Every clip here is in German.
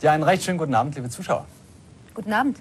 Ja, einen recht schönen guten Abend, liebe Zuschauer. Guten Abend.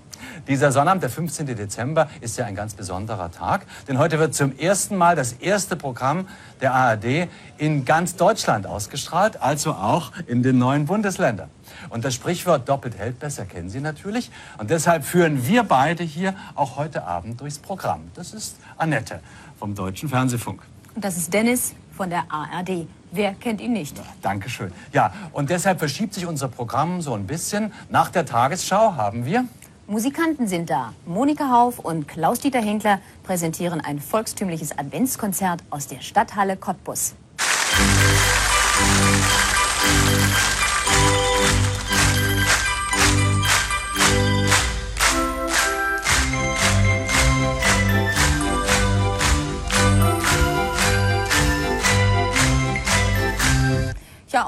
Dieser Sonnabend, der 15. Dezember, ist ja ein ganz besonderer Tag, denn heute wird zum ersten Mal das erste Programm der ARD in ganz Deutschland ausgestrahlt, also auch in den neuen Bundesländern. Und das Sprichwort doppelt hält besser kennen Sie natürlich. Und deshalb führen wir beide hier auch heute Abend durchs Programm. Das ist Annette vom Deutschen Fernsehfunk. Und das ist Dennis von der ARD. Wer kennt ihn nicht? Dankeschön. Ja, und deshalb verschiebt sich unser Programm so ein bisschen. Nach der Tagesschau haben wir Musikanten sind da. Monika Hauf und Klaus-Dieter Henkler präsentieren ein volkstümliches Adventskonzert aus der Stadthalle Cottbus.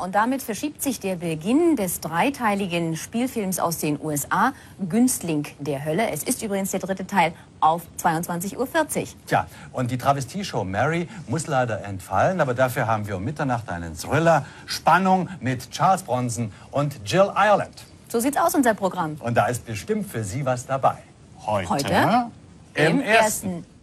Und damit verschiebt sich der Beginn des dreiteiligen Spielfilms aus den USA, Günstling der Hölle. Es ist übrigens der dritte Teil auf 22.40 Uhr. Tja, und die Travestieshow Mary muss leider entfallen, aber dafür haben wir um Mitternacht einen Thriller, Spannung mit Charles Bronson und Jill Ireland. So sieht's aus, unser Programm. Und da ist bestimmt für Sie was dabei. Heute, Heute im ersten. Herzlich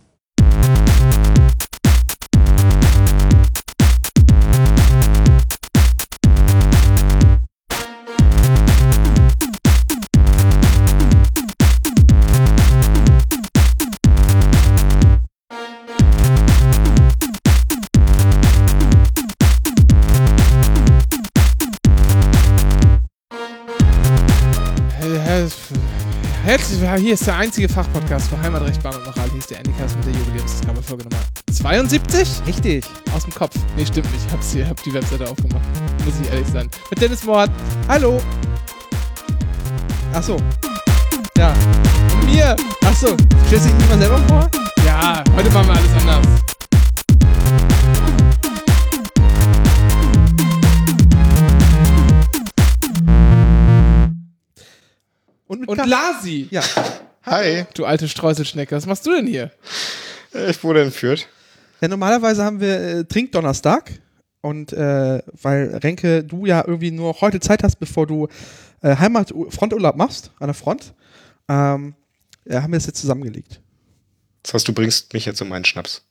Hier ist der einzige Fachpodcast für Heimatrecht, Bahn und Moral. Hier ist der Endicast mit der Jubiläumsausgabe Folge Nummer 72. Richtig. Aus dem Kopf. Nee, stimmt nicht. Ich hab's hier, hab die Webseite aufgemacht. Muss ich ehrlich sein. Mit Dennis Mord. Hallo. Achso. Ja. Und mir. Achso. Stellst du dich nicht mal selber vor? Ja, heute machen wir alles anders. Und mit Und Lasi. Ja. Hi, Du alte Streuselschnecke. Was machst du denn hier? ich wurde entführt. ja. Normalerweise haben wir äh, Trinkdonnerstag. Und äh, weil Renke, du ja irgendwie nur heute Zeit hast, bevor du äh, Heimat-Fronturlaub machst, an der Front, ähm, ja, haben wir es jetzt zusammengelegt. Das heißt, du bringst mich jetzt um meinen Schnaps.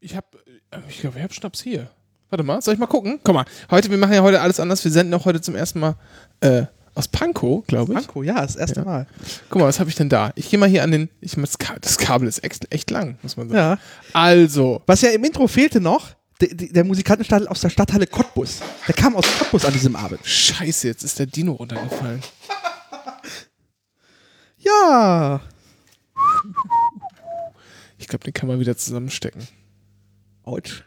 Ich hab, äh, ich glaube, ich hab Schnaps hier. Warte mal, soll ich mal gucken? Guck mal, heute, wir machen ja heute alles anders. Wir senden auch heute zum ersten Mal äh, aus Pankow, glaube ich. Franco, ja, das erste Ja. Mal. Guck mal, was habe ich denn da? Ich gehe mal hier an den. Ich, das Kabel ist echt, echt lang, muss man sagen. Ja. Also, Was ja im Intro fehlte noch, der, der Musikantenstadel aus der Stadthalle Cottbus. Der kam aus Cottbus an diesem Abend. scheiße, jetzt ist der Dino runtergefallen. Ja. Ich glaube, den kann man wieder zusammenstecken. Autsch.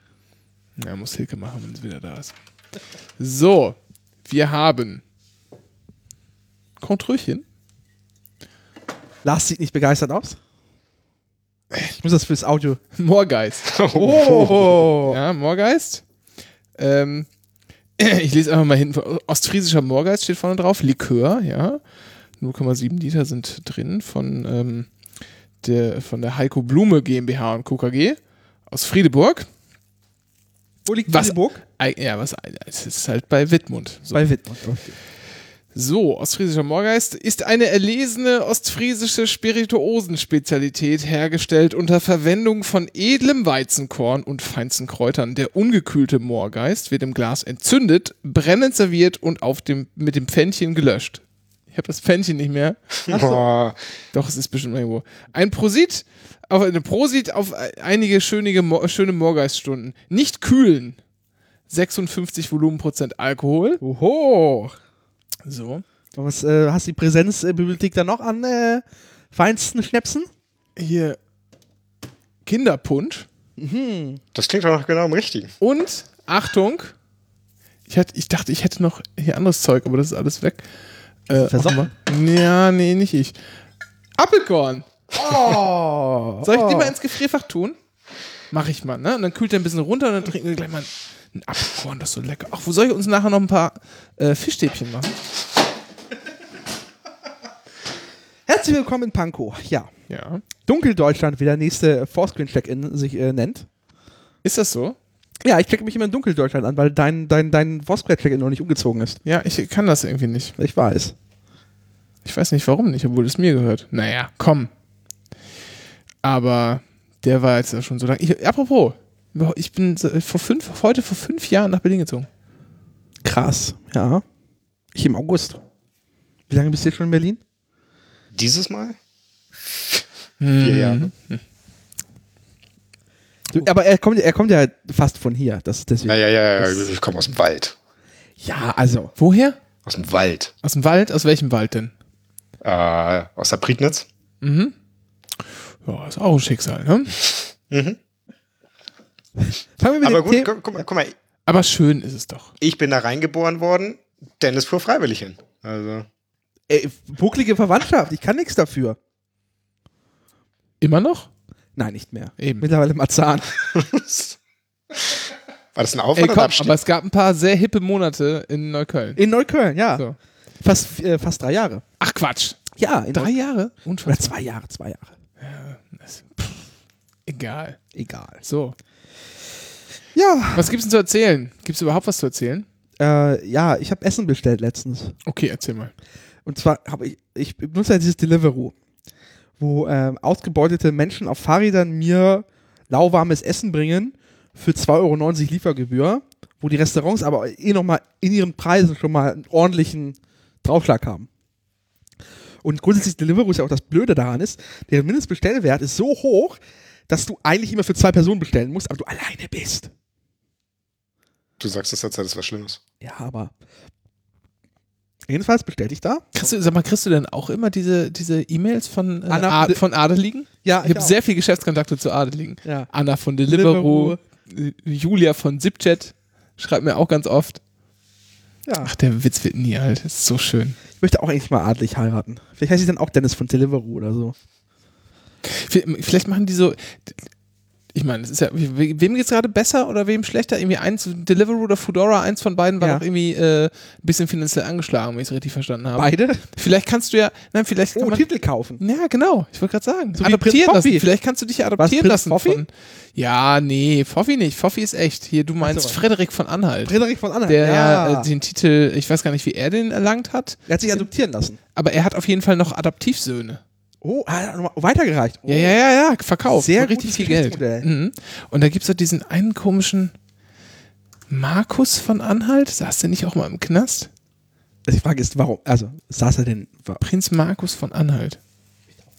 Ja, muss Hilke machen, wenn es wieder da ist. So, wir haben Kontröchen. Lars sieht nicht begeistert aus. Ich muss das fürs Audio. Moorgeist. Oh. Ja, Moorgeist. Ähm, ich lese einfach mal hinten. Ostfriesischer Moorgeist steht vorne drauf. Likör, ja. 0,7 Liter sind drin von, ähm, der, von der Heiko Blume GmbH und KKG aus Friedeburg. Wo liegt Was- Friedeburg? Ja, was, es ist halt bei Wittmund. So. Bei Wittmund. Okay. So, ostfriesischer Moorgeist ist eine erlesene ostfriesische Spirituosenspezialität, hergestellt unter Verwendung von edlem Weizenkorn und feinsten Kräutern. Der ungekühlte Moorgeist wird im Glas entzündet, brennend serviert und auf dem, mit dem Pfännchen gelöscht. Ich habe das Pfännchen nicht mehr. Boah, Doch, es ist bestimmt irgendwo. Ein Prosit auf, eine Prosit auf einige schöne, Mo- schöne Moorgeiststunden. Nicht kühlen. 56 Volumenprozent Alkohol. Oho. So. Was äh, hast du die Präsenzbibliothek da noch an äh, feinsten Schnäpsen? hier Kinderpunsch das klingt doch noch genau am richtigen. und Achtung, ich, hatte, ich dachte, ich hätte noch hier anderes Zeug, aber das ist alles weg. Äh, Versoffen? Ja, nee, nicht ich. Apfelkorn. Oh. Soll ich die mal ins Gefrierfach tun? Mach ich mal, ne? Und dann kühlt er ein bisschen runter und dann trinken wir gleich mal ein Apfelkorn, das ist so lecker. Ach, wo soll ich uns nachher noch ein paar äh, Fischstäbchen machen? Herzlich willkommen in Pankow. Ja. Ja. Dunkeldeutschland, wie der nächste Fourscreen-Check-In sich äh, nennt. Ist das so? Ja, ich checke mich immer in Dunkeldeutschland an, weil dein, dein, dein Foursquare-Check-In noch nicht umgezogen ist. Ja, ich kann das irgendwie nicht. Ich weiß. Ich weiß nicht warum nicht, obwohl es mir gehört. Naja, komm. Aber der war jetzt ja schon so lange. Ich, apropos, ich bin so- vor fünf, heute vor fünf Jahren nach Berlin gezogen. Krass, ja. Ich im August. Wie lange bist du jetzt schon in Berlin? Dieses Mal? Mhm. Vier Jahre. Du, aber er kommt, er kommt ja fast von hier. Das ist deswegen. Ja, ja, ja, ja. Ich komme aus dem Wald. Ja, also. Woher? Aus dem Wald. Aus dem Wald? Aus welchem Wald denn? Äh, aus der Prignitz. Ja, ist auch ein Schicksal, ne? Fangen wir mit Aber dem gut, guck, guck, mal, guck mal, Aber schön ist es doch. ich bin da reingeboren worden, Dennis fuhr freiwillig hin. Also, Ey, bucklige Verwandtschaft, ich kann nichts dafür. Immer noch? Nein, nicht mehr. Eben. Mittlerweile Marzahn. war das ein Auf- Ey, oder komm, Abstieg? aber es gab ein paar sehr hippe Monate in Neukölln. In Neukölln, ja. So. Fast, äh, fast drei Jahre. Ach Quatsch. Ja, in Drei Neu- Jahre? Oder Unfassbar. zwei Jahre, zwei Jahre. Egal. Egal. So. Ja, Was gibt's denn zu erzählen? Gibt's überhaupt was zu erzählen? äh, ja, ich habe Essen bestellt letztens. Okay, erzähl mal. Und zwar habe ich, ich benutze ja dieses Deliveroo, wo ähm, ausgebeutete Menschen auf Fahrrädern mir lauwarmes Essen bringen für 2,90 Euro Liefergebühr, wo die Restaurants aber eh nochmal in ihren Preisen schon mal einen ordentlichen Draufschlag haben. Und grundsätzlich Deliveroo ist ja auch das Blöde daran ist, der Mindestbestellwert ist so hoch, dass du eigentlich immer für zwei Personen bestellen musst, aber du alleine bist. Du sagst das, sei das was Schlimmes. Ja, aber jedenfalls bestellte ich da. Kriegst du, sag mal, kriegst du denn auch immer diese diese E-Mails von, äh, Anna- Ad, von Adeligen? Ja, Ich habe auch. sehr viel Geschäftskontakte zu Adeligen. Ja. Anna von Deliveroo, äh, Julia von Zipchat schreibt mir auch ganz oft. Ja. Ach, der Witz wird nie alt. Das ist so schön. Ich möchte auch eigentlich mal adlig heiraten. Vielleicht heißt ich dann auch Dennis von Deliveroo oder so. Vielleicht machen die so. Ich meine, es ist ja, we- wem geht's gerade besser oder wem schlechter? Irgendwie eins, Deliveroo oder Foodora, eins von beiden war Ja. doch irgendwie äh, ein bisschen finanziell angeschlagen, wenn ich es richtig verstanden habe. Beide? Vielleicht kannst du ja, nein, vielleicht kann Oh, man, Titel kaufen. ja, genau, ich wollte gerade sagen, So adoptieren lassen. Vielleicht kannst du dich ja Was, adoptieren Prinz lassen Foffi? von. Ja, nee, Foffi nicht. Foffi ist echt. Hier, du meinst so. Frederik von Anhalt. Frederik von Anhalt. der ja, ja. äh, den Titel, ich weiß gar nicht, wie er den erlangt hat, er hat sich adoptieren lassen. aber er hat auf jeden Fall noch Adoptivsöhne. Oh, er nochmal weitergereicht. Oh. Ja, ja, ja, ja, verkauft. Sehr richtig viel Geld. Mhm. Und da gibt es doch diesen einen komischen Markus von Anhalt. Saß der nicht auch mal im Knast? Die Frage ist, warum? Also, saß er denn? War Prinz Markus von Anhalt.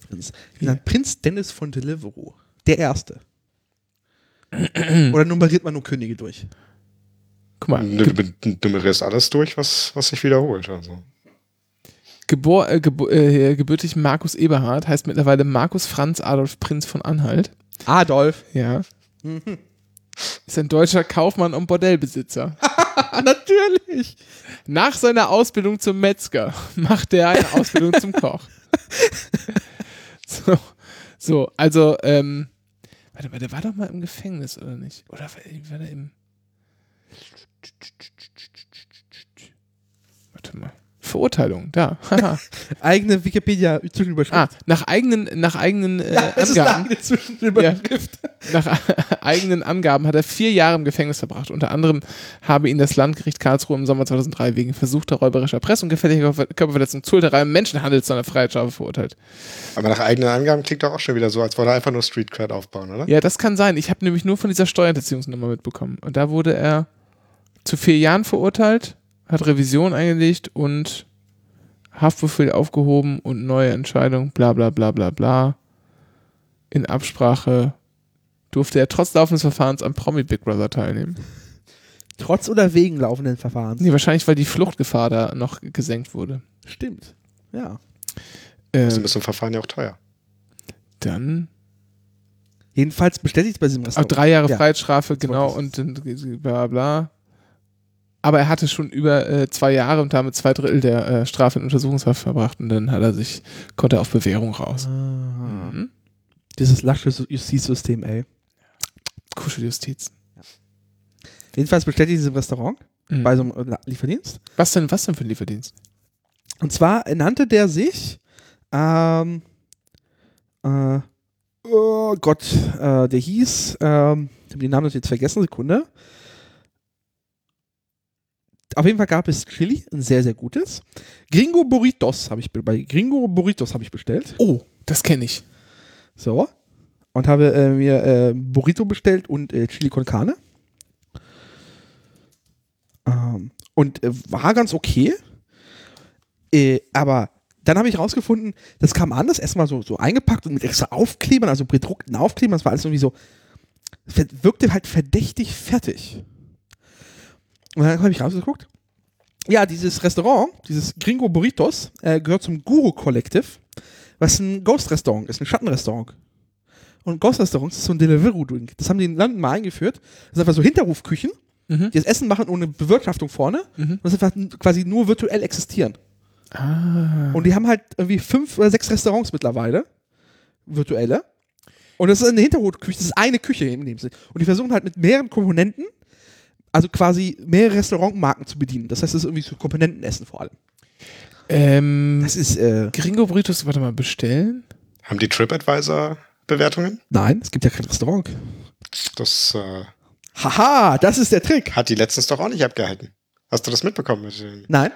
Prinz, dann Prinz Dennis von Deliveroo. Der Erste. Oder nummeriert man nur Könige durch? Guck mal, Du, du nummerierst alles durch, was, was sich wiederholt. Also. Gebor, äh, gebo äh, gebürtig Markus Eberhard heißt mittlerweile Markus Franz Adolf Prinz von Anhalt. Adolf. Ja. Ist ein deutscher Kaufmann und Bordellbesitzer. Natürlich. Nach seiner Ausbildung zum Metzger macht er eine Ausbildung zum Koch. So, so also, ähm, warte mal, der war doch mal im Gefängnis, oder nicht? Oder war, war der im. Warte mal. Verurteilung, da. Eigene Wikipedia-Zwischenüberschrift. ah, nach eigenen, nach eigenen äh, das ist Angaben. eine Zwischenüberschrift. Nach eigenen Angaben hat er vier Jahre im Gefängnis verbracht. Unter anderem habe ihn das Landgericht Karlsruhe im Sommer 2003 wegen versuchter räuberischer Erpressung, gefährlicher Körperverletzung, Zuhälterei und Menschenhandel zu einer Freiheitsstrafe verurteilt. Aber nach eigenen Angaben klingt doch auch schon wieder so, als wollte er einfach nur Street Cred aufbauen, oder? Ja, das kann sein. Ich habe nämlich nur von dieser Steuerhinterziehungsnummer mitbekommen. Und da wurde er zu vier Jahren verurteilt, hat Revision eingelegt und Haftbefehl aufgehoben und neue Entscheidung, bla bla bla bla bla. In Absprache durfte er trotz laufendes Verfahrens am Promi Big Brother teilnehmen. Trotz oder wegen laufenden Verfahrens. Nee, wahrscheinlich, weil die Fluchtgefahr da noch gesenkt wurde. Stimmt. Ja. Also Ähm, ist so ein Verfahren ja auch teuer. dann Jedenfalls bestätigt bei diesem auch Restaurant. drei Jahre Ja. Freiheitsstrafe, genau, und dann bla bla. Aber er hatte schon über äh, zwei Jahre und damit zwei Drittel der äh, Strafe in Untersuchungshaft verbracht und dann hat er sich, konnte er auf Bewährung raus. Ah. Mhm. Dieses lasche Justizsystem, ey. Kuscheljustiz. Jedenfalls bestätigt in diesem Restaurant Mhm. bei so einem Lieferdienst. Was denn, was denn für ein Lieferdienst? Und zwar nannte der sich ähm, äh, oh Gott, äh, der hieß, ähm, ich habe den Namen jetzt vergessen, Sekunde. Auf jeden Fall gab es Chili, ein sehr, sehr gutes. Gringo Burritos habe ich be- bei Gringo Burritos habe ich bestellt. Oh, das kenne ich. So. Und habe äh, mir äh, Burrito bestellt und äh, Chili con Carne. Ähm, und äh, war ganz okay. Äh, aber dann habe ich rausgefunden, das kam anders, erstmal so, so eingepackt und mit extra Aufklebern, also bedruckten Aufklebern, das war alles irgendwie so, wirkte halt verdächtig fertig. Und dann habe ich rausgeguckt. Ja, dieses Restaurant, dieses Gringo Burritos, äh, gehört zum Guru Collective, was ein Ghost-Restaurant ist, ein Schattenrestaurant. Und Ghost-Restaurants ist so ein Deliveroo-Ding. Das haben die in London mal eingeführt. Das sind einfach so Hinterhofküchen, Mhm. die das Essen machen ohne Bewirtschaftung vorne und das einfach quasi nur virtuell existieren. Ah. Und die haben halt irgendwie fünf oder sechs Restaurants mittlerweile. Virtuelle. Und das ist eine Hinterhofküche, das ist eine Küche in dem Sinne. Und die versuchen halt mit mehreren Komponenten, also quasi mehrere Restaurantmarken zu bedienen. Das heißt, das ist irgendwie so Komponentenessen vor allem. Ähm, Das ist, äh, Gringo Burritos, warte mal, bestellen? Haben die TripAdvisor-Bewertungen? nein, es gibt ja kein Restaurant. Das äh, Haha, das ist der Trick. hat die letztens doch auch nicht abgehalten. Hast du das mitbekommen? Mit dem, Nein.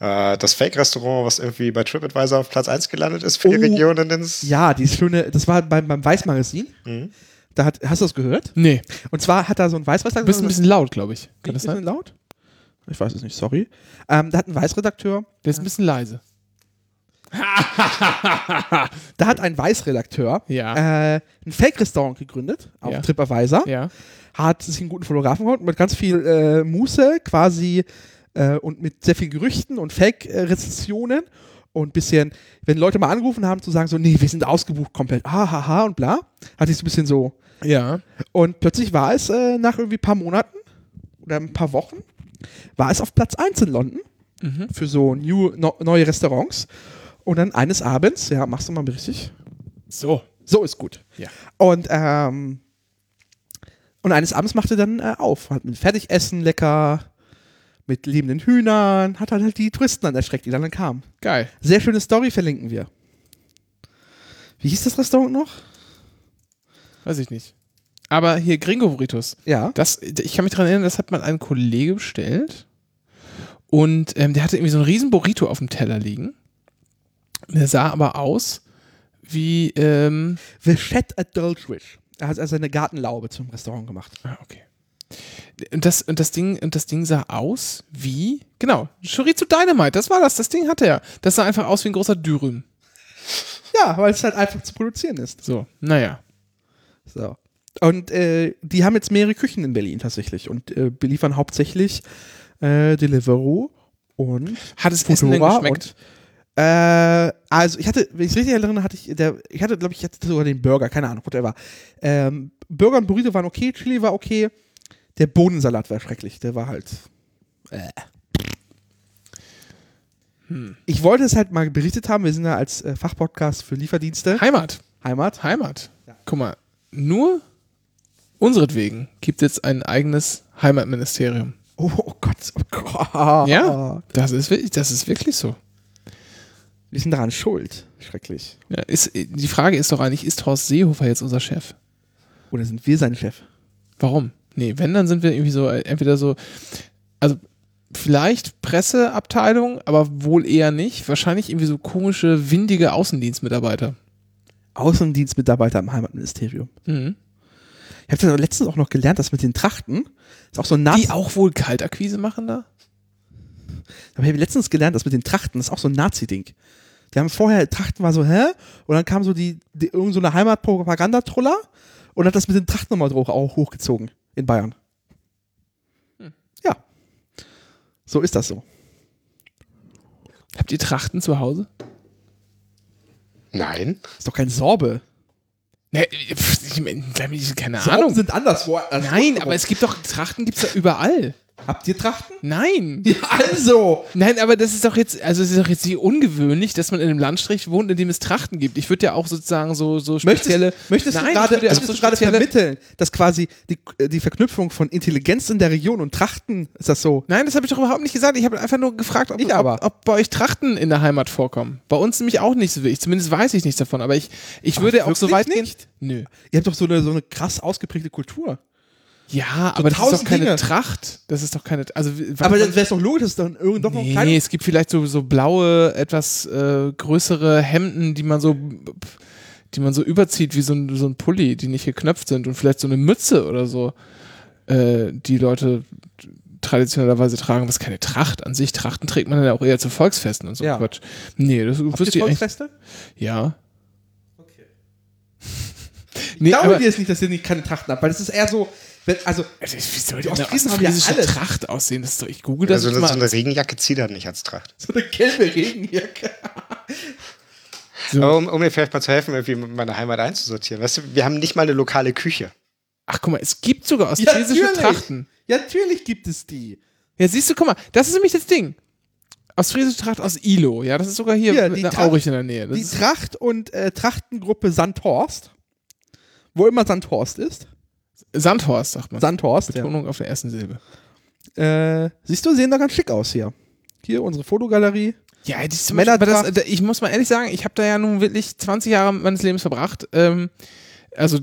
äh, das Fake-Restaurant, was irgendwie bei TripAdvisor auf Platz 1 gelandet ist für die Oh. Region, in es. Ja, die schöne, das war beim, beim Weiß-Magazin. Mhm. Da hat, hast du das gehört? Nee, Und zwar hat da so ein Weißredakteur. du bist ein bisschen laut, glaube ich. Kann ein das bisschen sein? laut? Ich weiß es nicht, sorry. Ähm, da hat ein Weißredakteur, Der ist ein bisschen leise. da hat ein Weißredakteur Ja. äh, ein Fake-Restaurant gegründet auf Ja. TripAdvisor. Ja. Hat sich einen guten Fotografen geholt mit ganz viel äh, Muße quasi äh, und mit sehr vielen Gerüchten und Fake-Rezensionen und bisschen, wenn Leute mal angerufen haben, zu sagen so, nee, wir sind ausgebucht komplett, ah, ha, ha und bla, hatte ich so ein bisschen so Ja. Und plötzlich war es äh, nach irgendwie ein paar Monaten oder ein paar Wochen, war es auf Platz 1 in London Mhm. für so new, no, neue Restaurants. Und dann eines Abends, ja, machst du mal richtig. So. So ist gut. Ja. Und, ähm, und eines Abends machte dann äh, auf. Hat mit Fertigessen lecker, mit lebenden Hühnern, hat dann halt die Touristen dann erschreckt, die dann kamen. Geil. Sehr schöne Story verlinken wir. Wie hieß das Restaurant noch? Weiß ich nicht. Aber hier Gringo Burritos. Ja. Das, ich kann mich daran erinnern, das hat mal ein Kollege bestellt. Und ähm, der hatte irgendwie so einen riesen Burrito auf dem Teller liegen. Der sah aber aus wie, ähm, The Shed at Dulwich. Er hat also eine Gartenlaube zum Restaurant gemacht. ah, okay. Und das, und das Ding, und das Ding sah aus wie, genau, Chorizo Dynamite, das war das, das Ding hatte er. Das sah einfach aus wie ein großer Dürüm. Ja, weil es halt einfach zu produzieren ist. So, naja. So. Und äh, die haben jetzt mehrere Küchen in Berlin tatsächlich und äh, beliefern hauptsächlich äh, Deliveroo und Hat es Essen denn geschmeckt? und äh, also ich hatte, wenn ich es richtig erinnere, hatte ich der, ich hatte, glaube ich, jetzt sogar den Burger, keine Ahnung, whatever. Ähm, Burger und Burrito waren okay, Chili war okay, der Bohnensalat war schrecklich, der war halt. Äh. Ich wollte es halt mal berichtet haben, wir sind ja als äh, Fachpodcast für Lieferdienste. Heimat. Heimat. Heimat. Guck mal, nur unseretwegen gibt es jetzt ein eigenes Heimatministerium. Oh, oh Gott, oh Gott. Ja, das ist, wirklich- das ist wirklich so. Wir sind daran schuld. Schrecklich. Ja, ist, die Frage ist doch eigentlich, ist Horst Seehofer jetzt unser Chef? Oder sind wir sein Chef? Warum? Nee, wenn, dann sind wir irgendwie so, äh, entweder so, also vielleicht Presseabteilung, aber wohl eher nicht. Wahrscheinlich irgendwie so komische, windige Außendienstmitarbeiter. Außendienstmitarbeiter im Heimatministerium. Mhm. Ich habe ja letztens auch noch gelernt, dass mit den Trachten, ist auch so ein Nazi. Die auch wohl Kaltakquise machen da? Aber ich habe letztens gelernt, dass mit den Trachten, das ist auch so ein Nazi-Ding. Die haben vorher, Trachten war so, hä? Und dann kam so die, die irgend so eine Heimatpropagandatroller und hat das mit den Trachten nochmal hoch, auch hochgezogen in Bayern. Ja. So ist das so. Habt ihr Trachten zu Hause? Nein. Ist doch kein Sorbe. Nee, pf, ich meine, keine Sorben Ahnung. sind anderswo. Nein, aber es gibt doch, Trachten gibt es ja überall. Habt ihr Trachten? Nein. Ja, also. Nein, aber das ist doch jetzt, also es ist doch jetzt nicht ungewöhnlich, dass man in einem Landstrich wohnt, in dem es Trachten gibt. Ich würde ja auch sozusagen so, so spezielle. Möchtest, möchtest Nein, du gerade möchtest so vermitteln, dass quasi die, äh, die Verknüpfung von Intelligenz in der Region und Trachten, ist das so? Nein, das habe ich doch überhaupt nicht gesagt. Ich habe einfach nur gefragt, ob, aber. ob, ob bei euch Trachten in der Heimat vorkommen. Bei uns nämlich auch nicht so wirklich. Zumindest weiß ich nichts davon. Aber ich, ich würde auch so weit gehen. nicht? Nö. Ihr habt doch so eine, so eine krass ausgeprägte Kultur. Ja, aber das ist doch keine Dinge. Tracht. Das ist doch keine. Also, Aber dann wäre es doch logisch, dass dann irgend doch noch Nee, es gibt vielleicht so, so blaue, etwas äh, größere Hemden, die man so die man so überzieht wie so ein, so ein Pulli, die nicht geknöpft sind und vielleicht so eine Mütze oder so, äh, die Leute traditionellerweise tragen, was keine Tracht an sich. Trachten trägt man dann ja auch eher zu Volksfesten und so Ja. Quatsch. Nee, das Habt wüsste ihr. Volksfeste? Ja. Ich Nee, glaube dir jetzt nicht, dass ihr nicht keine Trachten habt, weil das ist eher so, also Also, wie soll Die Ostfriesen haben ja alles. Tracht aussehen? Das ist doch, ich google das Also so mal. eine Regenjacke zieht er nicht als Tracht. so eine gelbe Regenjacke. So. Um, um mir vielleicht mal zu helfen, irgendwie meine Heimat einzusortieren. Weißt du, wir haben nicht mal eine lokale Küche. Ach, guck mal, es gibt sogar ostfriesische Trachten. Ja, natürlich gibt es die. Ja, siehst du, guck mal, das ist nämlich das Ding. Ostfriesische Tracht aus Ilo, ja, das ist sogar hier in Tracht- Aurich in der Nähe. Das Die Tracht- und äh, Trachtengruppe Sandhorst, wo immer Sandhorst ist. Sandhorst, sagt man. Sandhorst, ja. Betonung auf der ersten Silbe. Äh, siehst du, sehen da ganz schick aus hier. Hier unsere Fotogalerie. Ja, das ist Männer- aber das, da- ich muss mal ehrlich sagen, ich habe da ja nun wirklich 20 Jahre meines Lebens verbracht. Ähm, also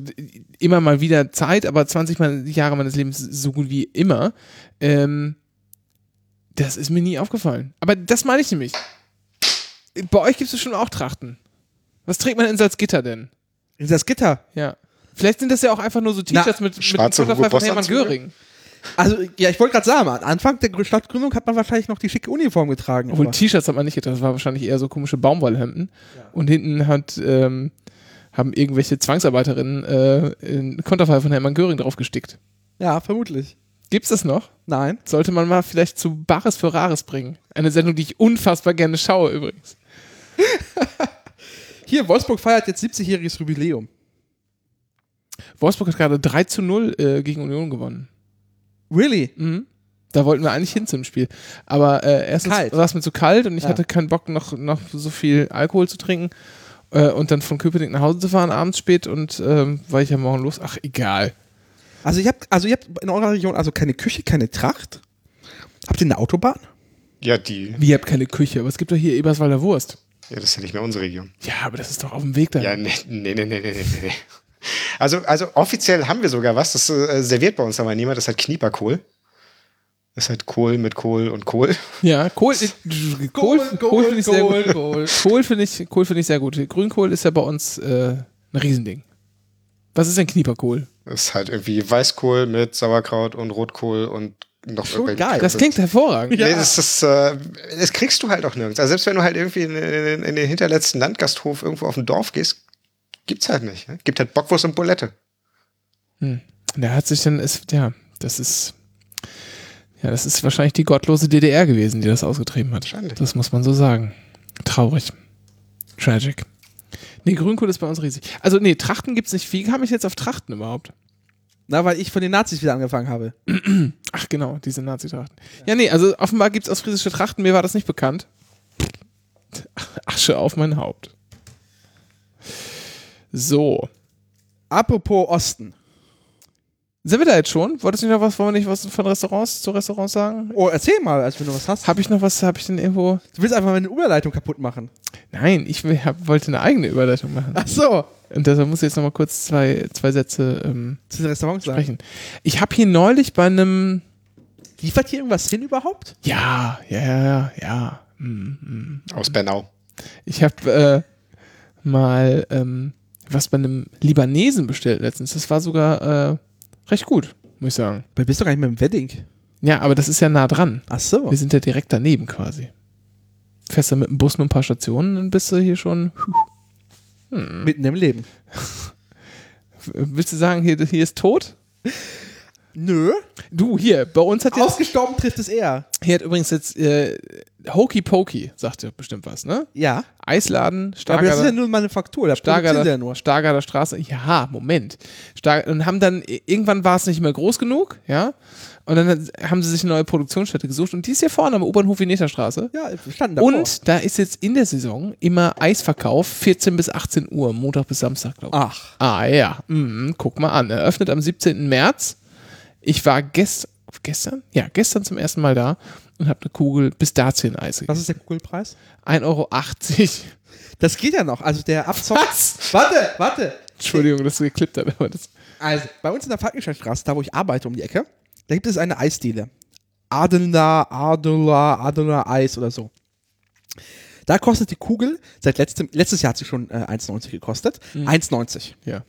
immer mal wieder Zeit, aber 20 mal- Jahre meines Lebens so gut wie immer. Ähm, das ist mir nie aufgefallen. Aber das meine ich nämlich. Bei euch gibt es schon auch Trachten. Was trägt man in Salzgitter denn? Ist das Gitter? Ja. Vielleicht sind das ja auch einfach nur so T-Shirts mit, mit dem Konterfei von Hermann? Göring. Also, ja, ich wollte gerade sagen, am Anfang der Stadtgründung hat man wahrscheinlich noch die schicke Uniform getragen. Obwohl T-Shirts hat man nicht getragen, das war wahrscheinlich eher so komische Baumwollhemden. Und hinten hat, ähm, haben irgendwelche Zwangsarbeiterinnen äh, in Konterfei von Hermann Göring draufgestickt. Ja, vermutlich. Gibt's das noch? Nein. Sollte man mal vielleicht zu Bares für Rares bringen. Eine Sendung, die ich unfassbar gerne schaue übrigens. Hier, Wolfsburg feiert jetzt 70-jähriges Jubiläum. Wolfsburg hat gerade 3 zu 0 äh, gegen Union gewonnen. Really? Mhm. Da wollten wir eigentlich hin zum Spiel. Aber äh, erstens war es mir zu kalt und ich Ja. hatte keinen Bock, noch, noch so viel Alkohol zu trinken äh, und dann von Köpenick nach Hause zu fahren, abends spät und ähm, war ich ja morgen los. Ach, egal. Also, ihr habt, also ihr habt in eurer Region also keine Küche, keine Tracht? Habt ihr eine Autobahn? Ja, die. Wie, ihr habt keine Küche, aber es gibt doch hier Eberswalder Wurst. Ja, das ist ja nicht mehr unsere Region. Ja, aber das ist doch auf dem Weg dahin. Ja, nee, nee, nee, nee, nee, nee. Also, also offiziell haben wir sogar was, das äh, serviert bei uns aber niemand, das ist halt Knieperkohl. Das ist halt Kohl mit Kohl und Kohl. Ja, Kohl, äh, Kohl, Kohl, finde ich sehr gut. Kohl finde ich, Kohl finde ich sehr gut. Grünkohl ist ja bei uns äh, ein Riesending. Was ist denn Knieperkohl? Das ist halt irgendwie Weißkohl mit Sauerkraut und Rotkohl und noch Schon irgendwelche- geil. Das klingt hervorragend. Nee, das ist, äh, das kriegst du halt auch nirgends. Also selbst wenn du halt irgendwie in, in, in den hinterletzten Landgasthof irgendwo auf dem Dorf gehst, gibt's halt nicht. Ne? Gibt halt Bockwurst und Bulette. Hm. Der hat sich dann, ist, ja, das ist, ja, das ist wahrscheinlich die gottlose DDR gewesen, die das ausgetrieben hat. Wahrscheinlich. Das muss man so sagen. Traurig. Tragic. Nee, Grünkohl ist bei uns riesig. Also, nee, Trachten gibt's nicht. Wie kam ich jetzt auf Trachten überhaupt? Na, weil ich von den Nazis wieder angefangen habe. Ach, genau, diese Nazi-Trachten. Ja, nee, also offenbar gibt's ostfriesische Trachten. Mir war das nicht bekannt. Asche auf mein Haupt. So. Apropos Osten. Sind wir da jetzt schon? Wolltest du nicht noch was, wollen wir nicht was von Restaurants zu Restaurants sagen? Oh, erzähl mal, als wenn du was hast. Habe ich noch was, habe ich denn irgendwo? Du willst einfach meine Überleitung kaputt machen. Nein, ich will, hab, wollte eine eigene Überleitung machen. Ach so. Und deshalb muss ich jetzt noch mal kurz zwei, zwei Sätze ähm, Zu den Restaurants sagen. sprechen. Ich habe hier neulich bei einem, Liefert hier irgendwas hin überhaupt? ja, ja, ja, ja, ja. Hm, hm. Aus Bernau. Ich habe äh, mal ähm, was bei einem Libanesen bestellt letztens. Das war sogar äh, recht gut, muss ich sagen. Du bist doch gar nicht mehr im Wedding. Ja, aber das ist ja nah dran. Ach so. Wir sind ja direkt daneben quasi. Fährst du mit dem Bus nur ein paar Stationen, dann bist du hier schon. Mitten im Leben. Willst du sagen, hier, hier ist tot? Nö. Du, hier, bei uns hat jetzt, Ausgestorben trifft es eher. hier hat übrigens jetzt äh, Hokey Pokey, sagt ihr bestimmt was, ne? Ja. Eisladen, Aber das ist Stargarder, ja nur Manufaktur. Da sie ja Stargarder, nur. Stargarder Straße. Ja, Moment. Star und haben dann, irgendwann war es nicht mehr groß genug, ja? Und dann haben sie sich eine neue Produktionsstätte gesucht und die ist hier vorne am U-Bahnhof Veneter Straße. Ja, standen davor. Und da ist jetzt in der Saison immer Eisverkauf, 14 bis 18 Uhr, Montag bis Samstag, glaube ich. Ach. Ah ja, mhm, guck mal an. Eröffnet am 17. März. Ich war gest gestern, ja, gestern zum ersten Mal da und habe eine Kugel Pistazien-Eis Was gegessen. ist der Kugelpreis? 1,80 Euro. Das geht ja noch. Also der Abzock. Was? Warte, warte. Entschuldigung, dass du geklippt hast. Also, bei uns in der Falkensteinstraße, da wo ich arbeite um die Ecke, da gibt es eine Eisdiele. Adelner, Adler, Adler Eis oder so. Da kostet die Kugel, seit letztem, letztes Jahr hat sie schon äh, 1,90 gekostet. 1,90. Ja.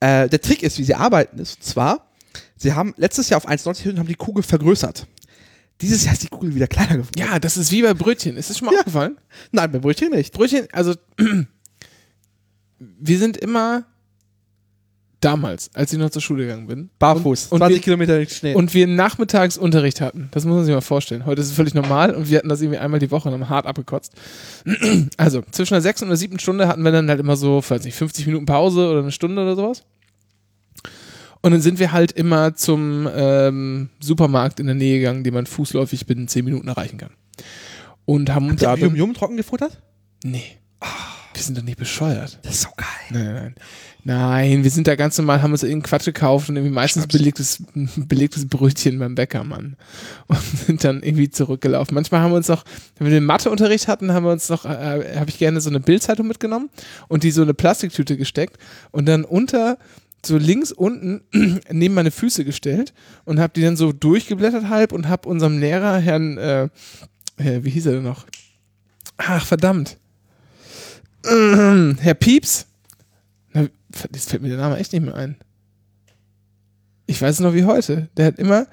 Äh, der Trick ist, wie sie arbeiten, ist, zwar, sie haben letztes Jahr auf 1,90 erhöht und haben die Kugel vergrößert. Dieses Jahr ist die Kugel wieder kleiner geworden. Ja, das ist wie bei Brötchen. Ist das schon mal Ja. aufgefallen? Nein, bei Brötchen nicht. Brötchen, also wir sind immer damals, als ich noch zur Schule gegangen bin. Barfuß. Und, und 20 wir, Kilometer Schnee. und wir Nachmittagsunterricht hatten. Das muss man sich mal vorstellen. Heute ist es völlig normal und wir hatten das irgendwie einmal die Woche und haben hart abgekotzt. Also zwischen der sechsten und der siebten Stunde hatten wir dann halt immer so, weiß nicht, 50 Minuten Pause oder eine Stunde oder sowas. Und dann sind wir halt immer zum ähm, Supermarkt in der Nähe gegangen, den man fußläufig binnen 10 Minuten erreichen kann. Und haben ihr da Yum Yum trocken gefuttert? Nee. Wir sind doch nicht bescheuert. Das ist so geil. Nein, nein, nein. Nein, wir sind da ganz normal, haben uns irgendeinen Quatsch gekauft und irgendwie meistens belegtes, belegtes Brötchen beim Bäcker, Mann. Und sind dann irgendwie zurückgelaufen. Manchmal haben wir uns noch, wenn wir den Matheunterricht hatten, haben wir uns noch, äh, habe ich gerne so eine Bildzeitung mitgenommen und die so eine Plastiktüte gesteckt und dann unter so links unten neben meine Füße gestellt und habe die dann so durchgeblättert halb und habe unserem Lehrer, Herrn, äh, äh, wie hieß er denn noch? Ach, verdammt. Herr Pieps. Na, jetzt fällt mir der Name echt nicht mehr ein. Ich weiß es noch wie heute. Der hat immer,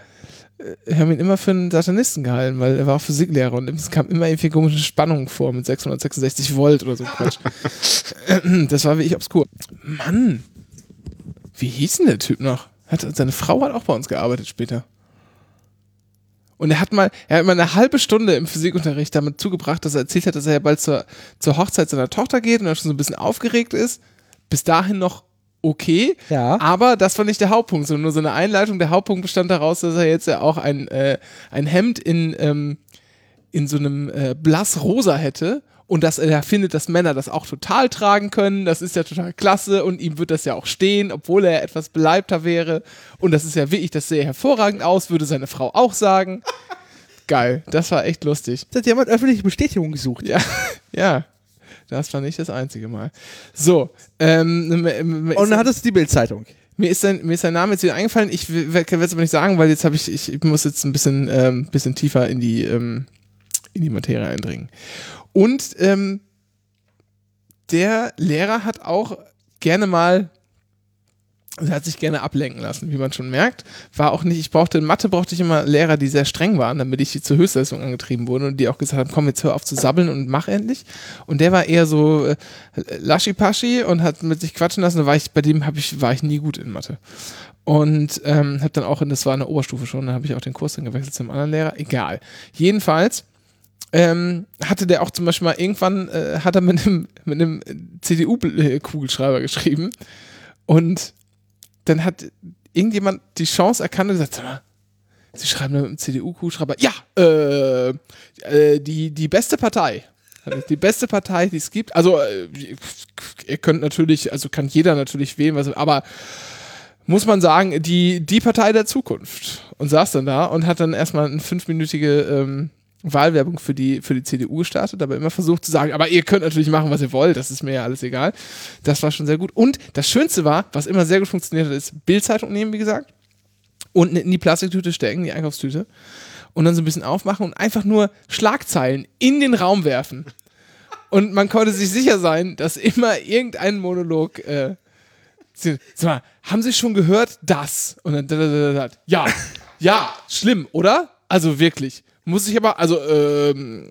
äh, wir haben ihn immer für einen Satanisten gehalten, weil er war auch Physiklehrer und es kam immer irgendwie komische Spannungen vor mit 666 Volt oder so Quatsch. das war wirklich obskur. Mann. Wie hieß denn der Typ noch? Hat, seine Frau hat auch bei uns gearbeitet später. Und er hat mal, er hat mal eine halbe Stunde im Physikunterricht damit zugebracht, dass er erzählt hat, dass er ja bald zur, zur Hochzeit seiner Tochter geht und er schon so ein bisschen aufgeregt ist. Bis dahin noch okay. Ja. Aber das war nicht der Hauptpunkt, sondern nur so eine Einleitung. Der Hauptpunkt bestand daraus, dass er jetzt ja auch ein, äh, ein Hemd in, ähm, in so einem äh, blassrosa hätte und dass er findet, dass Männer das auch total tragen können. Das ist ja total klasse und ihm wird das ja auch stehen, obwohl er etwas beleibter wäre. Und das ist ja wirklich, das sehe hervorragend aus, würde seine Frau auch sagen. Geil, das war echt lustig. Da hat jemand öffentliche Bestätigung gesucht. Ja, ja. Das war nicht das einzige Mal. So, ähm, Und dann hattest du die Bildzeitung. mir ist, sein, mir ist sein Name jetzt wieder eingefallen. Ich werde es aber nicht sagen, weil jetzt habe ich, ich, ich muss jetzt ein bisschen, ähm, bisschen tiefer in die, ähm, in die Materie eindringen. Und ähm, der Lehrer hat auch gerne mal, also er hat sich gerne ablenken lassen, wie man schon merkt. War auch nicht, ich brauchte, in Mathe brauchte ich immer Lehrer, die sehr streng waren, damit ich zur Höchstleistung angetrieben wurde und die auch gesagt haben, komm, jetzt hör auf zu sabbeln und mach endlich. Und der war eher so äh, laschi-paschi und hat mit sich quatschen lassen. Da war ich, bei dem ich, war ich nie gut in Mathe. Und ähm, habe dann auch, in, das war in der Oberstufe schon, dann habe ich auch den Kurs dann gewechselt zum anderen Lehrer. Egal. Jedenfalls ähm, hatte der auch zum Beispiel mal irgendwann, äh, hat er mit einem, mit einem CDU-Kugelschreiber geschrieben und dann hat irgendjemand die Chance erkannt und gesagt, sag mal, Sie schreiben mit dem CDU-Kugelschreiber, ja, äh, äh, die, die beste Partei. Die beste Partei, die es gibt. Also, äh, ihr könnt natürlich, also kann jeder natürlich wählen, was, aber muss man sagen, die, die Partei der Zukunft. Und saß dann da und hat dann erstmal eine fünfminütige ähm, Wahlwerbung für die, für die CDU gestartet, aber immer versucht zu sagen, aber ihr könnt natürlich machen, was ihr wollt, das ist mir ja alles egal. Das war schon sehr gut. Und das Schönste war, was immer sehr gut funktioniert hat, ist Bildzeitung nehmen, wie gesagt, und in die Plastiktüte stecken, die Einkaufstüte, und dann so ein bisschen aufmachen und einfach nur Schlagzeilen in den Raum werfen. Und man konnte sich sicher sein, dass immer irgendein Monolog äh, Sag mal, haben Sie schon gehört, das? Und dann, da, da, da, da, ja, ja, schlimm, oder? Also wirklich. Muss ich aber, also, ähm,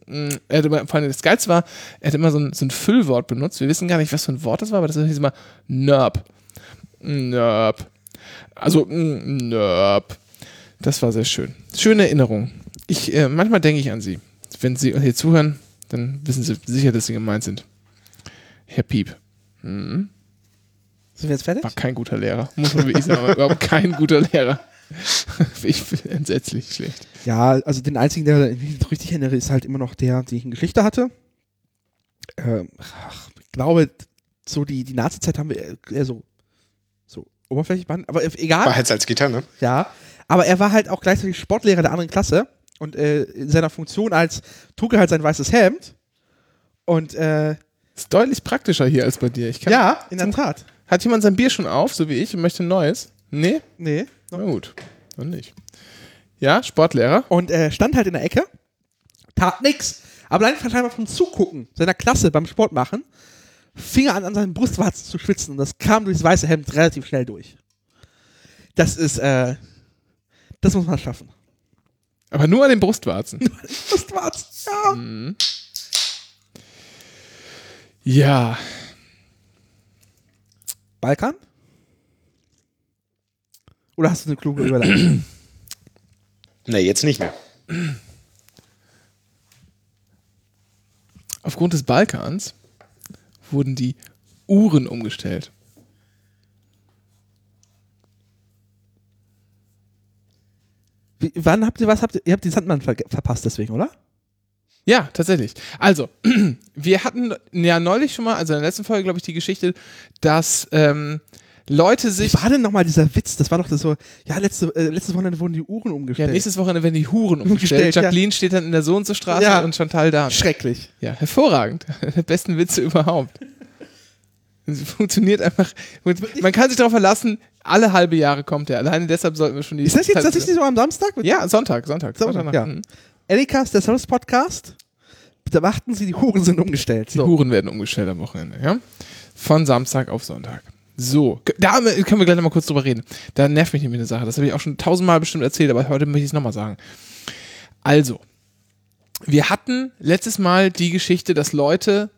er hatte immer, vor allem das Geilste war, er hat immer so ein, so ein Füllwort benutzt. Wir wissen gar nicht, was für ein Wort das war, aber das hieß immer Nerb. Nerb. Also, nöp. Das war sehr schön. Schöne Erinnerung. Ich, äh, manchmal denke ich an Sie. Wenn Sie hier zuhören, dann wissen Sie sicher, dass Sie gemeint sind. Herr Piep. Mhm. Sind wir jetzt fertig? War kein guter Lehrer. Muss man wirklich sagen. Überhaupt kein guter Lehrer. ich bin entsetzlich schlecht. Ja, also den einzigen, der ich mich richtig erinnere, ist halt immer noch der, den ich in Geschichte hatte. Ähm, ach, ich glaube, so die, die Nazi-Zeit haben wir eher so, so oberflächlich behandelt, aber egal. War halt Salzgitter, ne? Ja, aber er war halt auch gleichzeitig Sportlehrer der anderen Klasse und äh, in seiner Funktion als trug er halt sein weißes Hemd und äh, Ist deutlich praktischer hier als bei dir. Ich kann, ja, in der Tat. Hat jemand sein Bier schon auf, so wie ich, und möchte ein neues? Nee? Nee. Na gut. Dann nicht. Ja, Sportlehrer. Und er stand halt in der Ecke, tat nix, aber allein scheinbar vom Zugucken seiner Klasse beim Sport machen, fing er an, an seinen Brustwarzen zu schwitzen und das kam durchs weiße Hemd relativ schnell durch. Das ist, äh, das muss man schaffen. Aber nur an den Brustwarzen. Brustwarzen, ja. ja. Balkan? Oder hast du eine kluge Überleitung? Ne, jetzt nicht mehr. Aufgrund des Balkans wurden die Uhren umgestellt. Wie, wann habt ihr was? Habt ihr, ihr habt die Sandmann ver verpasst deswegen, oder? Ja, tatsächlich. Also, wir hatten ja neulich schon mal, also in der letzten Folge, glaube ich, die Geschichte, dass ähm, Leute sich. Wie war denn nochmal dieser Witz? Das war doch das so, ja, letzte, äh, letztes Wochenende wurden die Uhren Ja, umgestellt. nächstes Wochenende werden die Huren umgestellt. Umgestellt, ja. Jacqueline steht dann in der So und so Straße Ja. und Chantal da. Schrecklich. Ja, hervorragend. Besten Witze überhaupt. Funktioniert einfach. Man kann sich darauf verlassen, alle halbe Jahre kommt er. Alleine deshalb sollten wir schon die. Ist das jetzt tatsächlich so am Samstag? Ja, Sonntag, Sonntag. Sonntag, ja. Ellikas, der Service Podcast. Bitte beachten Sie, die Huren sind umgestellt. Die So. Huren werden umgestellt am Wochenende, ja? Von Samstag auf Sonntag. So, da können wir gleich nochmal kurz drüber reden. Da nervt mich nämlich eine Sache. Das habe ich auch schon tausendmal bestimmt erzählt, aber heute möchte ich es nochmal sagen. Also, wir hatten letztes Mal die Geschichte, dass Leute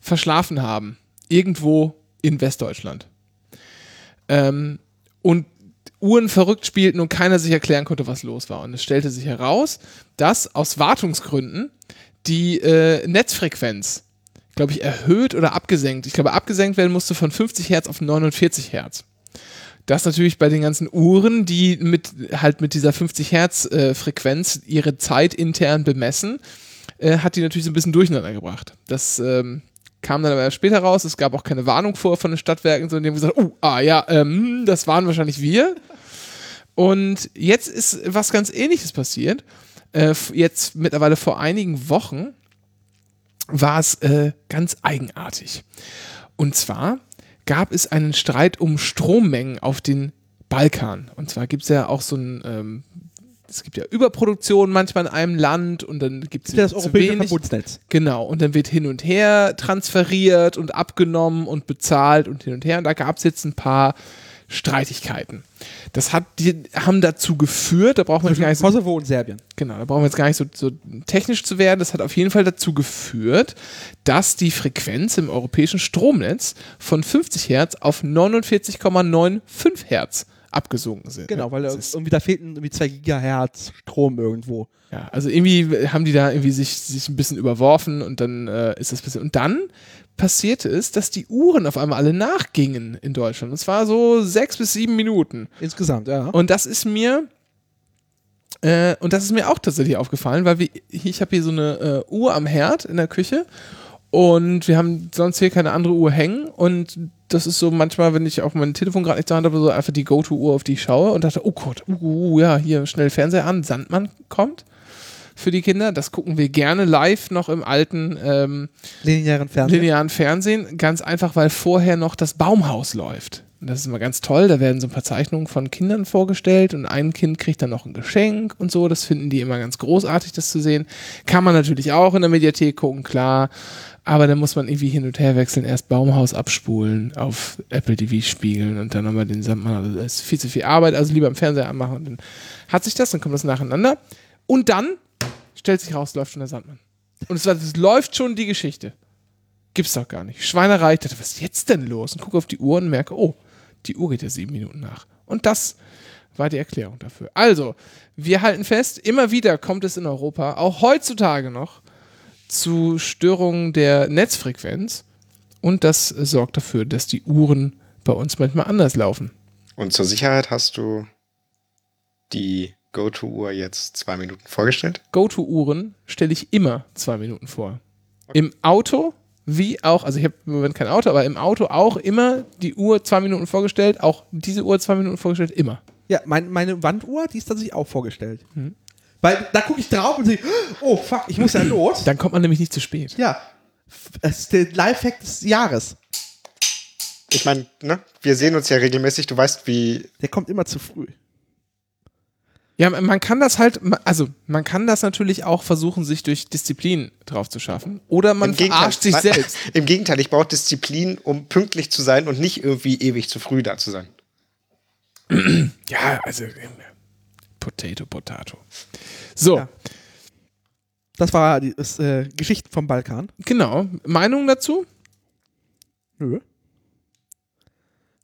verschlafen haben. Irgendwo in Westdeutschland. Ähm, und Uhren verrückt spielten und keiner sich erklären konnte, was los war. Und es stellte sich heraus, dass aus Wartungsgründen die äh, Netzfrequenz, glaube ich, erhöht oder abgesenkt. Ich glaube, abgesenkt werden musste von 50 Hertz auf 49 Hertz. Das natürlich bei den ganzen Uhren, die mit halt mit dieser 50 Hertz äh, Frequenz ihre Zeit intern bemessen, äh, hat die natürlich so ein bisschen durcheinander gebracht. Das ähm, kam dann aber später raus. Es gab auch keine Warnung vor von den Stadtwerken, sondern die haben gesagt, oh, ah ja, ähm, das waren wahrscheinlich wir. Und jetzt ist was ganz ähnliches passiert. Äh, jetzt mittlerweile vor einigen Wochen war es äh, ganz eigenartig. Und zwar gab es einen Streit um Strommengen auf den Balkan. Und zwar gibt es ja auch so ein, ähm, es gibt ja Überproduktion manchmal in einem Land und dann gibt es Das europäische wenig. Verbotsnetz. Genau, und dann wird hin und her transferiert und abgenommen und bezahlt und hin und her. Und da gab es jetzt ein paar Streitigkeiten. Das hat, die haben dazu geführt, da braucht man gar nicht so, Kosovo und Serbien. genau, da brauchen wir jetzt gar nicht so, so technisch zu werden. Das hat auf jeden Fall dazu geführt, dass die Frequenz im europäischen Stromnetz von 50 Hertz auf 49,95 Hertz abgesunken sind. Genau, weil da das ist irgendwie da fehlten irgendwie zwei Gigahertz Strom irgendwo. ja, also irgendwie haben die da irgendwie sich, sich ein bisschen überworfen und dann äh, ist das passiert. Und dann passierte es, dass die Uhren auf einmal alle nachgingen in Deutschland. Und zwar so sechs bis sieben Minuten. Insgesamt, ja. Und das ist mir äh, und das ist mir auch tatsächlich aufgefallen, weil wir, ich habe hier so eine äh, Uhr am Herd in der Küche und wir haben sonst hier keine andere Uhr hängen und das ist so manchmal, wenn ich auf mein Telefon gerade nicht zur Hand habe, so einfach die Go-To-Uhr, auf die ich schaue und dachte, oh Gott, uh, uh, ja, hier schnell Fernseher an, Sandmann kommt für die Kinder. Das gucken wir gerne live noch im alten ähm, Linearen Fernsehen. linearen Fernsehen. Ganz einfach, weil vorher noch das Baumhaus läuft. Und das ist immer ganz toll. Da werden so ein paar Zeichnungen von Kindern vorgestellt und ein Kind kriegt dann noch ein Geschenk und so. Das finden die immer ganz großartig, das zu sehen. Kann man natürlich auch in der Mediathek gucken, klar. Aber dann muss man irgendwie hin und her wechseln. Erst Baumhaus abspulen, auf Apple TV spiegeln und dann nochmal den Sandmann. Also das ist viel zu viel Arbeit. Also lieber im Fernseher anmachen. Und dann hat sich das, dann kommt das nacheinander. Und dann stellt sich raus, läuft schon der Sandmann. Und es, war- es läuft schon die Geschichte. Gibt's doch gar nicht. Schweinerei. Ich dachte, was ist jetzt denn los? Und gucke auf die Uhr und merke, oh, Die Uhr geht ja sieben Minuten nach. Und das war die Erklärung dafür. Also, wir halten fest, immer wieder kommt es in Europa, auch heutzutage noch, zu Störungen der Netzfrequenz. Und das sorgt dafür, dass die Uhren bei uns manchmal anders laufen. Und zur Sicherheit hast du die Go-To-Uhr jetzt zwei Minuten vorgestellt? Go-To-Uhren stelle ich immer zwei Minuten vor. Im Auto wie auch, also ich habe im Moment kein Auto, aber im Auto auch immer die Uhr zwei Minuten vorgestellt, auch diese Uhr zwei Minuten vorgestellt, immer. Ja, mein, meine Wanduhr, die ist tatsächlich auch vorgestellt. Weil da gucke ich drauf und sehe, oh fuck, ich muss ja los. Dann kommt man nämlich nicht zu spät. Ja. Das ist der Lifehack des Jahres. Ich meine, ne, wir sehen uns ja regelmäßig. Du weißt, wie. Der kommt immer zu früh. Ja, man kann das halt, also man kann das natürlich auch versuchen, sich durch Disziplin drauf zu schaffen. Oder man Im Gegenteil, verarscht sich man- selbst. Im Gegenteil, ich brauche Disziplin, um pünktlich zu sein und nicht irgendwie ewig zu früh da zu sein. Ja, also äh, Potato, Potato. So, Ja. Das war die das, äh, Geschichten vom Balkan. genau. Meinung dazu? Nö.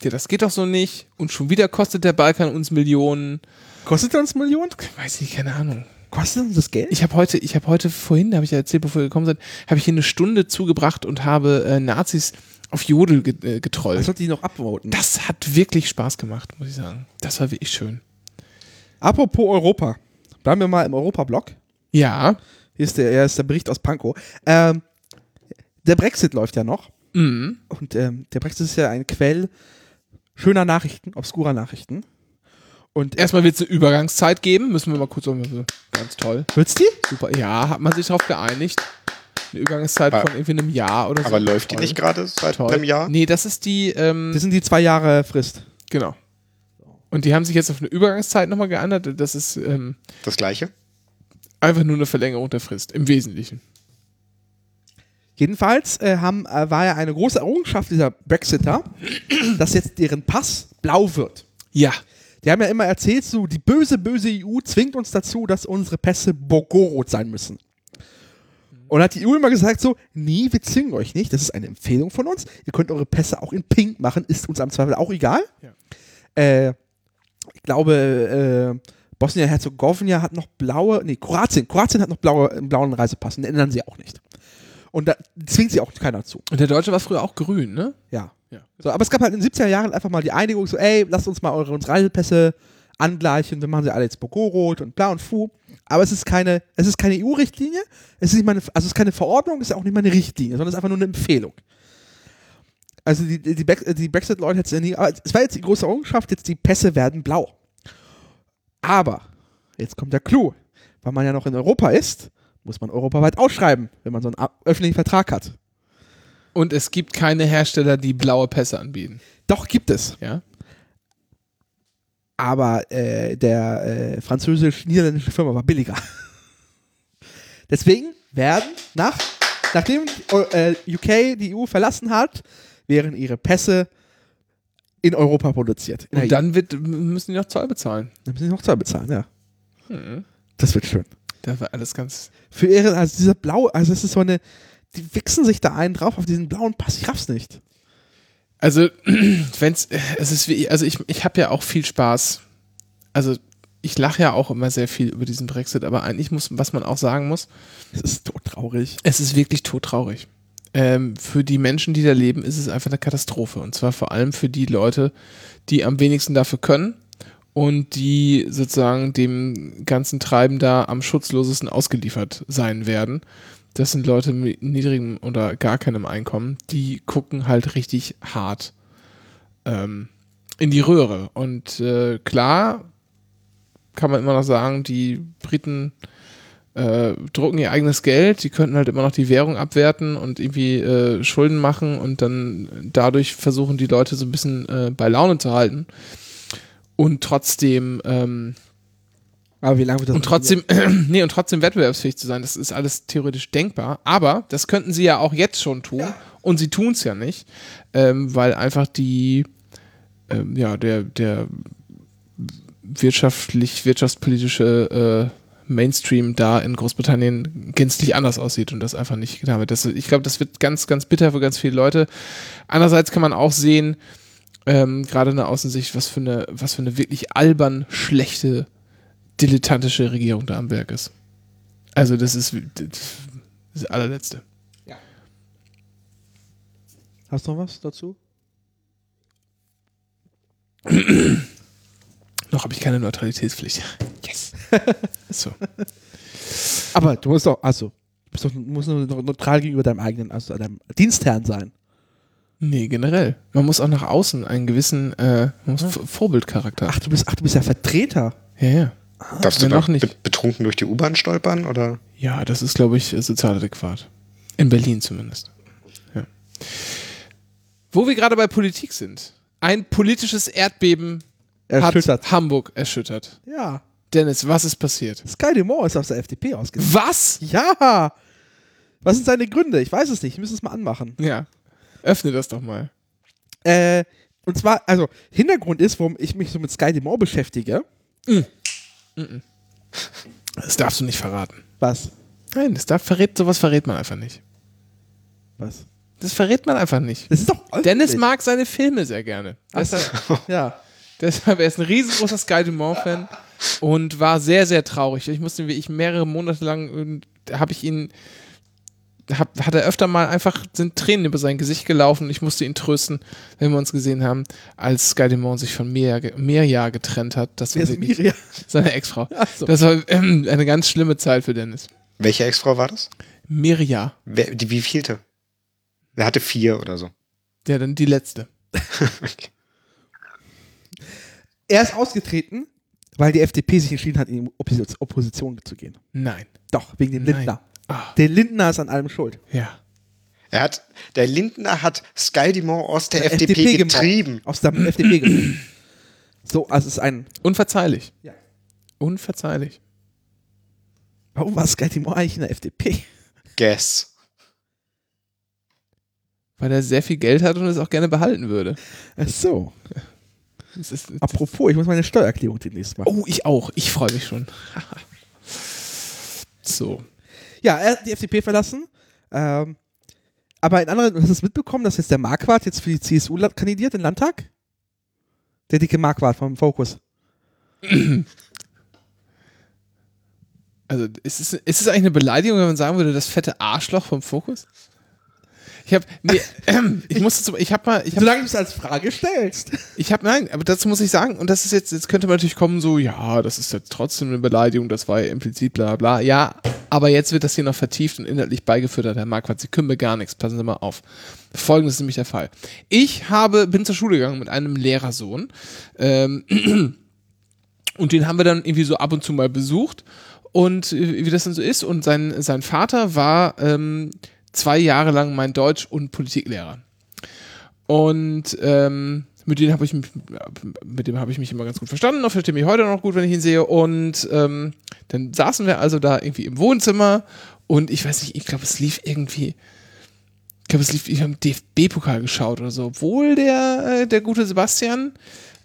Ja, das geht doch so nicht. Und schon wieder kostet der Balkan uns Millionen. Kostet uns Millionen? Weiß ich, keine Ahnung. Kostet uns das Geld? Ich habe heute, ich habe heute vorhin, habe ich ja erzählt, bevor wir gekommen sind, habe ich hier eine Stunde zugebracht und habe äh, Nazis auf Jodel äh, Das getrollt. sollte die noch upvoten. Das hat wirklich Spaß gemacht, muss ich sagen. Das war wirklich schön. Apropos Europa. Bleiben wir mal im Europa-Block. Ja. Hier ist der, hier ist der Bericht aus Pankow. Ähm, der Brexit läuft ja noch. Mhm. Und ähm, der Brexit ist ja ein Quell schöner Nachrichten, obskurer Nachrichten. Und Erstmal wird es eine Übergangszeit geben. Müssen wir mal kurz sagen. Ganz toll. wird's die? Super. Ja, hat man sich darauf geeinigt. Eine Übergangszeit Aber- von irgendwie einem Jahr oder so. Aber läuft die Toll. nicht gerade seit Toll. einem Jahr? Nee, das ist die, ähm, Das sind die zwei Jahre Frist. genau. Und die haben sich jetzt auf eine Übergangszeit nochmal geändert. Das ist ähm, Das gleiche? einfach nur eine Verlängerung der Frist, im Wesentlichen. Jedenfalls äh, haben, äh, war ja eine große Errungenschaft dieser Brexiter, dass jetzt deren Pass blau wird. Ja. Die haben ja immer erzählt, so die böse, böse EU zwingt uns dazu, dass unsere Pässe borgorot sein müssen. Und hat die EU immer gesagt so, nee, wir zwingen euch nicht, das ist eine Empfehlung von uns. Ihr könnt eure Pässe auch in pink machen, ist uns am Zweifel auch egal. Ja. Äh, glaube, äh, Bosnien-Herzegowina hat noch blaue, nee, Kroatien, Kroatien hat noch blaue, einen blauen Reisepass, den ändern sie auch nicht. Und da zwingt sie auch keiner zu. Und der Deutsche war früher auch grün, ne? Ja. Ja. So, aber es gab halt in den 70er Jahren einfach mal die Einigung, so, ey, lasst uns mal eure uns Reisepässe angleichen, wir machen sie alle jetzt Bogorot und bla und fu. Aber es ist keine, es ist keine EU-Richtlinie, es ist nicht mal eine, also es ist keine Verordnung, es ist auch nicht mal eine Richtlinie, sondern es ist einfach nur eine Empfehlung. Also die, die, Back- die Brexit-Leute hätten es ja nie, aber es war jetzt die große Errungenschaft, jetzt die Pässe werden blau. Aber, jetzt kommt der Clou, weil man ja noch in Europa ist, muss man europaweit ausschreiben, wenn man so einen öffentlichen Vertrag hat. Und es gibt keine Hersteller, die blaue Pässe anbieten. Doch, gibt es. Ja. aber äh, der äh, französisch-niederländische Firma war billiger. Deswegen werden nach, nachdem äh, UK die EU verlassen hat, wären ihre Pässe in Europa produziert. In Und dann wird, müssen die noch Zoll bezahlen. Dann müssen sie noch Zoll bezahlen, ja. Das wird schön. Da war alles ganz. Für ihre, also dieser blaue, also es ist so eine, die wichsen sich da einen drauf auf diesen blauen Pass, ich raff's nicht. Also, wenn's, es ist wie, also ich, ich habe ja auch viel Spaß. Also, ich lache ja auch immer sehr viel über diesen Brexit, aber eigentlich muss, was man auch sagen muss, Es ist todtraurig. es ist wirklich todtraurig. Ähm, für die Menschen, die da leben, ist es einfach eine Katastrophe. Und zwar vor allem für die Leute, die am wenigsten dafür können und die sozusagen dem ganzen Treiben da am schutzlosesten ausgeliefert sein werden. Das sind Leute mit niedrigem oder gar keinem Einkommen, die gucken halt richtig hart ähm, in die Röhre. Und äh, klar kann man immer noch sagen, die Briten äh, drucken ihr eigenes Geld, die könnten halt immer noch die Währung abwerten und irgendwie äh, Schulden machen und dann dadurch versuchen die Leute so ein bisschen äh, bei Laune zu halten. Und trotzdem ähm, Aber wie lange wird das und trotzdem nee und trotzdem wettbewerbsfähig zu sein, das ist alles theoretisch denkbar, aber das könnten sie ja auch jetzt schon tun und sie tun es ja nicht, ähm, weil einfach die ähm, ja der der wirtschaftlich wirtschaftspolitische äh, Mainstream da in Großbritannien gänzlich anders aussieht und das einfach nicht getan wird. Das, ich glaube, das wird ganz, ganz bitter für ganz viele Leute. Andererseits kann man auch sehen, ähm, gerade in der Außensicht, was für eine, was für eine wirklich albern schlechte, dilettantische Regierung da am Werk ist. Also das ist das, das allerletzte. Hast du noch was dazu? Noch habe ich keine Neutralitätspflicht. Yes. so. Aber du musst doch, also, du bist doch, du musst nur neutral gegenüber deinem eigenen, also deinem Dienstherrn sein. Nee, generell. Man muss auch nach außen einen gewissen äh, man muss V- Vorbildcharakter. Ach, du bist, ach, du bist ja Vertreter. ja, ja. Darfst du ja, noch nicht. be- betrunken durch die U-Bahn stolpern? Oder? Ja, das ist, glaube ich, sozial adäquat. In Berlin zumindest. Ja. Wo wir gerade bei Politik sind. Ein politisches Erdbeben Erschüttert. hat Hamburg erschüttert. Ja. Dennis, was ist passiert? Sky Dumont ist aus der FDP ausgegangen. Was? Ja! Was sind seine Gründe? Ich weiß es nicht. Ich müssen es mal anmachen. Ja. Öffne das doch mal. Äh, und zwar, also, Hintergrund ist, warum ich mich so mit Sky Dumont beschäftige. Das darfst du nicht verraten. Was? Nein, das darf, verrät, sowas verrät man einfach nicht. Was? Das verrät man einfach nicht. Das ist doch. Dennis mag seine Filme sehr gerne. Ach. Deshalb, Ja. Deshalb er ist ein riesengroßer Sky Dumont-Fan und war sehr, sehr traurig. Ich musste, wie ich mehrere Monate lang, habe ich ihn, hab, hat er öfter mal einfach, sind Tränen über sein Gesicht gelaufen und ich musste ihn trösten, wenn wir uns gesehen haben, als Sky Dumont sich von Mirja, Mirja getrennt hat. Das war wirklich Miriam? seine Ex-Frau. Ach so. Das war ähm, eine ganz schlimme Zeit für Dennis. Welche Ex-Frau war das? Mirja, Wer, die, wie vielte? Er hatte vier oder so. ja, dann die letzte. Er ist ausgetreten, weil die FDP sich entschieden hat, in die Oppos- Opposition zu gehen. Nein. Doch, wegen dem Nein. Lindner. Ah, Der Lindner ist an allem schuld. ja. Er hat, der Lindner hat Sky Dumont aus der, FDP, gemacht. getrieben. Aus der FDP gemacht. So, also es ist ein. Unverzeihlich. Ja. Unverzeihlich. Warum war Sky Dumont eigentlich in der FDP? Guess. Weil er sehr viel Geld hat und es auch gerne behalten würde. Ach so. Das ist, Apropos, ich muss meine Steuererklärung demnächst machen. oh, ich auch. Ich freue mich schon. so. Ja, er hat die FDP verlassen. Ähm, aber in anderen, hast du es mitbekommen, dass jetzt der Marquardt jetzt für die CSU kandidiert im Landtag? Der dicke Marquardt vom Fokus. Also, ist es, ist es eigentlich eine Beleidigung, wenn man sagen würde, das fette Arschloch vom Fokus? Ich habe, nee, ähm, ich musste zum, ich habe mal, ich habe, Solange du es als Frage stellst. ich habe, nein, aber dazu muss ich sagen, und das ist jetzt, jetzt könnte man natürlich kommen, so, ja, das ist jetzt trotzdem eine Beleidigung, das war ja implizit, bla, bla, ja, aber jetzt wird das hier noch vertieft und inhaltlich beigefüttert, Herr Marquardt, Sie können mir gar nichts, passen Sie mal auf. Folgendes ist nämlich der Fall. Ich habe, bin zur Schule gegangen mit einem Lehrersohn, ähm, Und den haben wir dann irgendwie so ab und zu mal besucht. Und äh, wie das dann so ist. Und sein, sein Vater war ähm, zwei Jahre lang mein Deutsch- und Politiklehrer. Und ähm, mit dem habe ich mich, dem habe ich mich immer ganz gut verstanden, und verstehe mich heute noch gut, wenn ich ihn sehe. Und ähm, dann saßen wir also da irgendwie im Wohnzimmer und ich weiß nicht, ich glaube, es lief irgendwie, ich glaube, es lief, ich habe DFB-Pokal geschaut oder so, obwohl der, äh, der gute Sebastian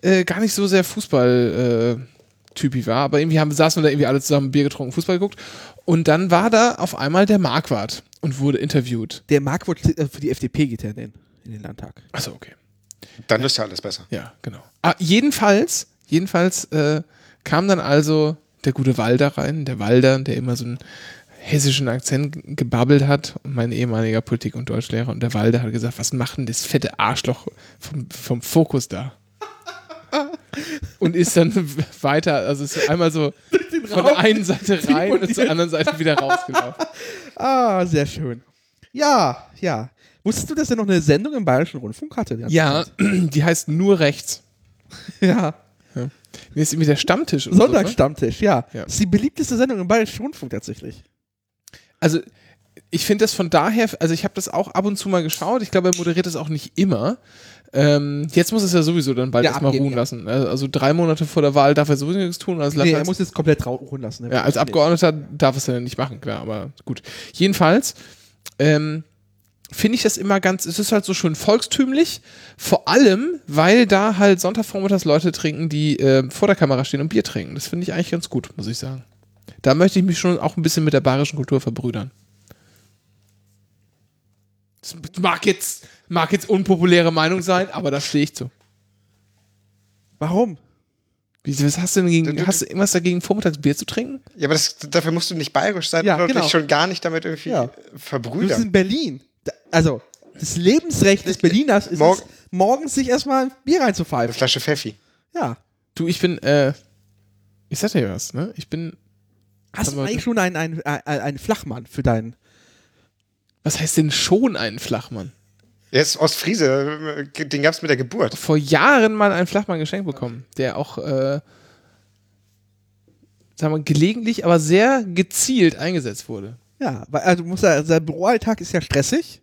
äh, gar nicht so sehr Fußball äh, war, aber irgendwie haben, saßen wir da irgendwie alle zusammen Bier getrunken, Fußball geguckt und dann war da auf einmal der Marquardt und wurde interviewt. Der Marquardt äh, für die FDP geht er in den, in den Landtag. Achso, okay. Dann ist ja alles besser. Ja, genau. Ah, jedenfalls, jedenfalls äh, kam dann also der gute Walder rein, der Walder, der immer so einen hessischen Akzent gebabbelt hat, und mein ehemaliger Politik- und Deutschlehrer. Und der Walder hat gesagt, was macht denn das fette Arschloch vom, vom Fokus da? Und ist dann weiter, also ist einmal so von der einen Seite rein und zur anderen Seite wieder rausgelaufen. Ah, sehr schön. Ja, ja. Wusstest du, dass er noch eine Sendung im Bayerischen Rundfunk hatte? die Ja, die heißt nur rechts. Ja. Mir ist irgendwie der Stammtisch. und so, ne? Sonntagsstammtisch, ja. Ja. Das ist die beliebteste Sendung im Bayerischen Rundfunk tatsächlich. Also ich finde das von daher, also ich habe das auch ab und zu mal geschaut. Ich glaube, er moderiert das auch nicht immer. Ähm, jetzt muss es ja sowieso dann bald Ja, erstmal ruhen ja. lassen. Also drei Monate vor der Wahl darf er sowieso nichts tun. Als, Nee, er muss jetzt komplett ruhen lassen. Er ja, als Abgeordneter darf es ja nicht machen, klar, aber gut. Jedenfalls ähm, finde ich das immer ganz, es ist halt so schön volkstümlich, vor allem, weil da halt Sonntagvormittags Leute trinken, die ähm, vor der Kamera stehen und Bier trinken. Das finde ich eigentlich ganz gut, muss ich sagen. Da möchte ich mich schon auch ein bisschen mit der bayerischen Kultur verbrüdern. Das mag jetzt, mag jetzt unpopuläre Meinung sein, aber da stehe ich zu. Warum? Wie, was hast du denn gegen, du- hast du irgendwas dagegen, vormittags Bier zu trinken? Ja, aber das, dafür musst du nicht bayerisch sein Ja, und genau. dich schon gar nicht damit irgendwie Ja. äh, Du bist verbrüdern. in Berlin. Da- Also, das Lebensrecht des Berliners ist Morgen- es, morgens sich erstmal ein Bier Eine reinzupfeifen. Flasche Pfeffi. Ja. Du, ich bin, äh, ich sag dir was, ne? Ich bin, Hast du eigentlich schon einen, einen, einen, einen Flachmann für deinen. was heißt denn schon ein Flachmann? Er ist Ostfriese, äh, den gab's mit der Geburt. Vor Jahren mal einen Flachmann geschenkt bekommen, der auch, äh, sagen wir, gelegentlich, aber sehr gezielt eingesetzt wurde. Ja, weil also du musst ja, sein Büroalltag ist ja stressig.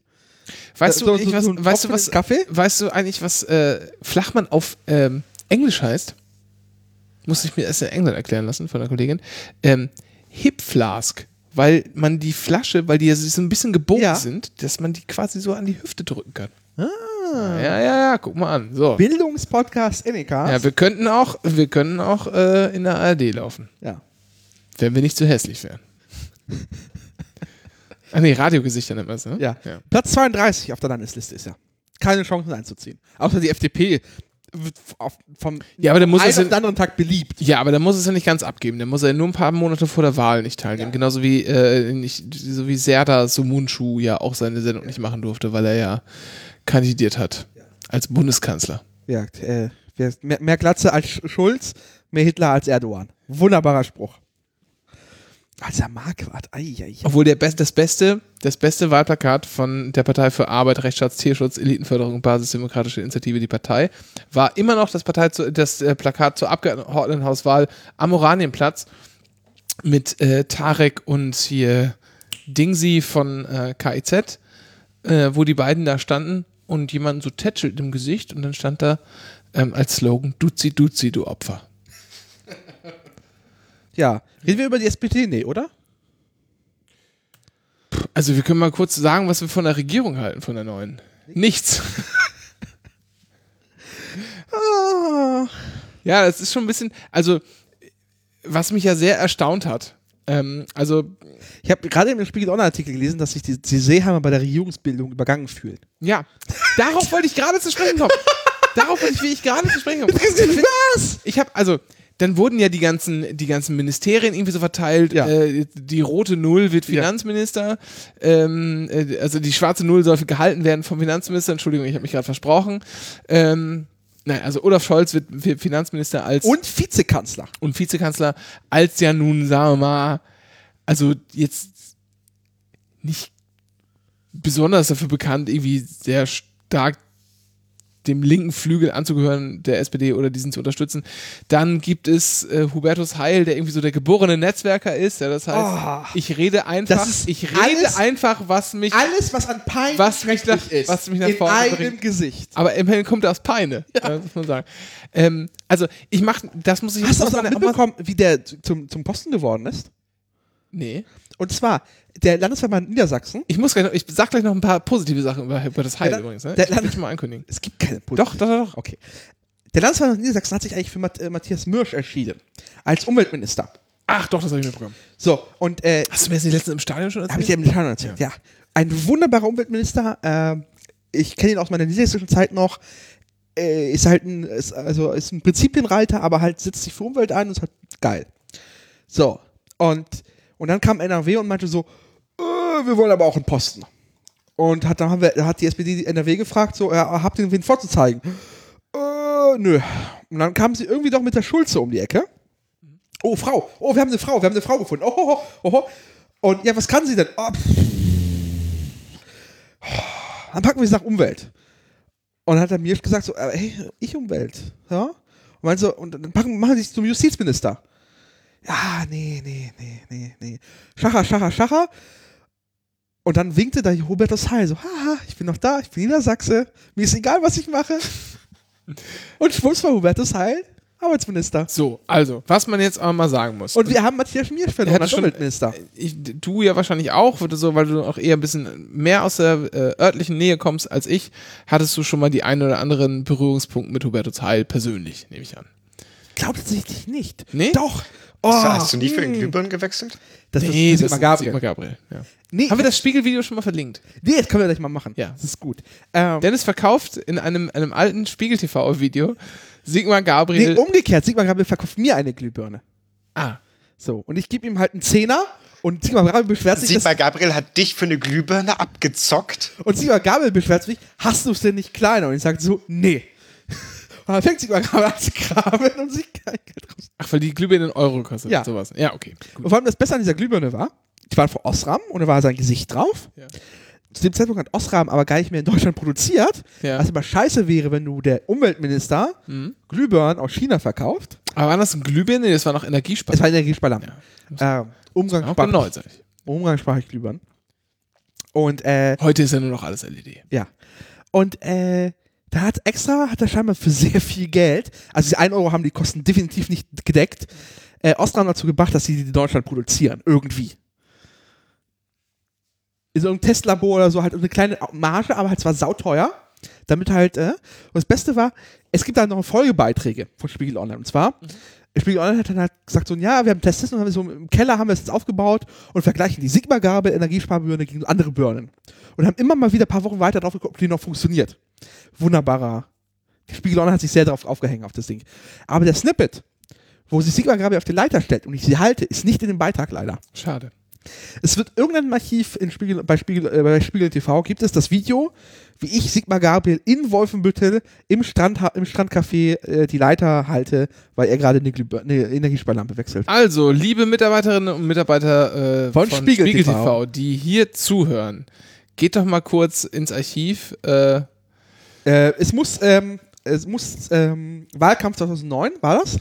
Weißt So- du, so- eigentlich, was, so ein weißt du was, Kaffee? weißt du eigentlich, was äh, Flachmann auf ähm, Englisch heißt? Musste ich mir erst in England erklären lassen von der Kollegin. Ähm, Hip Flask, weil man die Flasche, weil die ja so ein bisschen gebogen Ja. sind, dass man die quasi so an die Hüfte drücken kann. Ah. Ja, ja, ja, guck mal an. So. Bildungspodcast NEK. Ja, wir könnten auch, wir können auch äh, in der ARD laufen, ja. wenn wir nicht zu hässlich wären. Ah nee, Radiogesichter nennt man es, ne? Ja. ja. Platz 32 auf der Landesliste ist ja. Keine Chancen einzuziehen. Außer die FDP auf, vom Ja, aber der muss einen es auf ja- den anderen Tag beliebt. Ja, aber der muss es ja nicht ganz abgeben. Der muss ja nur ein paar Monate vor der Wahl nicht teilnehmen. Genauso wie, äh, nicht, so wie Serda Sumunchu ja auch seine Sendung nicht machen durfte, weil er ja kandidiert hat als Bundeskanzler. Ja, äh, mehr, mehr Glatze als Sch- Schulz, mehr Hitler als Erdogan. Wunderbarer Spruch. Alter Marquardt, ei. Obwohl der Best, das beste, das beste Wahlplakat von der Partei für Arbeit, Rechtsstaats, Tierschutz, Elitenförderung, Basisdemokratische Initiative, die Partei, war immer noch das, Partei zu, das äh, Plakat zur Abgeordnetenhauswahl am Oranienplatz mit äh, Tarek und hier Dingsi von äh, KIZ, äh, wo die beiden da standen und jemanden so tätschelt im Gesicht und dann stand da ähm, als Slogan Duzi Duzi, du Opfer. Ja. Reden wir über die SPD? Nee, oder? Also wir können mal kurz sagen, was wir von der Regierung halten, von der neuen. Nichts. Ah. Ja, das ist schon ein bisschen, also was mich ja sehr erstaunt hat. Ähm, also Ich habe gerade im Spiegel Online-Artikel gelesen, dass sich die, die Seeheimer bei der Regierungsbildung übergangen fühlen. ja, darauf wollte ich gerade zu sprechen kommen. darauf wollte ich, wie ich gerade zu sprechen kommen. Was? Ich habe also dann wurden ja die ganzen, die ganzen Ministerien irgendwie so verteilt. Ja. Äh, die rote Null wird Finanzminister. Ähm, äh, also die schwarze Null soll gehalten werden vom Finanzminister. Entschuldigung, ich habe mich gerade versprochen. Ähm, nein, also Olaf Scholz wird, wird Finanzminister als Und Vizekanzler. und Vizekanzler als ja nun, sagen wir mal, also jetzt nicht besonders dafür bekannt, irgendwie sehr stark dem linken Flügel anzugehören, der SPD oder diesen zu unterstützen. Dann gibt es äh, Hubertus Heil, der irgendwie so der geborene Netzwerker ist. Ja, das heißt, Oh. ich rede einfach, ich rede alles- einfach, was mich, Alles, was an Pein Was mich nach- ist, was mich nach in vorne einem bringt. Gesicht. aber immerhin kommt er aus Peine, ja. muss man sagen. Ähm, also ich mache, das muss ich Hast du auch mitbekommen, wie der zu- zum, zum Posten geworden ist? Nee. Und zwar, der Landesverband Niedersachsen, Ich muss gleich noch, ich sag gleich noch ein paar positive Sachen über, über das Heil übrigens. Ne? der- ich schon mal ankündigen. es gibt keine Doch, doch, doch, doch. Okay. Der Landesverband Niedersachsen hat sich eigentlich für Matt, äh, Matthias Mürsch entschieden. Als Umweltminister. Ach doch, das habe ich mitbekommen. So, und äh, Hast du mir das nicht letztens im Stadion schon erzählt? Habe ich dir im Detail erzählt, ja. Ein wunderbarer Umweltminister. Äh, ich kenne ihn aus meiner niedersächsischen Zeit noch. Äh, ist halt ein, ist, also ist ein Prinzipienreiter, aber halt setzt sich für Umwelt ein und ist halt geil. So. Und, und dann kam NRW und meinte so, wir wollen aber auch einen Posten. Und hat, dann haben wir, hat die SPD die NRW gefragt, so, ja, habt ihr wen vorzuzeigen? Äh, nö. Und dann kamen sie irgendwie doch mit der Schulze um die Ecke. Oh, Frau. Oh, wir haben eine Frau. Wir haben eine Frau gefunden. Oh, oh, oh, oh. Und ja, was kann sie denn? Oh. Dann packen wir sie nach Umwelt. Und dann hat er mir gesagt so, äh, hey, ich Umwelt. Ja? Und, so, und dann packen, machen sie sich zum Justizminister. Ja, nee, nee, nee, nee, nee. Schacher, Schacher, Schacher. Und dann winkte da Hubertus Heil so, haha, ich bin noch da, ich bin Niedersachse, mir ist egal, was ich mache. Und schwupps war Hubertus Heil Arbeitsminister. So, also, was man jetzt aber mal sagen muss. Und wir haben Matthias Schmiersch Er verloren als Umweltminister. ich, du ja wahrscheinlich auch, so, weil du auch eher ein bisschen mehr aus der äh, örtlichen Nähe kommst als ich, hattest du schon mal die einen oder anderen Berührungspunkte mit Hubertus Heil persönlich, nehme ich an. Glaubt tatsächlich nicht. Nee? Doch. Oh, Hast du- Hast du nie für den Glühbirnen gewechselt? Das ist Nee, ist Sigmar ist Sigmar Gabriel. Gabriel. Ja. Nee, Haben wir das Spiegelvideo schon mal verlinkt? nee, das können wir gleich mal machen. Ja. Das ist gut. Ähm, Dennis verkauft in einem, einem alten Spiegel-TV-Video Sigmar Nee, Gabriel. umgekehrt. Sigmar Gabriel verkauft mir eine Glühbirne. ah, So. Und ich gebe ihm halt einen Zehner und Sigmar Gabriel beschwert sich, dass, Sigmar Gabriel hat dich für eine Glühbirne abgezockt. und Sigmar Gabriel beschwert sich, hast du es denn nicht kleiner? Und ich sage so, nee. Und dann fängt Sigmar Gabriel an zu graben und sich kein Geld raus. ach, weil die Glühbirne einen Euro kostet. Ja. Sowas. Ja, okay. Und vor allem das Beste an dieser Glühbirne war, die waren von Osram und da war sein Gesicht drauf. Ja. Zu dem Zeitpunkt hat Osram aber gar nicht mehr in Deutschland produziert. Ja. Was aber scheiße wäre, wenn du der Umweltminister Glühbirnen aus China verkauft. Aber waren das ein Glühbirne? Das war noch Es Energiespeicher. war Energiesparlampe. Ja. Ähm, umgangssprachlich, genau, umgangssprachlich Glühbirnen. Und äh, Heute ist ja nur noch alles LED. Ja. Und äh, da hat extra, hat er scheinbar für sehr viel Geld, also diese 1 Euro haben die Kosten definitiv nicht gedeckt, äh, Osram dazu gebracht, dass sie die in Deutschland produzieren. Irgendwie. In so einem Testlabor oder so, halt eine kleine Marge, aber halt zwar sauteuer. Damit halt, äh, und das Beste war, es gibt da noch Folgebeiträge von Spiegel Online. Und zwar, Spiegel Online hat dann halt gesagt, so, ja, wir haben Testes und haben so im Keller haben wir es jetzt aufgebaut und vergleichen die Sigma-Gabe Energiesparbirne gegen andere Birnen. Und haben immer mal wieder ein paar Wochen weiter drauf geguckt, ob die noch funktioniert. Wunderbarer. Spiegel Online hat sich sehr darauf aufgehängt, auf das Ding. Aber der Snippet, wo sich Sigma-Gabe auf die Leiter stellt und ich sie halte, ist nicht in dem Beitrag leider. Schade. Es wird irgendein Archiv in Spiegel, bei, Spiegel, äh, bei Spiegel TV gibt es das Video, wie ich Sigmar Gabriel in Wolfenbüttel im, Strand, im Strandcafé äh, die Leiter halte, weil er gerade eine, eine Energiesparlampe wechselt. Also, liebe Mitarbeiterinnen und Mitarbeiter äh, Von Spiegel TV. die hier zuhören, geht doch mal kurz ins Archiv. Äh, Äh, es muss, ähm, es muss ähm, Wahlkampf 2009, war das?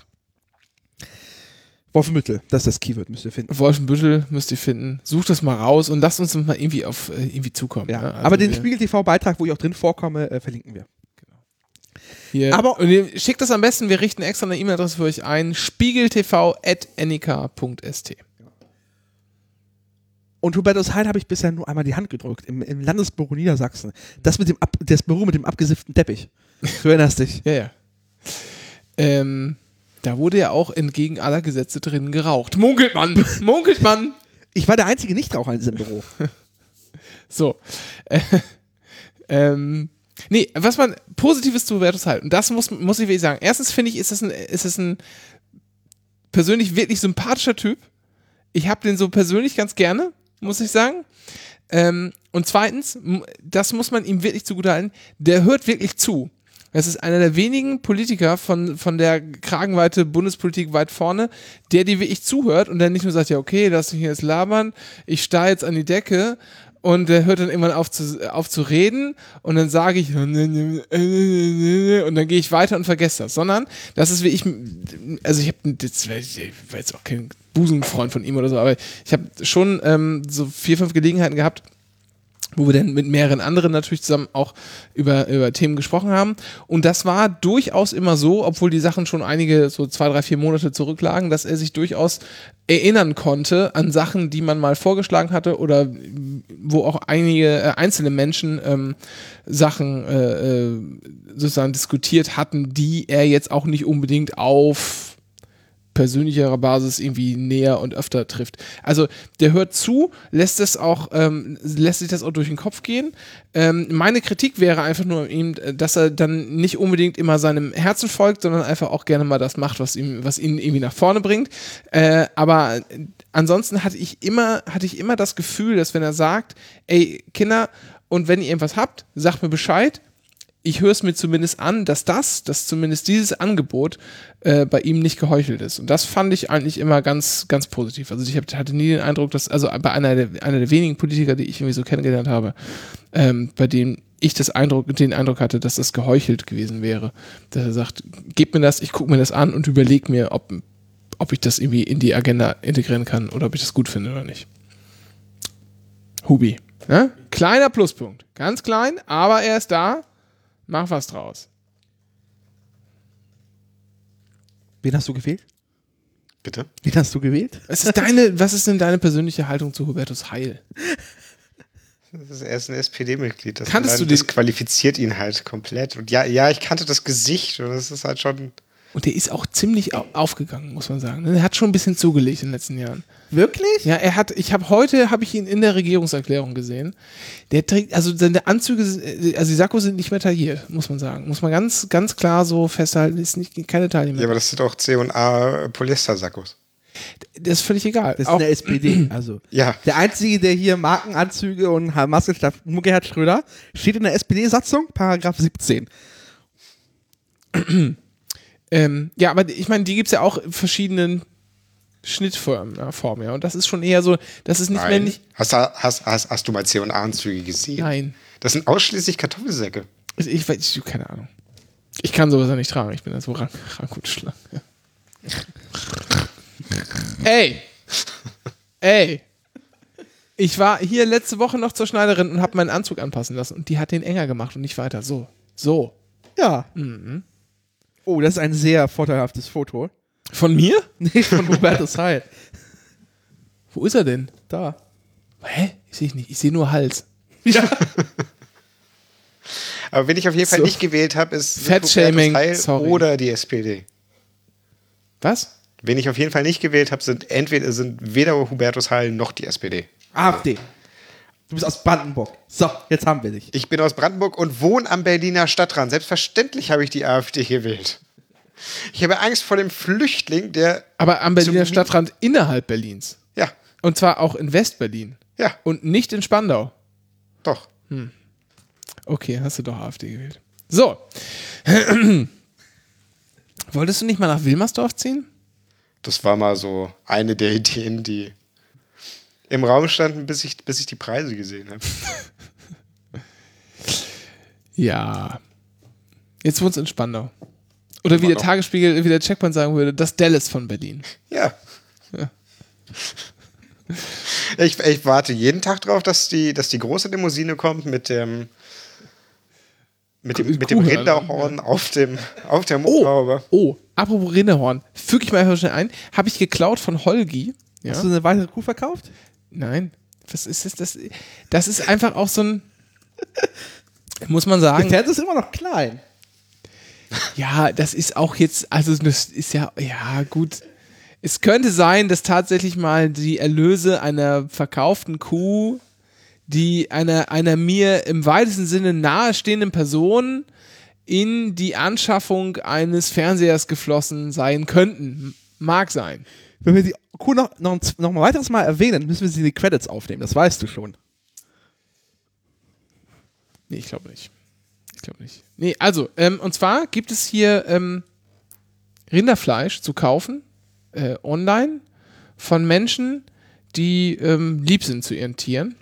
Wolfenbüttel, das ist das Keyword, müsst ihr finden. Wolfenbüttel müsst ihr finden. Sucht das mal raus und lasst uns mal irgendwie auf äh, irgendwie zukommen. Ja. ne? Also Aber den Spiegel TV-Beitrag, wo ich auch drin vorkomme, äh, verlinken wir. Hier. Aber- schickt das am besten, wir richten extra eine E-Mail-Adresse für euch ein: spiegeltv.nika.st. Und Hubertus Heil habe ich bisher nur einmal die Hand gedrückt, im, im Landesbüro Niedersachsen. Das mit dem Ab das Büro mit dem abgesifften Teppich. Du erinnerst dich. Ja, ja. Ähm, da wurde ja auch entgegen aller Gesetze drin geraucht. Munkelt man! Munkelt man! Ich war der einzige Nichtraucher in diesem Büro. So. Äh, ähm, nee, was man Positives zu Hubertus Heil, und das muss, muss ich wirklich sagen. Erstens finde ich, ist es ein, ist es ein persönlich wirklich sympathischer Typ. Ich habe den so persönlich ganz gerne, muss ich sagen. Ähm, und zweitens, das muss man ihm wirklich zugutehalten, der hört wirklich zu. Das ist einer der wenigen Politiker von, von der Kragenweite Bundespolitik weit vorne, der dir wirklich zuhört und dann nicht nur sagt, ja, okay, lass mich jetzt labern, ich starr jetzt an die Decke und der hört dann irgendwann auf zu, auf zu reden und dann sage ich und dann gehe ich weiter und vergesse das, sondern das ist wie ich, also ich habe, war jetzt auch kein Busenfreund von ihm oder so, aber ich habe schon ähm, so vier, fünf Gelegenheiten gehabt, wo wir dann mit mehreren anderen natürlich zusammen auch über, über Themen gesprochen haben. Und das war durchaus immer so, obwohl die Sachen schon einige, so zwei, drei, vier Monate zurücklagen, dass er sich durchaus erinnern konnte an Sachen, die man mal vorgeschlagen hatte oder wo auch einige äh, einzelne Menschen ähm, Sachen äh, äh, sozusagen diskutiert hatten, die er jetzt auch nicht unbedingt auf persönlicherer Basis irgendwie näher und öfter trifft. Also der hört zu, lässt es auch, ähm, lässt sich das auch durch den Kopf gehen. Ähm, meine Kritik wäre einfach nur ihm, dass er dann nicht unbedingt immer seinem Herzen folgt, sondern einfach auch gerne mal das macht, was ihm, was ihn irgendwie nach vorne bringt. Äh, aber ansonsten hatte ich immer, hatte ich immer das Gefühl, dass wenn er sagt, ey Kinder, und wenn ihr irgendwas habt, sagt mir Bescheid, ich höre es mir zumindest an, dass das, dass zumindest dieses Angebot äh, bei ihm nicht geheuchelt ist. Und das fand ich eigentlich immer ganz, ganz positiv. Also ich hab, hatte nie den Eindruck, dass, also bei einer der, einer der wenigen Politiker, die ich irgendwie so kennengelernt habe, ähm, bei denen ich das Eindruck, den Eindruck hatte, dass das geheuchelt gewesen wäre. Dass er sagt, gebt mir das, ich gucke mir das an und überlege mir, ob, ob ich das irgendwie in die Agenda integrieren kann oder ob ich das gut finde oder nicht. Hubi. Ne? Kleiner Pluspunkt. Ganz klein, aber er ist da. Mach was draus. Wen hast du gewählt? Bitte? Wen hast du gewählt? Was ist, deine, was ist denn deine persönliche Haltung zu Hubertus Heil? Das ist, er ist ein SPD-Mitglied. Das, Kanntest du das qualifiziert ihn halt komplett. Und ja, ja, ich kannte das Gesicht und das ist halt schon. Und der ist auch ziemlich au- aufgegangen, muss man sagen. Er hat schon ein bisschen zugelegt in den letzten Jahren. Wirklich? Ja, er hat, ich habe heute, habe ich ihn in der Regierungserklärung gesehen. Der trägt, also seine Anzüge, sind- äh, also die Sakkos sind nicht mehr tailliert, muss man sagen. Muss man ganz, ganz klar so festhalten, ist nicht, keine Taille mehr. Ja, aber das sind auch C&A Polyester-Sackos. das ist völlig egal. Das ist Auch, eine SPD. Also Ja. der einzige, der hier Markenanzüge und Maske nur Gerhard Schröder, steht in der SPD-Satzung, Paragraph 17. ähm, ja, aber ich meine, die gibt es ja auch in verschiedenen Schnittformen, ja, Formen, ja. Und das ist schon eher so, das ist nicht mehr nicht. Hast, du- hast, hast, hast du mal C&A-Anzüge gesehen? Nein. Das sind ausschließlich Kartoffelsäcke. Ich, ich weiß, ich, keine Ahnung. Ich kann sowas ja nicht tragen. Ich bin da so rank, rank und schlank. Ja. Ey! Ey! Ich war hier letzte Woche noch zur Schneiderin und habe meinen Anzug anpassen lassen und die hat den enger gemacht und nicht weiter. So. So. Ja. Mhm. Oh, das ist ein sehr vorteilhaftes Foto. Von mir? Nee, von Hubertus Heil. Wo ist er denn? Da. Hä? Ich sehe nicht. Ich sehe nur Hals. Ja. Aber wenn ich auf jeden Fall So. nicht gewählt habe, ist Fat-Shaming, Hubertus Heil sorry. oder die SPD. Was? Wen ich auf jeden Fall nicht gewählt habe, sind entweder sind weder Hubertus Heil noch die SPD. AfD. Du bist aus Brandenburg. So, jetzt haben wir dich. Ich bin aus Brandenburg und wohne am Berliner Stadtrand. Selbstverständlich habe ich die AfD gewählt. Ich habe Angst vor dem Flüchtling, der. Aber am Berliner Stadtrand innerhalb Berlins. Ja, Und zwar auch in Westberlin. ja, Und nicht in Spandau. doch. Okay, hast du doch AfD gewählt. So. Wolltest du nicht mal nach Wilmersdorf ziehen? Das war mal so eine der Ideen, die im Raum standen, bis ich, bis ich die Preise gesehen habe. Ja. Jetzt wohnst du in Spandau. Oder wie der. Tagesspiegel, wie der Checkpoint sagen würde, das Dallas von Berlin. Ja. Ich, ich warte jeden Tag drauf, dass die, dass die große Limousine kommt mit dem mit dem, mit dem Kuhhörner, Rinderhorn auf dem auf der Motorhaube. Oh, apropos Rinderhorn. Füge ich mal einfach schnell ein. Habe ich geklaut von Holgi. Ja? Hast du eine weitere Kuh verkauft? Nein. Was ist das? Das, das ist einfach auch so ein. Muss man Der sagen. Fernseher ist immer noch klein. Ja, das ist auch jetzt, also das ist ja, ja gut. Es könnte sein, dass tatsächlich mal die Erlöse einer verkauften Kuh, die einer, einer mir im weitesten Sinne nahestehenden Person in die Anschaffung eines Fernsehers geflossen sein könnten. Mag sein. Wenn wir die Kuh noch, noch, ein- noch mal weiteres Mal erwähnen, müssen wir sie in die Credits aufnehmen. Das weißt du schon. Nee, ich glaube nicht. Ich glaube nicht. Nee, also, ähm, und zwar gibt es hier ähm, Rinderfleisch zu kaufen, äh, online, von Menschen, die ähm, lieb sind zu ihren Tieren.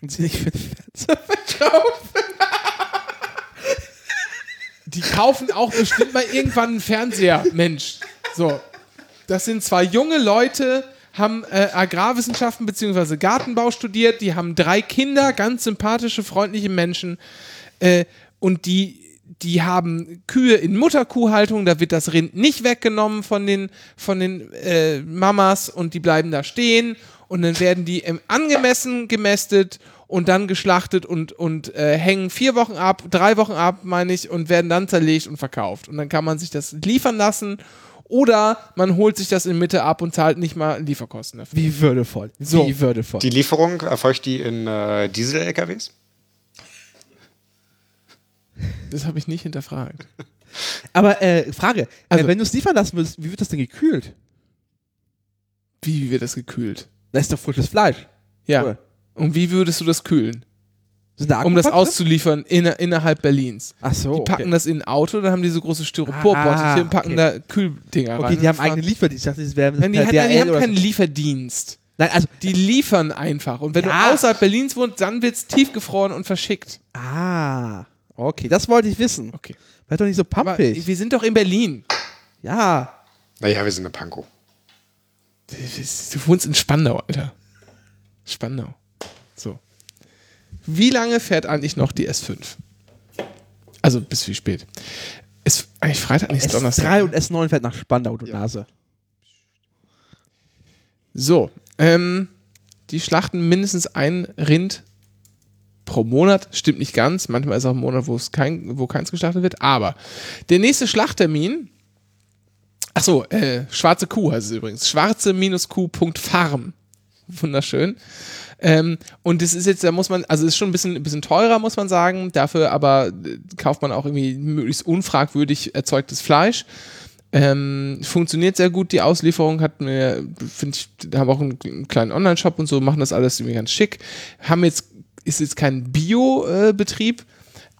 Und sie nicht für den Fernseher verkaufen. Die kaufen auch bestimmt mal irgendwann einen Fernseher, Mensch. So. Das sind zwei junge Leute, haben äh, Agrarwissenschaften bzw. Gartenbau studiert, die haben drei Kinder, ganz sympathische, freundliche Menschen. Äh, und die, die haben Kühe in Mutterkuhhaltung, da wird das Rind nicht weggenommen von den, von den äh, Mamas und die bleiben da stehen und dann werden die ähm, angemessen gemästet und dann geschlachtet und, und äh, hängen vier Wochen ab, drei Wochen ab, meine ich, und werden dann zerlegt und verkauft. Und dann kann man sich das liefern lassen oder man holt sich das in Mitte ab und zahlt nicht mal Lieferkosten dafür. Wie würdevoll. So. Wie würdevoll. Die Lieferung erfolgt die in äh, Diesel-LKWs? Das habe ich nicht hinterfragt. Aber äh, Frage, Also- äh, wenn du es liefern lassen würdest, wie wird das denn gekühlt? Wie, wie wird das gekühlt? Das ist doch frisches Fleisch. Ja. Cool. Und wie würdest du das kühlen? Sind da Um das auszuliefern inner, innerhalb Berlins. Ach so. Die packen okay. das in ein Auto, dann haben die so große Styroporbottiche Ah, und packen okay. da Kühldinger rein. Okay, die haben eigene Lieferdienst. Ich dachte, das wäre Nein, die, hat, nein, die haben keinen so. Lieferdienst. Nein, also, Die liefern einfach. Und wenn Ja. du außerhalb Berlins wohnst, dann wird es tiefgefroren und verschickt. ah, okay, das wollte ich wissen. Okay. War doch nicht so Aber pampig. wir sind doch in Berlin. ja. Naja, wir sind eine Pankow. Du wohnst in Spandau, Alter. Spandau. Wie lange fährt eigentlich noch die S5? Also bis wie spät? Ist eigentlich Freitag, nicht Donnerstag. S3 und S9 fährt nach Spandau, du Nase. So, ähm, die schlachten mindestens ein Rind pro Monat. Stimmt nicht ganz. Manchmal ist auch ein Monat, wo es kein, wo keins geschlachtet wird. Aber der nächste Schlachttermin Ach so, äh, schwarze Kuh heißt es übrigens. Schwarze-Kuh.farm. Wunderschön. Ähm, und das ist jetzt, da muss man, also ist schon ein bisschen, ein bisschen teurer, muss man sagen. Dafür aber äh, kauft man auch irgendwie möglichst unfragwürdig erzeugtes Fleisch. Ähm, funktioniert sehr gut, die Auslieferung hat mir, finde ich, haben auch einen, einen kleinen Online-Shop und so, machen das alles irgendwie ganz schick. Haben jetzt, ist jetzt kein Bio-Betrieb,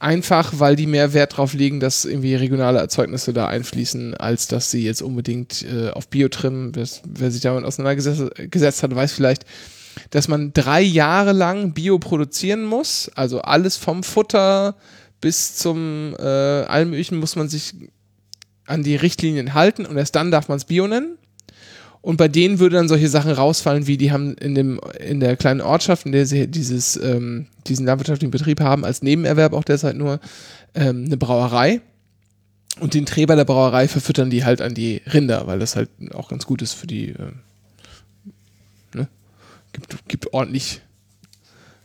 einfach weil die mehr Wert drauf legen, dass irgendwie regionale Erzeugnisse da einfließen, als dass sie jetzt unbedingt äh, auf Bio trimmen. Wer, sich damit auseinandergesetzt gesetzt hat, weiß vielleicht, dass man drei Jahre lang Bio produzieren muss. Also alles vom Futter bis zum äh, allem möglichen muss man sich an die Richtlinien halten und erst dann darf man es Bio nennen. Und bei denen würde dann solche Sachen rausfallen, wie die haben in dem in der kleinen Ortschaft, in der sie dieses ähm, diesen landwirtschaftlichen Betrieb haben, als Nebenerwerb auch derzeit nur ähm, eine Brauerei. Und den Träger der Brauerei verfüttern die halt an die Rinder, weil das halt auch ganz gut ist für die. Äh, ne? gibt, gibt ordentlich,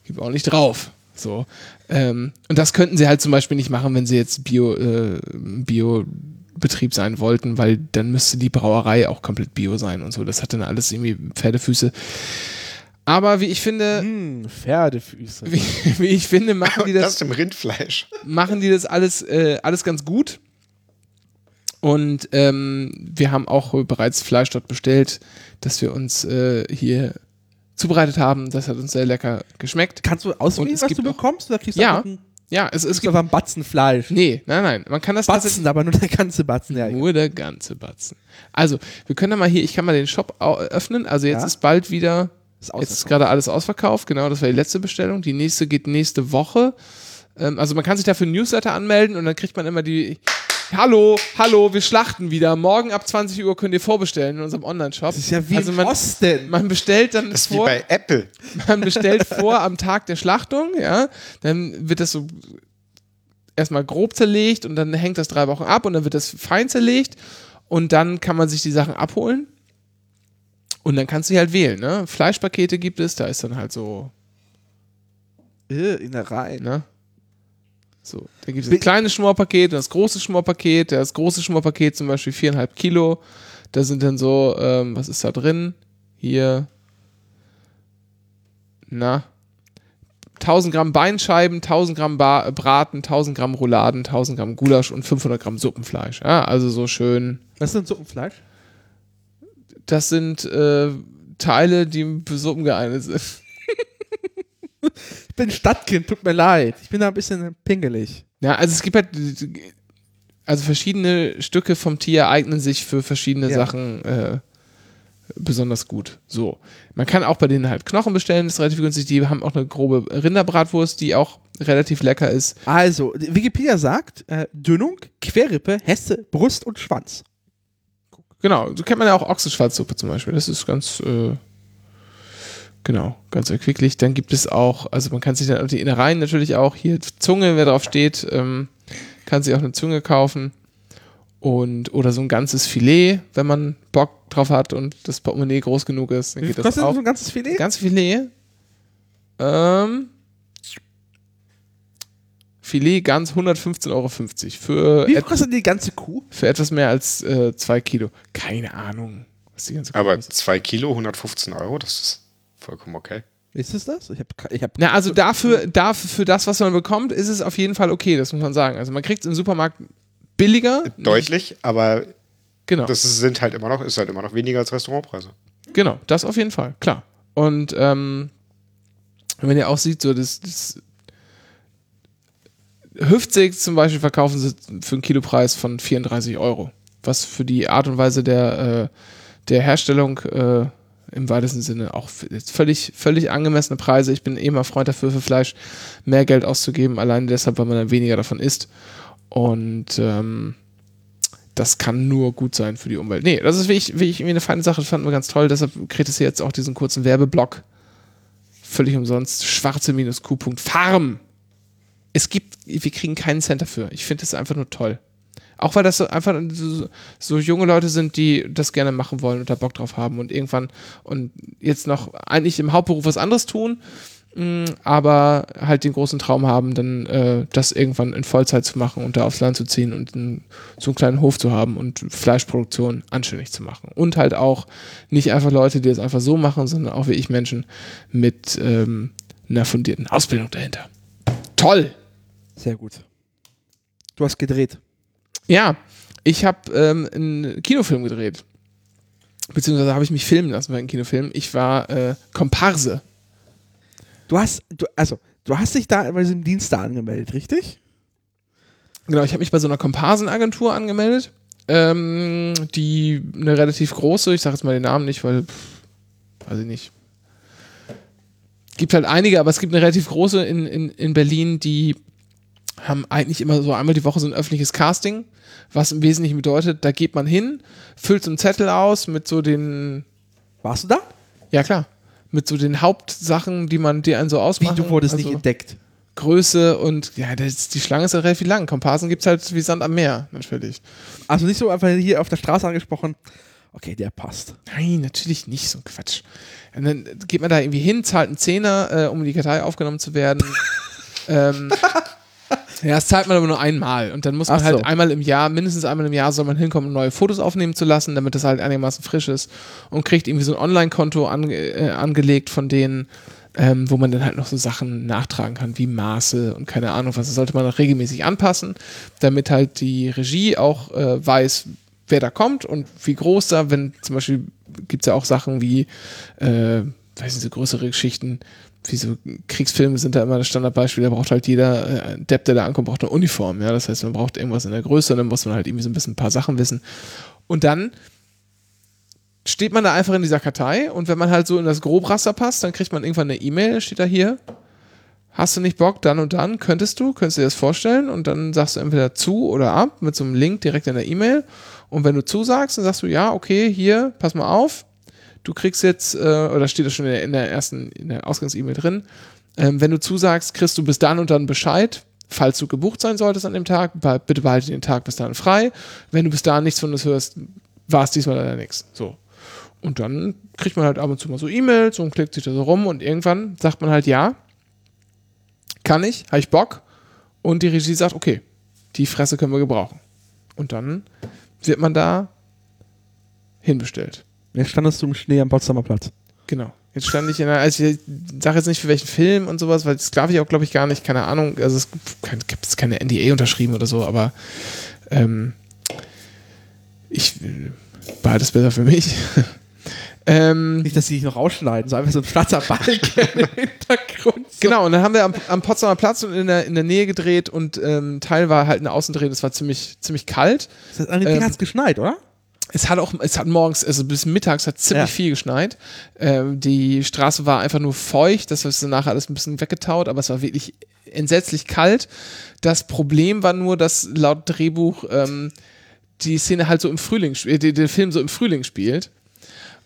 gibt ordentlich drauf. So. Ähm, und das könnten sie halt zum Beispiel nicht machen, wenn sie jetzt Bio, äh, Bio Betrieb sein wollten, weil dann müsste die Brauerei auch komplett bio sein und so. Das hat dann alles irgendwie Pferdefüße. Aber wie ich finde, Hm, Pferdefüße. wie, wie ich finde, machen die das das, ist im Rindfleisch. machen die das alles, äh, alles ganz gut. Und ähm, wir haben auch bereits Fleisch dort bestellt, das wir uns äh, hier zubereitet haben. Das hat uns sehr lecker geschmeckt. Kannst du auswählen, was du bekommst? Oder kriegst du Ja, einen, Ja, es, es gibt. einfach einen Batzen Fleisch? Nee, nein, nein. Man kann das Batzen, aber nur der ganze Batzen. Ja, Nur der ganze Batzen. Also, wir können da mal hier, ich kann mal den Shop au- öffnen. Also jetzt Ja. ist bald wieder, Ist jetzt ist gerade alles ausverkauft. Genau, das war die letzte Bestellung. Die nächste geht nächste Woche. Ähm, also man kann sich dafür Newsletter anmelden und dann kriegt man immer die, hallo, hallo, wir schlachten wieder. Morgen ab 20 Uhr könnt ihr vorbestellen in unserem Online-Shop. Das ist ja wie also man, Osten. man bestellt dann Das ist wie vor, bei Apple. man bestellt vor am Tag der Schlachtung, ja, dann wird das so erstmal grob zerlegt und dann hängt das drei Wochen ab und dann wird das fein zerlegt und dann kann man sich die Sachen abholen und dann kannst du die halt wählen, ne? Fleischpakete gibt es, da ist dann halt so, Äh, Innereien. ne? So, da gibt es ein kleines Schmorpaket und das große Schmorpaket. Das große Schmorpaket zum Beispiel viereinhalb Kilo. Da sind dann so, ähm, was ist da drin? Hier, na, 1000 Gramm Beinscheiben, 1000 Gramm ba Braten, 1000 Gramm Rouladen, 1000 Gramm Gulasch und 500 Gramm Suppenfleisch. Ja, also so schön. Was ist denn Suppenfleisch? Das sind äh, Teile, die für Suppen geeignet sind. Ich bin Stadtkind, tut mir leid. Ich bin da ein bisschen pingelig. Ja, also es gibt halt, also verschiedene Stücke vom Tier eignen sich für verschiedene Ja. Sachen äh, besonders gut. So. Man kann auch bei denen halt Knochen bestellen, ist relativ günstig. Die haben auch eine grobe Rinderbratwurst, die auch relativ lecker ist. Also, Wikipedia sagt, äh, Dünung, Querrippe, Hesse, Brust und Schwanz. Genau, so kennt man ja auch Ochsenschwarzsuppe zum Beispiel. Das ist ganz, äh, genau, ganz erquicklich. Dann gibt es auch, also man kann sich dann die Innereien natürlich auch, hier Zunge, wer drauf steht, ähm, kann sich auch eine Zunge kaufen. Und, oder so ein ganzes Filet, wenn man Bock drauf hat und das Portemonnaie groß genug ist, dann Wie geht das kostet auch. so ein ganzes Filet? Ganz Filet. Ähm, Filet ganz 115,50 Euro. Für, Wie viel et, kostet die ganze Kuh? für etwas mehr als äh, zwei Kilo. Keine Ahnung, was die ganze Kuh Aber kostet. 2 Kilo, 115 Euro, das ist vollkommen okay. Ist es das? Ich hab, ich hab, Na, also dafür, dafür, für das, was man bekommt, ist es auf jeden Fall okay, das muss man sagen. Also man kriegt es im Supermarkt billiger. Deutlich, aber Genau. das ist- sind halt immer noch, ist halt immer noch weniger als Restaurantpreise. Genau, das auf jeden Fall, klar. Und ähm, wenn ihr auch sieht, so das, das Hüftsteak zum Beispiel verkaufen sie für einen Kilopreis von 34 Euro. Was für die Art und Weise der, äh, der Herstellung äh, im weitesten Sinne auch völlig, völlig angemessene Preise. Ich bin eh mal Freund dafür, für Fleisch mehr Geld auszugeben, allein deshalb, weil man dann weniger davon isst. Und ähm, das kann nur gut sein für die Umwelt. Nee, das ist wirklich, wirklich irgendwie eine feine Sache, das fanden wir ganz toll. Deshalb kriegt es jetzt auch diesen kurzen Werbeblock. Völlig umsonst. Schwarze-Q.farm. Es gibt, wir kriegen keinen Cent dafür. Ich finde das einfach nur toll. Auch weil das so einfach so, so junge Leute sind, die das gerne machen wollen und da Bock drauf haben und irgendwann und jetzt noch eigentlich im Hauptberuf was anderes tun mh, aber halt den großen Traum haben, dann äh, das irgendwann in Vollzeit zu machen und da aufs Land zu ziehen und einen, so einen kleinen Hof zu haben und Fleischproduktion anständig zu machen. Und halt auch nicht einfach Leute, die das einfach so machen, sondern auch wie ich Menschen mit ähm, einer fundierten Ausbildung dahinter. Toll! Sehr gut. Du hast gedreht. Ja, ich habe ähm, einen Kinofilm gedreht. Beziehungsweise habe ich mich filmen lassen bei einem Kinofilm. Ich war äh, Komparse. Du hast, du, also, du hast dich da bei diesem Dienst da angemeldet, richtig? Genau, ich habe mich bei so einer Komparsenagentur angemeldet, ähm, die eine relativ große, ich sage jetzt mal den Namen nicht, weil, pff, weiß ich nicht. Gibt halt einige, aber es gibt eine relativ große in, in, in Berlin, die haben eigentlich immer so einmal die Woche so ein öffentliches Casting, was im Wesentlichen bedeutet, da geht man hin, füllt so einen Zettel aus mit so den, Warst du da? ja klar, mit so den Hauptsachen, die man, die einen so Wie, ausmachen. du wurdest Also- nicht entdeckt. Größe und ja, das, die Schlange ist ja relativ lang. Komparsen gibt es halt wie Sand am Meer, natürlich. Also nicht so einfach hier auf der Straße angesprochen. Okay, der passt. Nein, natürlich nicht, so ein Quatsch. Und dann geht man da irgendwie hin, zahlt einen Zehner, äh, um in die Kartei aufgenommen zu werden. ähm, ja, das zahlt man aber nur einmal. Und dann muss man Ach halt so. einmal im Jahr, mindestens einmal im Jahr soll man hinkommen, um neue Fotos aufnehmen zu lassen, damit das halt einigermaßen frisch ist. Und kriegt irgendwie so ein Online-Konto ange äh, angelegt von denen, ähm, wo man dann halt noch so Sachen nachtragen kann, wie Maße und keine Ahnung was. Das sollte man auch regelmäßig anpassen, damit halt die Regie auch äh, weiß, wer da kommt und wie groß da, wenn zum Beispiel gibt es ja auch Sachen wie, äh, weiß nicht, so größere Geschichten, wie so Kriegsfilme sind da immer das Standardbeispiel, da braucht halt jeder äh, Depp, der da ankommt, braucht eine Uniform, ja, das heißt, man braucht irgendwas in der Größe, dann muss man halt irgendwie so ein bisschen ein paar Sachen wissen. Und dann steht man da einfach in dieser Kartei und wenn man halt so in das Grobraster passt, dann kriegt man irgendwann eine E-Mail, steht da hier, hast du nicht Bock, dann und dann, könntest du, könntest du dir das vorstellen und dann sagst du entweder zu oder ab mit so einem Link direkt in der E-Mail und wenn du zusagst, dann sagst du, ja, okay, hier, pass mal auf, du kriegst jetzt, äh, oder steht das schon in der, in der ersten, in der Ausgangs-E-Mail drin, ähm, wenn du zusagst, kriegst du bis dann und dann Bescheid, falls du gebucht sein solltest an dem Tag, bitte behalte den Tag bis dahin frei. Wenn du bis dahin nichts von uns hörst, war es diesmal leider nichts. So. Und dann kriegt man halt ab und zu mal so E-Mails und klickt sich da so rum und irgendwann sagt man halt ja, kann ich, habe ich Bock. Und die Regie sagt, okay, die Fresse können wir gebrauchen. Und dann wird man da hinbestellt. Jetzt standest du im Schnee am Potsdamer Platz. Genau. Jetzt stand ich in einer, also ich sage jetzt nicht für welchen Film und sowas, weil das darf ich auch, glaube ich, gar nicht, keine Ahnung. Also es gibt es keine NDA unterschrieben oder so, aber ähm, ich behalte es besser für mich. ähm, Nicht, dass sie dich noch rausschneiden, so einfach so ein schwarzer Balken im Hintergrund. Genau, und dann haben wir am, am Potsdamer Platz und in der, in der Nähe gedreht und ähm, Teil war halt eine Außendreh, das war ziemlich, ziemlich kalt. Das an dem Ding Ähm, hat's geschneit, oder? Es hat auch, es hat morgens, also bis mittags hat ziemlich Ja. viel geschneit. Ähm, die Straße war einfach nur feucht, das ist danach alles ein bisschen weggetaut, aber es war wirklich entsetzlich kalt. Das Problem war nur, dass laut Drehbuch ähm, die Szene halt so im Frühling, äh, der Film so im Frühling spielt.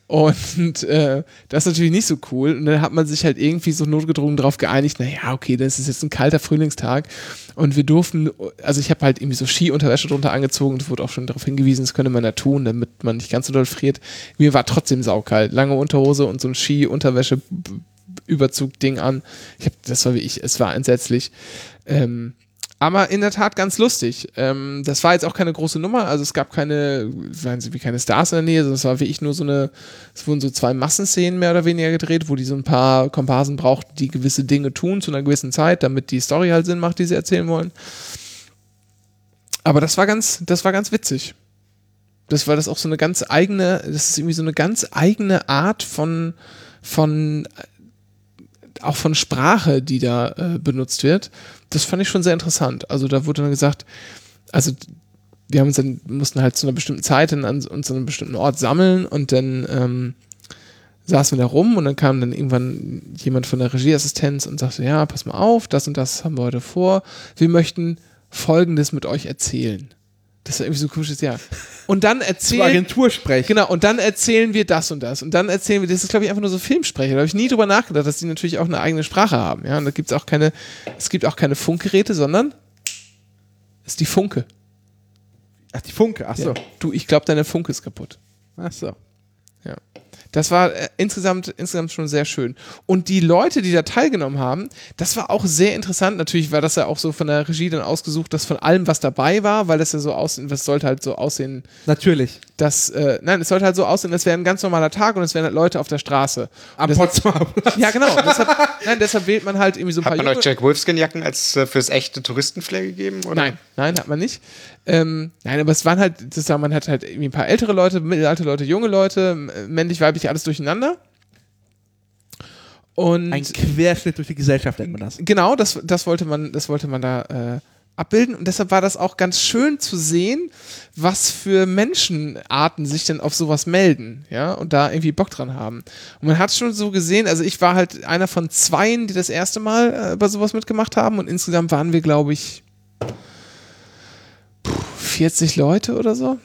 Und äh, das ist natürlich nicht so cool. Und dann hat man sich halt irgendwie so notgedrungen darauf geeinigt, naja, okay, das ist jetzt ein kalter Frühlingstag. Und wir durften, also ich habe halt irgendwie so Skiunterwäsche drunter angezogen. Es wurde auch schon darauf hingewiesen, das könnte man ja tun, damit man nicht ganz so doll friert. Mir war trotzdem saukalt. Lange Unterhose und so ein Ski-Unterwäsche-Überzug-Ding an. Ich hab, das war wie ich, es war entsetzlich. Ähm, aber in der Tat ganz lustig. Ähm, das war jetzt auch keine große Nummer, also es gab keine, waren sie wie keine Stars in der Nähe, sondern es war wie ich nur so eine, es wurden so zwei Massenszenen mehr oder weniger gedreht, wo die so ein paar Komparsen brauchten, die gewisse Dinge tun zu einer gewissen Zeit, damit die Story halt Sinn macht, die sie erzählen wollen. Aber das war ganz, das war ganz witzig. Das war das auch so eine ganz eigene, das ist irgendwie so eine ganz eigene Art von, von auch von Sprache, die da äh, benutzt wird, das fand ich schon sehr interessant. Also da wurde dann gesagt, also wir haben uns dann, mussten halt zu einer bestimmten Zeit in, an, uns an einem bestimmten Ort sammeln und dann ähm, saßen wir da rum und dann kam dann irgendwann jemand von der Regieassistenz und sagte, ja, pass mal auf, das und das haben wir heute vor. Wir möchten Folgendes mit euch erzählen. Das ist irgendwie so ein komisches Jahr. Und dann erzählen, Agentursprech. Genau, und dann erzählen wir das und das. Und dann erzählen wir, das ist, glaube ich, einfach nur so Filmsprecher. Da habe ich nie drüber nachgedacht, dass die natürlich auch eine eigene Sprache haben. Ja, und da gibt es auch keine, es gibt auch keine Funkgeräte, sondern es ist die Funke. Ach, die Funke, ach so. Ja. Du, ich glaube, deine Funke ist kaputt. Ach so. Das Das war äh, insgesamt, insgesamt schon sehr schön. Und die Leute, die da teilgenommen haben, das war auch sehr interessant. Natürlich war das ja auch so von der Regie dann ausgesucht, dass von allem, was dabei war, weil das ja so aussehen, das sollte halt so aussehen, Natürlich. dass, äh, nein, es sollte halt so aussehen, es wäre ein ganz normaler Tag und es wären halt Leute auf der Straße. Am Potsdamer Platz. Ja, genau. deshalb, nein, deshalb wählt man halt irgendwie so ein Hat paar man junge- euch Jack Wolfskin-Jacken als äh, fürs echte Touristenflair gegeben? Oder? Nein, nein, hat man nicht. Ähm, nein, aber es waren halt, sozusagen, man hat halt irgendwie ein paar ältere Leute, mittelalte Leute, junge Leute, männlich, weiblich, alles durcheinander. Und Ein Querschnitt durch die Gesellschaft nennt man das. genau, das, das wollte man, das wollte man da äh, abbilden. Und deshalb war das auch ganz schön zu sehen, was für Menschenarten sich denn auf sowas melden, ja, und da irgendwie Bock dran haben. Und man hat schon so gesehen, also ich war halt einer von zweien, die das erste Mal äh, bei sowas mitgemacht haben und insgesamt waren wir, glaube ich, puh, 40 Leute oder so.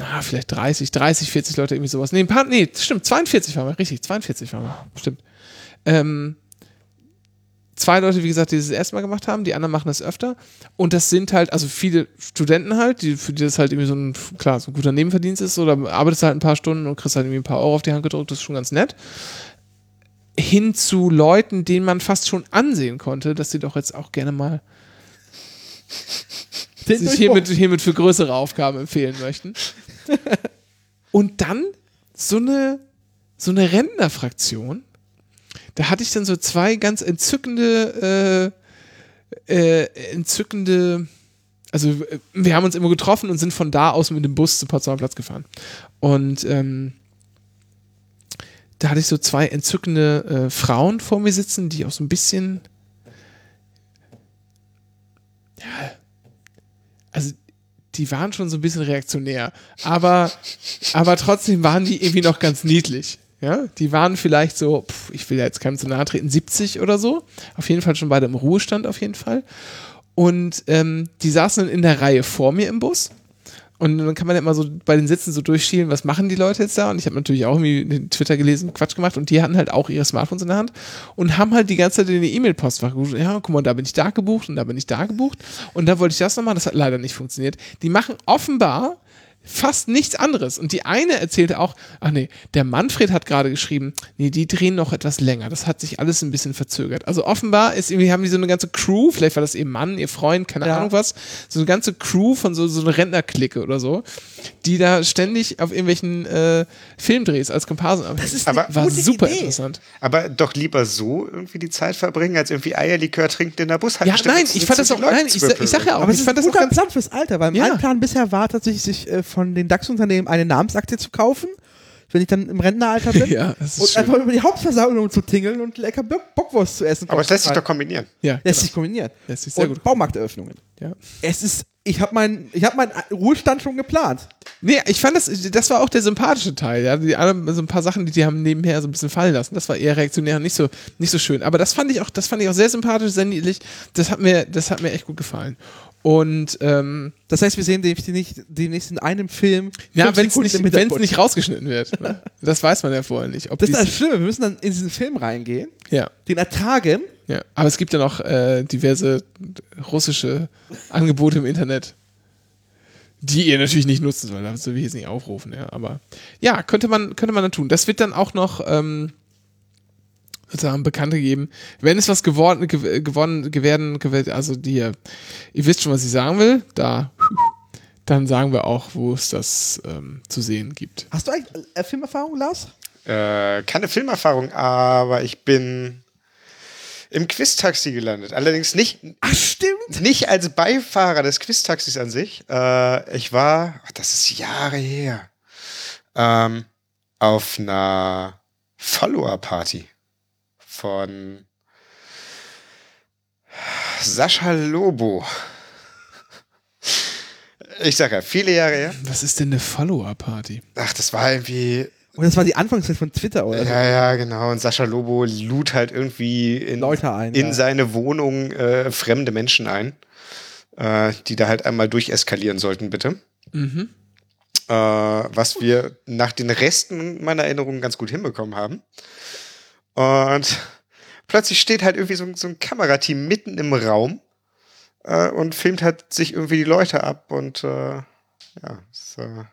Ah, vielleicht 30, 30, 40 Leute, irgendwie sowas. Nee, ein paar, nee, stimmt, 42 waren wir, richtig, 42 waren wir, stimmt. Ähm, zwei Leute, wie gesagt, die das, erste Mal gemacht haben, die anderen machen das öfter. Und das sind halt, also viele Studenten halt, die, für die das halt irgendwie so ein, klar, so ein guter Nebenverdienst ist, oder arbeitest halt ein paar Stunden und kriegst halt irgendwie ein paar Euro auf die Hand gedrückt, das ist schon ganz nett. Hin zu Leuten, denen man fast schon ansehen konnte, dass sie doch jetzt auch gerne mal sich hiermit, hiermit für größere Aufgaben empfehlen möchten. Und dann so eine, so eine Rentnerfraktion. Da hatte ich dann so zwei ganz entzückende, äh, äh, entzückende, also äh, wir haben uns immer getroffen und sind von da aus mit dem Bus zum Potsdamer Platz gefahren. Und ähm, da hatte ich so zwei entzückende äh, Frauen vor mir sitzen, die auch so ein bisschen, also die waren schon so ein bisschen reaktionär, aber, aber trotzdem waren die irgendwie noch ganz niedlich. Ja, die waren vielleicht so, pf, ich will ja jetzt keinem zu nahe treten, 70 oder so. Auf jeden Fall schon beide im Ruhestand, auf jeden Fall. Und ähm, die saßen dann in der Reihe vor mir im Bus. Und dann kann man ja immer so bei den Sitzen so durchschielen, was machen die Leute jetzt da? Und ich habe natürlich auch irgendwie Twitter gelesen, Quatsch gemacht. Und die hatten halt auch ihre Smartphones in der Hand und haben halt die ganze Zeit in die E-Mail-Postfach gebucht. Ja, guck mal, da bin ich da gebucht und da bin ich da gebucht. Und da wollte ich das noch machen. Das hat leider nicht funktioniert. Die machen offenbar fast nichts anderes. Und die eine erzählte auch, ach nee, der Manfred hat gerade geschrieben, nee, die drehen noch etwas länger. Das hat sich alles ein bisschen verzögert. Also offenbar ist irgendwie, haben die so eine ganze Crew, vielleicht war das ihr Mann, ihr Freund, keine Ja. Ahnung was, so eine ganze Crew von so, so einer Rentnerklicke oder so, die da ständig auf irgendwelchen äh, Filmdrehs als Komparsen das ist Aber- war super Idee. interessant. Aber doch lieber so irgendwie die Zeit verbringen, als irgendwie Eierlikör trinken in der Bushaltestelle. Ja, nein, ich fand das auch, nein, ich, ich sag ja auch, Aber ich es ist fand ein das auch ganz, Plan fürs Alter, weil Ja. mein Plan bisher war tatsächlich, sich äh, von den DAX-Unternehmen eine Namensaktie zu kaufen, wenn ich dann im Rentenalter bin. Ja, und schön. einfach über die Hauptversammlung zu tingeln und lecker Bock Bockwurst zu essen. Aber es lässt sich doch kombinieren. ja, Lässt genau. sich kombinieren. Lässt sich sehr und gut. Baumarkteröffnungen. Ja. Es ist, ich habe meinen ich hab meinen Ruhestand schon geplant. Nee, ich fand das, das war auch der sympathische Teil, ja. Die anderen, so ein paar Sachen, die die haben nebenher so ein bisschen fallen lassen. Das war eher reaktionär und nicht so, nicht so schön. Aber das fand ich auch, das fand ich auch sehr sympathisch, sehr niedlich. Das hat mir, das hat mir echt gut gefallen. Und ähm, Das heißt, wir sehen demnächst nicht- demnächst in einem Film. ja, wenn es nicht, nicht rausgeschnitten wird. Ne? Das weiß man ja vorher nicht. Das ist das Schlimme, wir müssen dann in diesen Film reingehen, ja, den ertragen. ja. Aber es gibt ja noch äh, diverse russische Angebote im Internet, die ihr natürlich nicht weil das will ich jetzt nicht aufrufen. Ja. Aber ja, könnte man, könnte man dann tun. Das wird dann auch noch ähm, sozusagen Bekannte geben. Wenn es was geworden, gew- gewonnen, gewerden, gew- also die, ihr wisst schon, was ich sagen will, da, dann sagen wir auch, wo es das ähm, zu sehen gibt. Hast du eigentlich äh, Filmerfahrung, Lars? Äh, keine Filmerfahrung, aber ich bin im Quiztaxi gelandet. Allerdings nicht, Ach, stimmt. nicht als Beifahrer des Quiztaxis an sich. Äh, ich war, ach, das ist Jahre her, ähm, auf einer Follower-Party von Sascha Lobo. Ich sag ja, viele Jahre her. Was ist denn eine Follower-Party? Ach, das war irgendwie Und das war die Anfangszeit von Twitter, oder? Ja, ja, genau. Und Sascha Lobo lud halt irgendwie in, Leute ein, in ja. seine Wohnung äh, fremde Menschen ein, äh, die da halt einmal durcheskalieren sollten, bitte. Mhm. Äh, was wir nach den Resten meiner Erinnerungen ganz gut hinbekommen haben. Und plötzlich steht halt irgendwie so, ein- so ein Kamerateam mitten im Raum äh, und filmt halt sich irgendwie die Leute ab und äh, ja, es, äh,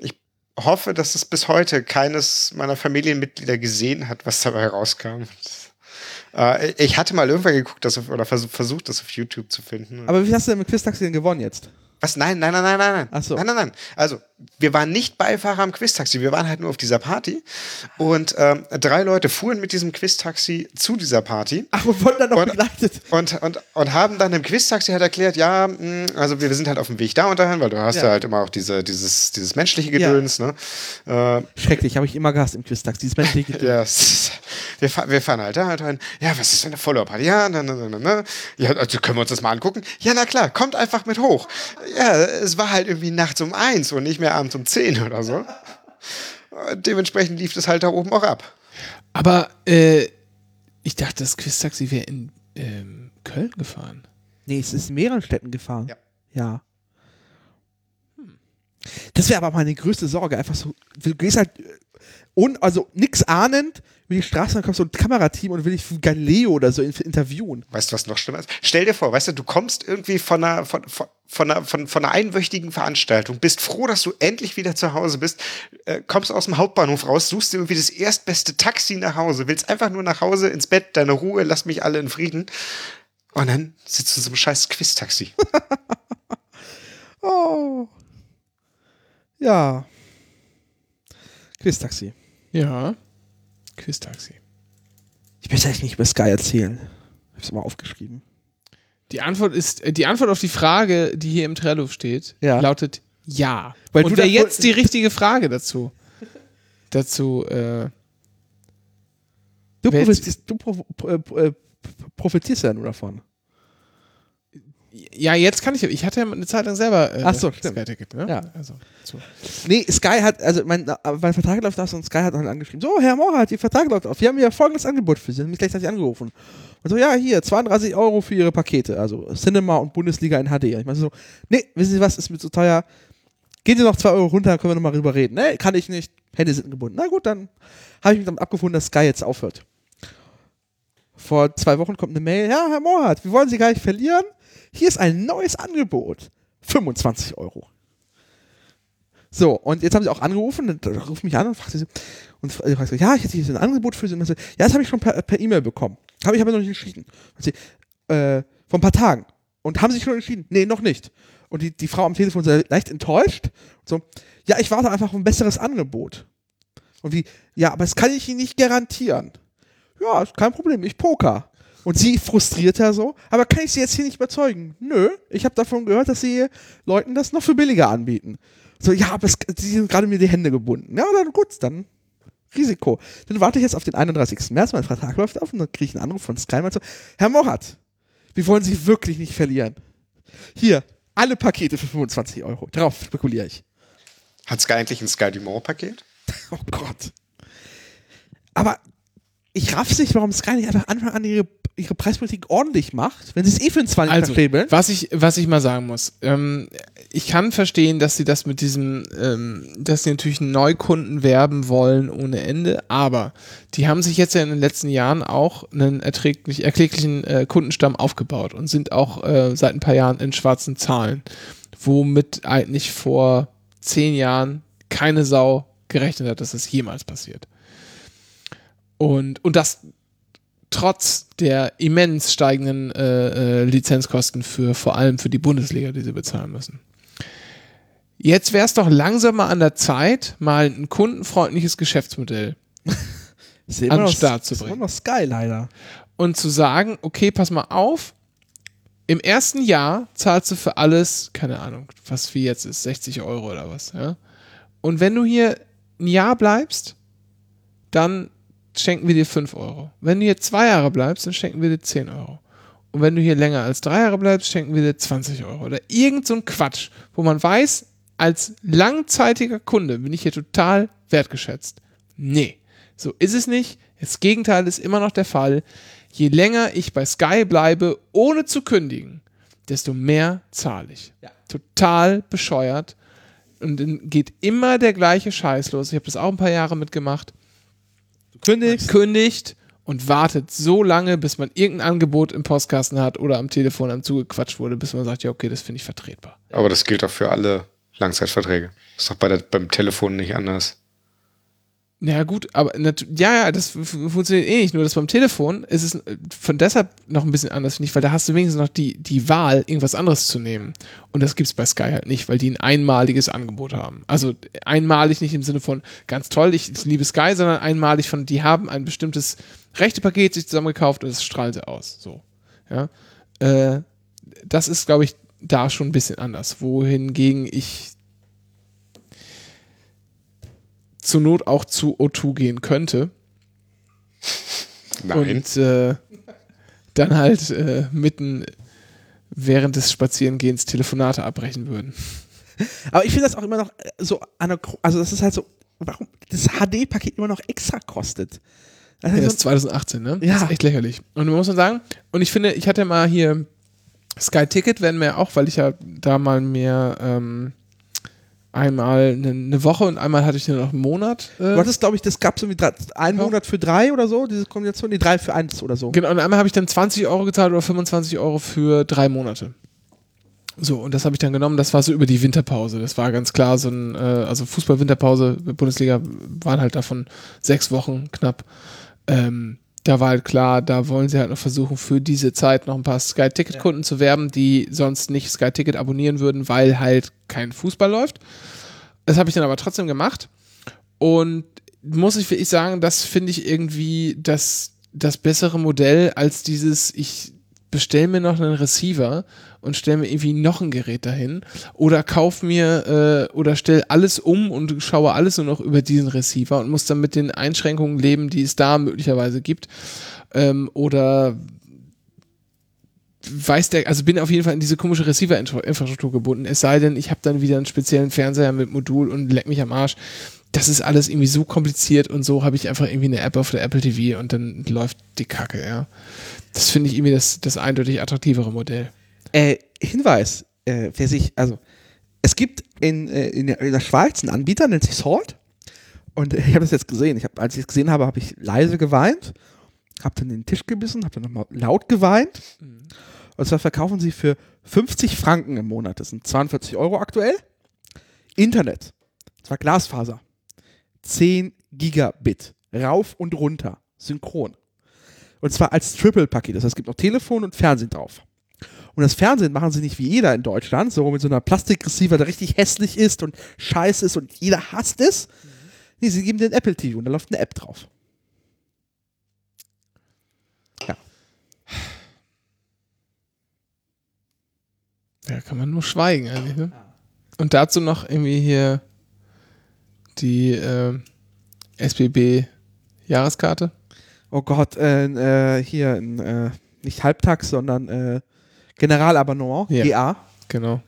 ich hoffe, dass es bis heute keines meiner Familienmitglieder gesehen hat, was dabei rauskam. Äh, ich hatte mal irgendwann geguckt, das auf, oder vers versucht, das auf YouTube zu finden. Aber wie hast du denn mit Quiz-Taxi denn gewonnen jetzt? Was? Nein, nein, nein, nein, nein, nein. Ach so. Nein, nein, nein. Also, wir waren nicht Beifahrer am Quiz-Taxi, wir waren halt nur auf dieser Party. Und ähm, drei Leute fuhren mit diesem Quiz-Taxi zu dieser Party. Ach, und wurden dann noch Und- begleitet. Und, und, und haben dann im Quiz-Taxi halt erklärt, ja, mh, also wir, sind halt auf dem Weg da und dahin, weil du hast ja, Ja. halt immer auch diese, dieses, dieses menschliche Gedöns, ne? Äh, Schrecklich, habe ich immer gehasst im Quiz-Taxi. Dieses menschliche Gedöns. ja, wir, fahr, wir fahren halt da halt rein. Ja, was ist denn eine Follow-Party? Ja, na, na, na, na. Ja, also können wir uns das mal angucken? Ja, na klar, kommt einfach mit hoch. Ja, es war halt irgendwie nachts um eins und nicht mehr abends um zehn oder so. Und dementsprechend lief das halt da oben auch ab. Aber äh, ich dachte, das Quiz-Taxi wäre in ähm, Köln gefahren. Nee, es ist in mehreren Städten gefahren. Ja. Ja. Das wäre aber meine größte Sorge. Einfach so, du gehst halt, äh, un, also nix ahnend, über die Straße, dann kommt so ein Kamerateam und will dich für Galileo oder so in- interviewen. Weißt du, was noch schlimmer ist? Stell dir vor, weißt du, du kommst irgendwie von einer, von, von, von einer, von, von einer einwöchigen Veranstaltung, bist froh, dass du endlich wieder zu Hause bist, äh, kommst aus dem Hauptbahnhof raus, suchst dir irgendwie das erstbeste Taxi nach Hause, willst einfach nur nach Hause, ins Bett, deine Ruhe, lass mich alle in Frieden. Und dann sitzt du in so einem scheiß Quiz-Taxi. Oh. Ja. Quiz-Taxi. Ja. Quiz-Taxi. Ich möchte eigentlich nicht über Sky erzählen. Ich hab's mal aufgeschrieben. Die Antwort ist, äh, die Antwort auf die Frage, die hier im Trello steht, Ja. lautet ja. Weil Und du wäre da- jetzt die richtige Frage dazu. Dazu, äh, Du, Wer- profitierst, du pro, pro, äh, profitierst ja nur davon. Ja, jetzt kann ich, ich hatte ja eine Zeit lang selber äh, Ach so, stimmt. Sky-Ticket, ne? Ja. Also, so. Nee, Sky hat, also mein, mein Vertrag läuft aus und Sky hat halt angeschrieben, so, Herr Mohrhardt, Ihr Vertrag läuft auf. Wir haben ja folgendes Angebot für Sie. Haben mich gleichzeitig angerufen. Und so, ja, hier, 32 Euro für Ihre Pakete, also Cinema und Bundesliga in HD. Ich meine so, nee, wissen Sie was, ist mir zu teuer. Gehen Sie noch 2 Euro runter, können wir nochmal drüber reden. Nee, kann ich nicht. Hände sind gebunden. Na gut, dann habe ich mich damit abgefunden, dass Sky jetzt aufhört. Vor zwei Wochen kommt eine Mail, ja, Herr Mohrhardt, wir wollen Sie gar nicht verlieren. Hier ist ein neues Angebot. 25 Euro. So, und jetzt haben sie auch angerufen, und da ruft mich an und fragt sie, und ich frage so, ja, ich hätte hier ein Angebot für sie. Und dann so, ja, das habe ich schon per E-Mail bekommen. Habe ich aber noch nicht entschieden. Und sie, äh, vor ein paar Tagen. Und haben sie sich schon entschieden? Nee, noch nicht. Und die, die Frau am Telefon sehr leicht enttäuscht. So, ja, ich warte einfach auf ein besseres Angebot. Und wie, ja, aber das kann ich Ihnen nicht garantieren. Ja, ist kein Problem, ich poker. Und sie frustrierter so, aber kann ich sie jetzt hier nicht überzeugen? Nö, ich habe davon gehört, dass sie Leuten das noch für billiger anbieten. So, ja, aber es, sie sind gerade mir die Hände gebunden. Ja, dann gut, dann Risiko. Dann warte ich jetzt auf den 31. März, mein Vertrag läuft auf und dann kriege ich einen Anruf von Sky und so, Herr Morat, wir wollen Sie wirklich nicht verlieren. Hier, alle Pakete für 25 Euro. Darauf spekuliere ich. Hat Sky eigentlich ein Sky Dumont-Paket? Oh Gott. Aber ich raff's nicht, warum Sky nicht einfach Anfang an ihre, ihre Preispolitik ordentlich macht, wenn sie es eh für einen 20 Also, verstrebeln. was ich, was ich mal sagen muss, ähm, ich kann verstehen, dass sie das mit diesem, ähm, dass sie natürlich Neukunden werben wollen ohne Ende, aber die haben sich jetzt ja in den letzten Jahren auch einen erträglich, erkläglichen äh, Kundenstamm aufgebaut und sind auch äh, seit ein paar Jahren in schwarzen Zahlen, womit eigentlich vor zehn Jahren keine Sau gerechnet hat, dass das jemals passiert. Und, und das trotz der immens steigenden äh, äh, Lizenzkosten für vor allem für die Bundesliga, die sie bezahlen müssen. Jetzt wäre es doch langsam mal an der Zeit, mal ein kundenfreundliches Geschäftsmodell Ist an den Start zu ist bringen. immer noch Sky leider. und zu sagen, okay, pass mal auf, im ersten Jahr zahlst du für alles, keine Ahnung, was wie jetzt ist, 60 Euro oder was, ja. Und wenn du hier ein Jahr bleibst, dann schenken wir dir 5 Euro. Wenn du hier zwei Jahre bleibst, dann schenken wir dir 10 Euro. Und wenn du hier länger als drei Jahre bleibst, schenken wir dir 20 Euro. Oder irgend so ein Quatsch, wo man weiß, als langzeitiger Kunde bin ich hier total wertgeschätzt. Nee, so ist es nicht. Das Gegenteil ist immer noch der Fall. Je länger ich bei Sky bleibe, ohne zu kündigen, desto mehr zahle ich. Total bescheuert. Und dann geht immer der gleiche Scheiß los. Ich habe das auch ein paar Jahre mitgemacht. Du kündigst. Kündigt und wartet so lange, bis man irgendein Angebot im Postkasten hat oder am Telefon einem zugequatscht wurde, bis man sagt, ja, okay, das finde ich vertretbar. Aber das gilt auch für alle Langzeitverträge. Ist doch bei der, beim Telefon nicht anders. Ja, gut, aber ja, ja, das funktioniert eh nicht. Nur das beim Telefon ist es von deshalb noch ein bisschen anders, finde ich, weil da hast du wenigstens noch die, die Wahl, irgendwas anderes zu nehmen. Und das gibt's bei Sky halt nicht, weil die ein einmaliges Angebot haben. Also einmalig nicht im Sinne von ganz toll, ich, liebe Sky, sondern einmalig von, die haben ein bestimmtes Rechtepaket sich zusammengekauft und es strahlt sie aus. So. Ja. Äh, das ist, glaube ich, da schon ein bisschen anders. Wohingegen ich zur Not auch zu O2 gehen könnte Nein. und äh, dann halt äh, mitten während des Spazierengehens Telefonate abbrechen würden. Aber ich finde das auch immer noch äh, so also das ist halt so, warum das HD-Paket immer noch extra kostet. Das Ja, ist das ist 2018, ne? Ja. Das ist echt lächerlich. Und man muss man sagen, und ich finde, ich hatte mal hier Sky Ticket werden wir auch, weil ich ja da mal mehr ähm, einmal eine, Woche und einmal hatte ich nur noch einen Monat. Äh, du hattest, glaube ich, das gab es irgendwie drei, einen Ja. Monat für drei oder so, diese Kombination, die drei für eins oder so. Genau, und einmal habe ich dann 20 Euro gezahlt oder 25 Euro für drei Monate. So, und das habe ich dann genommen, das war so über die Winterpause. Das war ganz klar so ein, äh, also Fußball-Winterpause, Bundesliga waren halt davon sechs Wochen knapp. Ähm, da war halt klar, da wollen sie halt noch versuchen, für diese Zeit noch ein paar Sky-Ticket-Kunden zu werben, die sonst nicht Sky-Ticket abonnieren würden, weil halt kein Fußball läuft. Das habe ich dann aber trotzdem gemacht. Und muss ich wirklich sagen, das finde ich irgendwie das, das bessere Modell als dieses, ich bestelle mir noch einen Receiver und stelle mir irgendwie noch ein Gerät dahin oder kauf mir äh, oder stelle alles um und schaue alles nur noch über diesen Receiver und muss dann mit den Einschränkungen leben, die es da möglicherweise gibt. Ähm, oder weiß der, also bin auf jeden Fall in diese komische Receiver-Infrastruktur gebunden. Es sei denn, ich habe dann wieder einen speziellen Fernseher mit Modul und leck mich am Arsch. Das ist alles irgendwie so kompliziert und so habe ich einfach irgendwie eine App auf der Apple TV und dann läuft die Kacke, ja. Das finde ich irgendwie das, das eindeutig attraktivere Modell. Äh, Hinweis, äh, wer sich, also es gibt in, äh, in, der, in der Schweiz einen Anbieter, nennt sich Salt. Und äh, ich habe das jetzt gesehen. Ich hab, als ich es gesehen habe, habe ich leise geweint, habe dann den Tisch gebissen, habe dann nochmal laut geweint. Und zwar verkaufen sie für 50 Franken im Monat, das sind 42 Euro aktuell, Internet. Und zwar Glasfaser. 10 Gigabit. Rauf und runter. Synchron. Und zwar als Triple-Paket. Das heißt, es gibt noch Telefon und Fernsehen drauf. Und das Fernsehen machen sie nicht wie jeder in Deutschland, so mit so einer Plastikreceiver, der richtig hässlich ist und scheiße ist und jeder hasst es. Nee, sie geben den Apple TV und da läuft eine App drauf. Ja, kann man nur schweigen eigentlich, ne? Und dazu noch irgendwie hier die äh, SBB-Jahreskarte. Oh Gott, äh, äh, hier äh, nicht Halbtags, sondern äh, Generalabonnement, Ja. GA, Genau.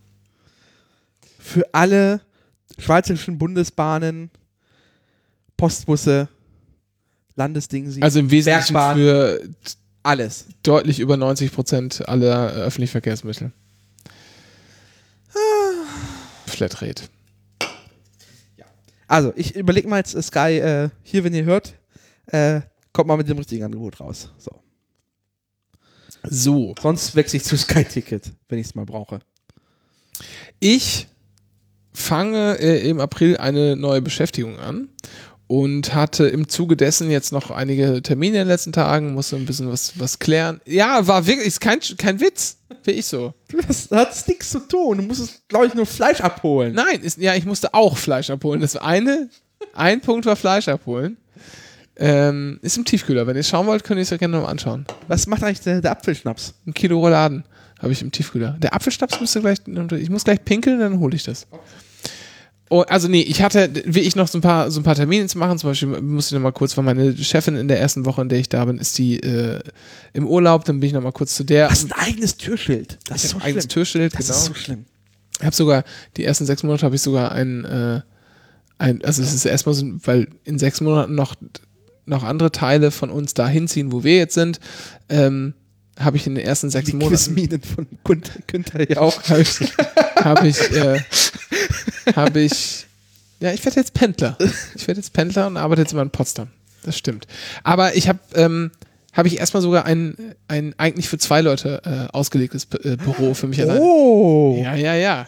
für alle schweizerischen Bundesbahnen, Postbusse, Landesding, Also im Wesentlichen Bergbahn. für alles. deutlich über 90 Prozent aller äh, öffentlichen Verkehrsmittel. Flatrate. Also, ich überlege mal jetzt, äh, Sky, äh, hier, wenn ihr hört, äh, kommt mal mit dem richtigen Angebot raus. So. So. Sonst wechsle ich zu Sky Ticket, wenn ich es mal brauche. Ich fange äh, im April eine neue Beschäftigung an und hatte im Zuge dessen jetzt noch einige Termine in den letzten Tagen, musste ein bisschen was, was klären. Ja, war wirklich, ist kein, kein Witz. Wie ich so. Das hat nichts zu tun. Du musstest, glaube ich, nur Fleisch abholen. Nein, ist, ja, ich musste auch Fleisch abholen. Das eine, ein Punkt war Fleisch abholen. Ähm, ist im Tiefkühler. Wenn ihr es schauen wollt, könnt ihr es euch gerne mal anschauen. Was macht eigentlich der, der Apfelschnaps? Ein Kilo Rouladen habe ich im Tiefkühler. Der Apfelschnaps müsste gleich, ich muss gleich pinkeln, dann hole ich das. Oh, also nee, ich hatte, wie ich noch so ein paar, so ein paar Termine zu machen. Zum Beispiel musste ich noch mal kurz, weil meine Chefin in der ersten Woche, in der ich da bin, ist die äh, im Urlaub. Dann bin ich noch mal kurz zu der. Du hast ein eigenes Türschild. Das ich ist so ein eigenes schlimm. Türschild, Das genau. ist so schlimm. Ich habe sogar, die ersten sechs Monate habe ich sogar ein, äh, ein, also es ist erstmal so, weil in sechs Monaten noch, noch andere Teile von uns da hinziehen, wo wir jetzt sind, ähm, habe ich in den ersten sechs Die Monaten Quizminen von Günther, Günther ja auch. habe ich, hab ich, äh, hab ich, ja, ich werde jetzt Pendler. Ich werde jetzt Pendler und arbeite jetzt immer in Potsdam. Das stimmt. Aber ich habe, ähm, habe ich erstmal sogar ein, ein eigentlich für zwei Leute äh, ausgelegtes P- äh, Büro für mich allein. Oh. Ja, ja, ja.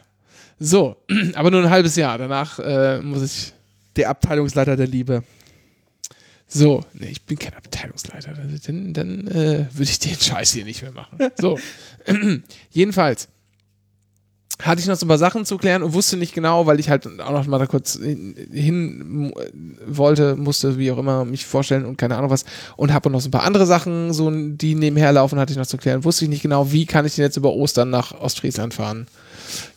So, aber nur ein halbes Jahr. Danach äh, muss ich. Der Abteilungsleiter der Liebe. So, nee, ich bin kein Abteilungsleiter. Also Dann, dann äh, würde ich den Scheiß hier nicht mehr machen. So, jedenfalls hatte ich noch so ein paar Sachen zu klären und wusste nicht genau, weil ich halt auch noch mal da kurz hin, hin wollte, musste, wie auch immer, mich vorstellen und keine Ahnung was und habe noch so ein paar andere Sachen, so die nebenher laufen, hatte ich noch zu klären. Wusste ich nicht genau, wie kann ich denn jetzt über Ostern nach Ostfriesland fahren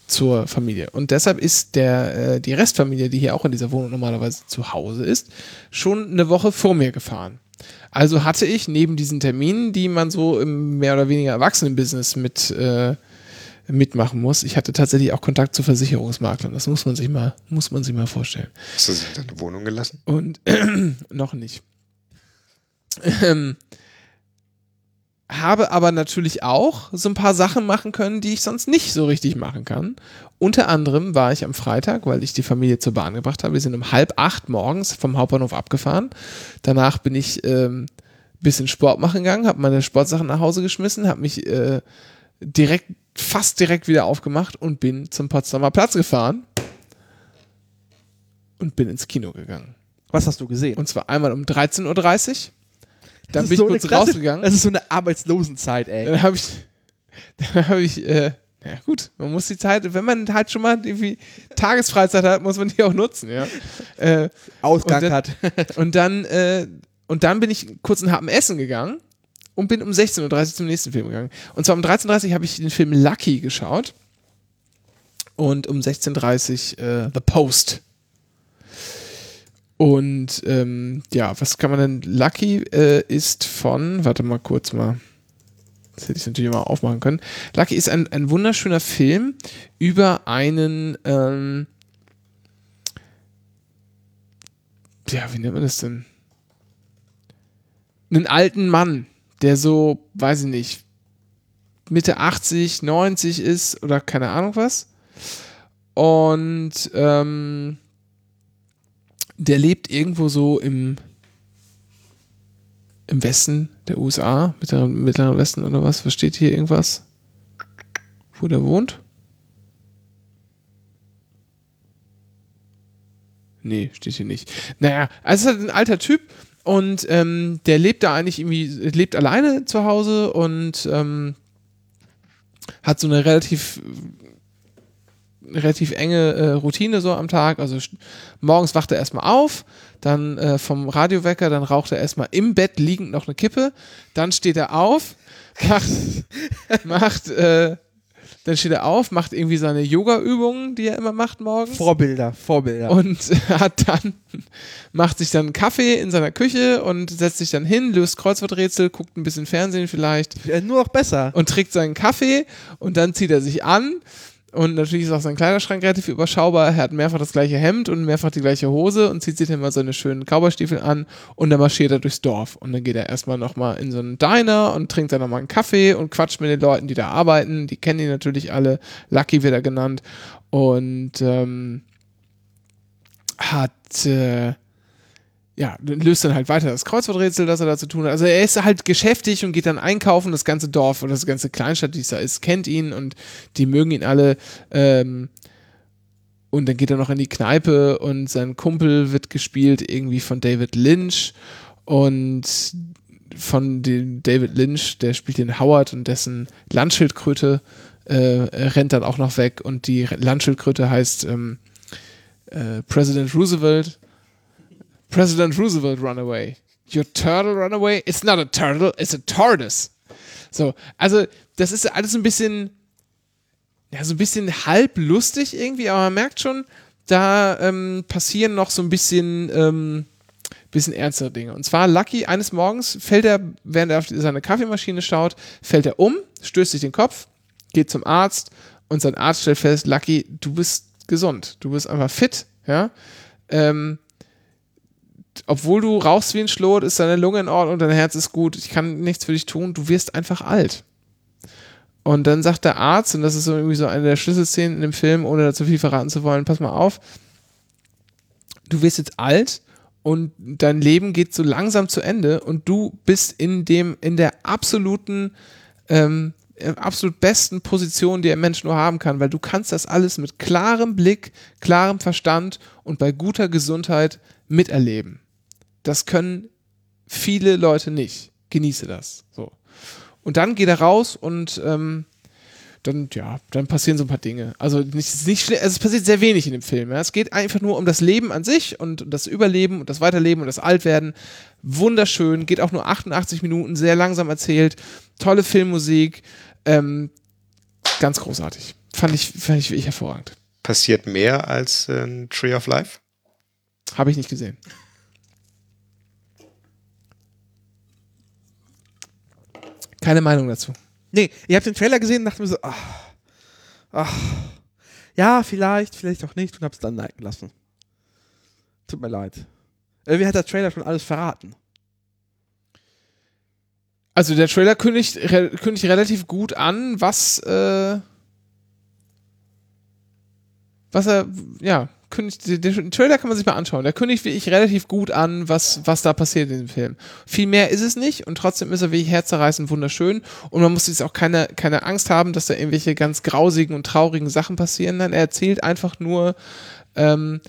zur Familie. Und deshalb ist der, äh, die Restfamilie, die hier auch in dieser Wohnung normalerweise zu Hause ist, schon eine Woche vor mir gefahren. Also hatte ich neben diesen Terminen, die man so im mehr oder weniger Erwachsenenbusiness mit äh, mitmachen muss. Ich hatte tatsächlich auch Kontakt zu Versicherungsmaklern. Das muss man sich mal, muss man sich mal vorstellen. Hast du sie in deine Wohnung gelassen? Und noch nicht. Ähm, habe aber natürlich auch so ein paar Sachen machen können, die ich sonst nicht so richtig machen kann. Unter anderem war ich am Freitag, weil ich die Familie zur Bahn gebracht habe. Wir sind um halb acht morgens vom Hauptbahnhof abgefahren. Danach bin ich ähm, bisschen Sport machen gegangen, habe meine Sportsachen nach Hause geschmissen, habe mich äh, direkt, fast direkt wieder aufgemacht und bin zum Potsdamer Platz gefahren und bin ins Kino gegangen. Was hast du gesehen? Und zwar einmal um 13.30 Uhr. Dann bin ist ich so kurz Klasse- rausgegangen. Das ist so eine Arbeitslosenzeit, ey. Dann habe ich, dann habe ich, äh, ja gut, man muss die Zeit, wenn man halt schon mal irgendwie Tagesfreizeit hat, muss man die auch nutzen, ja. Äh, Ausgang und dann- hat. und dann, äh, und dann bin ich kurz einen Happen essen gegangen und bin um 16.30 Uhr zum nächsten Film gegangen. Und zwar um 13.30 Uhr habe ich den Film Lucky geschaut und um 16.30 Uhr äh, The Post. Und ähm, ja, was kann man denn? Lucky äh, ist von, warte mal kurz mal. Das hätte ich natürlich mal aufmachen können. Lucky ist ein, ein wunderschöner Film über einen, ähm, ja, wie nennt man das denn? Einen alten Mann, der so, weiß ich nicht, Mitte 80, 90 ist oder keine Ahnung was. Und ähm, der lebt irgendwo so im, im Westen der USA, mittleren, mittleren Westen oder was? Versteht hier irgendwas? Wo der wohnt? Nee, steht hier nicht. Naja, also es ist halt ein alter Typ und ähm, der lebt da eigentlich irgendwie, lebt alleine zu Hause und ähm, hat so eine relativ relativ enge äh, Routine so am Tag. Also morgens wacht er erstmal auf, dann äh, vom Radiowecker, dann raucht er erstmal im Bett liegend noch eine Kippe, dann steht er auf, macht, macht äh, dann steht er auf, macht irgendwie seine Yoga-Übungen, die er immer macht morgens. Vorbilder, Vorbilder. Und hat dann, macht sich dann einen Kaffee in seiner Küche und setzt sich dann hin, löst Kreuzworträtsel, guckt ein bisschen Fernsehen vielleicht Ja, nur noch besser. und trinkt seinen Kaffee und dann zieht er sich an. Und natürlich ist auch sein Kleiderschrank relativ überschaubar. Er hat mehrfach das gleiche Hemd und mehrfach die gleiche Hose und zieht sich dann mal seine schönen Cowboystiefel an und dann marschiert er durchs Dorf. Und dann geht er erstmal nochmal in so einen Diner und trinkt dann nochmal einen Kaffee und quatscht mit den Leuten, die da arbeiten. Die kennen ihn natürlich alle. Lucky wird er genannt. Und ähm, hat äh, ja, löst dann halt weiter das Kreuzworträtsel, das er da zu tun hat. Also er ist halt geschäftig und geht dann einkaufen. Das ganze Dorf oder das ganze Kleinstadt, die es da ist, kennt ihn und die mögen ihn alle. Ähm, und dann geht er noch in die Kneipe und sein Kumpel wird gespielt irgendwie von David Lynch und von dem David Lynch, der spielt den Howard und dessen Landschildkröte äh, rennt dann auch noch weg und die Landschildkröte heißt ähm, äh, President Roosevelt President Roosevelt run away. Your turtle run away? It's not a turtle, it's a tortoise. So, also das ist alles ein bisschen, ja, so ein bisschen halb lustig irgendwie, aber man merkt schon, da ähm, passieren noch so ein bisschen, ähm, bisschen ernstere Dinge. Und zwar Lucky, eines Morgens fällt er, während er auf seine Kaffeemaschine schaut, fällt er um, stößt sich den Kopf, geht zum Arzt und sein Arzt stellt fest, Lucky, du bist gesund, du bist einfach fit, ja. Ähm, obwohl du rauchst wie ein Schlot, ist deine Lunge in Ordnung, dein Herz ist gut, ich kann nichts für dich tun, du wirst einfach alt. Und dann sagt der Arzt, und das ist so irgendwie so eine der Schlüsselszenen in dem Film, ohne da zu viel verraten zu wollen, pass mal auf, du wirst jetzt alt und dein Leben geht so langsam zu Ende und du bist in dem, in der absoluten ähm, äh, absolut besten Position, die ein Mensch nur haben kann, weil du kannst das alles mit klarem Blick, klarem Verstand und bei guter Gesundheit miterleben. Das können viele Leute nicht. Genieße das. So. Und dann geht er raus und ähm, dann, ja, dann passieren so ein paar Dinge. Also nicht, nicht also es passiert sehr wenig in dem Film. Ja. Es geht einfach nur um das Leben an sich und um das Überleben und das Weiterleben und das Altwerden. Wunderschön, geht auch nur 88 Minuten, sehr langsam erzählt, tolle Filmmusik, ähm, ganz großartig. Fand ich, fand ich wirklich hervorragend. Passiert mehr als äh, ein Tree of Life? Habe ich nicht gesehen. Keine Meinung dazu. Nee, ich habe den Trailer gesehen und dachte mir so, ach, ach, ja, vielleicht, vielleicht auch nicht und hab's dann liken lassen. Tut mir leid. Irgendwie hat der Trailer schon alles verraten. Also der Trailer kündigt, re, kündigt relativ gut an, was, äh, was er, ja, kündigt, den, Trailer kann man sich mal anschauen. Der kündigt wirklich relativ gut an, was, was da passiert in dem Film. Viel mehr ist es nicht und trotzdem ist er wirklich herzerreißend wunderschön und man muss jetzt auch keine, keine Angst haben, dass da irgendwelche ganz grausigen und traurigen Sachen passieren. Nein, er erzählt einfach nur, ähm,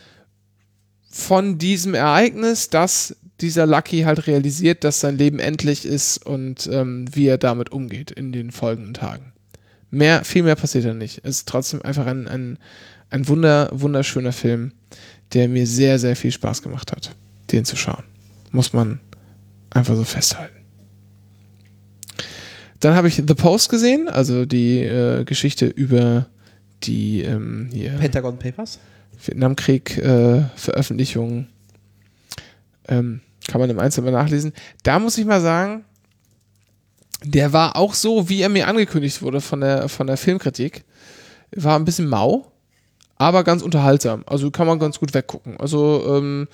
von diesem Ereignis, dass dieser Lucky halt realisiert, dass sein Leben endlich ist und ähm, wie er damit umgeht in den folgenden Tagen. Mehr, viel mehr passiert da nicht. Es ist trotzdem einfach ein, ein, ein wunder, wunderschöner Film, der mir sehr, sehr viel Spaß gemacht hat, den zu schauen. Muss man einfach so festhalten. Dann habe ich The Post gesehen, also die äh, Geschichte über die ähm, Pentagon Papers? Vietnamkrieg äh, Veröffentlichung ähm, kann man im Einzelnen nachlesen. Da muss ich mal sagen, der war auch so, wie er mir angekündigt wurde von der, von der Filmkritik. War ein bisschen mau, aber ganz unterhaltsam. Also kann man ganz gut weggucken. Also ähm,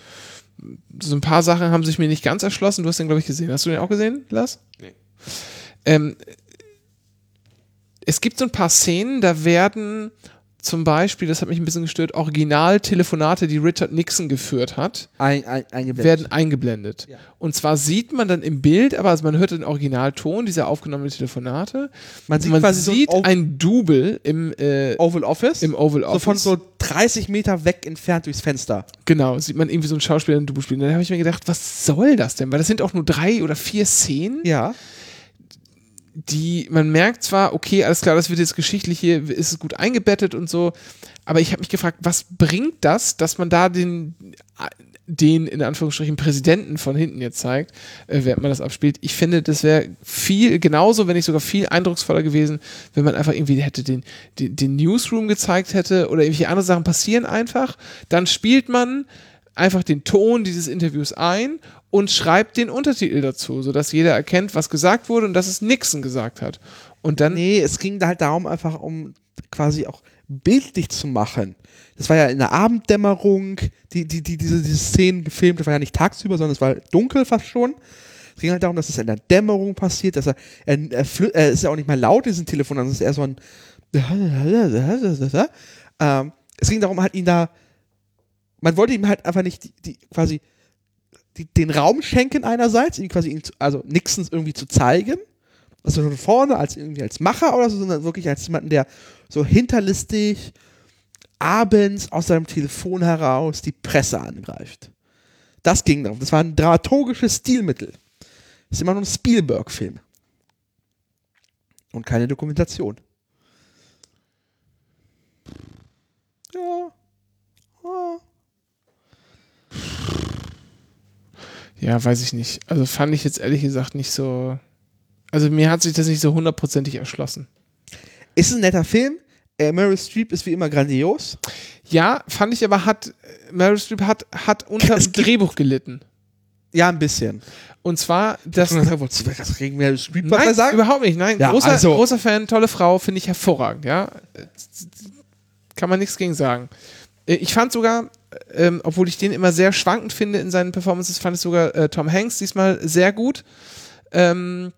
so ein paar Sachen haben sich mir nicht ganz erschlossen. Du hast den, glaube ich, gesehen. Hast du den auch gesehen, Lars? Nee. Ähm, es gibt so ein paar Szenen, da werden zum Beispiel, das hat mich ein bisschen gestört, Original-Telefonate, die Richard Nixon geführt hat, Ein, ein, eingeblendet. werden eingeblendet. Ja. Und zwar sieht man dann im Bild, aber also man hört den Originalton dieser aufgenommenen Telefonate. Man sieht man quasi so sieht ein ein Double im, äh, Oval Office. im Oval so Office. von so 30 Meter weg entfernt durchs Fenster. Genau, sieht man irgendwie so einen Schauspieler ein Double spielen. Dann habe ich mir gedacht, was soll das denn? Weil das sind auch nur drei oder vier Szenen. Ja. Die, man merkt zwar, okay, alles klar, das wird jetzt geschichtlich hier, ist es gut eingebettet und so, aber ich habe mich gefragt, was bringt das, dass man da den, den in Anführungsstrichen Präsidenten von hinten jetzt zeigt, äh, während man das abspielt. Ich finde, das wäre viel, genauso, wenn nicht sogar viel eindrucksvoller gewesen, wenn man einfach irgendwie hätte den, den, den Newsroom gezeigt hätte oder irgendwelche andere Sachen passieren einfach. Dann spielt man einfach den Ton dieses Interviews ein und schreibt den Untertitel dazu, sodass jeder erkennt, was gesagt wurde und dass es Nixon gesagt hat. Und dann Nee, es ging da halt darum, einfach um quasi auch bildlich zu machen. Das war ja in der Abenddämmerung, die, die, die, diese, diese Szenen gefilmt, das war ja nicht tagsüber, sondern es war dunkel fast schon. Es ging halt darum, dass es in der Dämmerung passiert, dass er, er, er, er ist ja auch nicht mal laut, diesen Telefon, sondern es ist eher so ein ähm, es ging darum, halt ihn da, man wollte ihm halt einfach nicht die, die quasi die, den Raum schenken einerseits, ihn quasi, also Nixons irgendwie zu zeigen, also von vorne als irgendwie als Macher oder so, sondern wirklich als jemanden, der so hinterlistig abends aus seinem Telefon heraus die Presse angreift. Das ging darum. Das war ein dramaturgisches Stilmittel. Das ist immer nur ein Spielberg-Film. Und keine Dokumentation. Ja. ja. Ja, weiß ich nicht. Also fand ich jetzt ehrlich gesagt nicht so. Also mir hat sich das nicht so hundertprozentig erschlossen. Ist ein netter Film. Äh, Meryl Streep ist wie immer grandios. Ja, fand ich aber hat Meryl Streep hat hat unter dem gibt- Drehbuch gelitten. Ja, ein bisschen. Und zwar das Das wolltest du was gegen Meryl Streep was Nein, sagen? überhaupt nicht. Nein, Ja, großer, also- großer Fan, tolle Frau, finde ich hervorragend. Ja, kann man nichts gegen sagen. Äh, Ich fand sogar, ähm, obwohl ich den immer sehr schwankend finde in seinen Performances, fand ich sogar äh, Tom Hanks diesmal sehr gut. Ähm,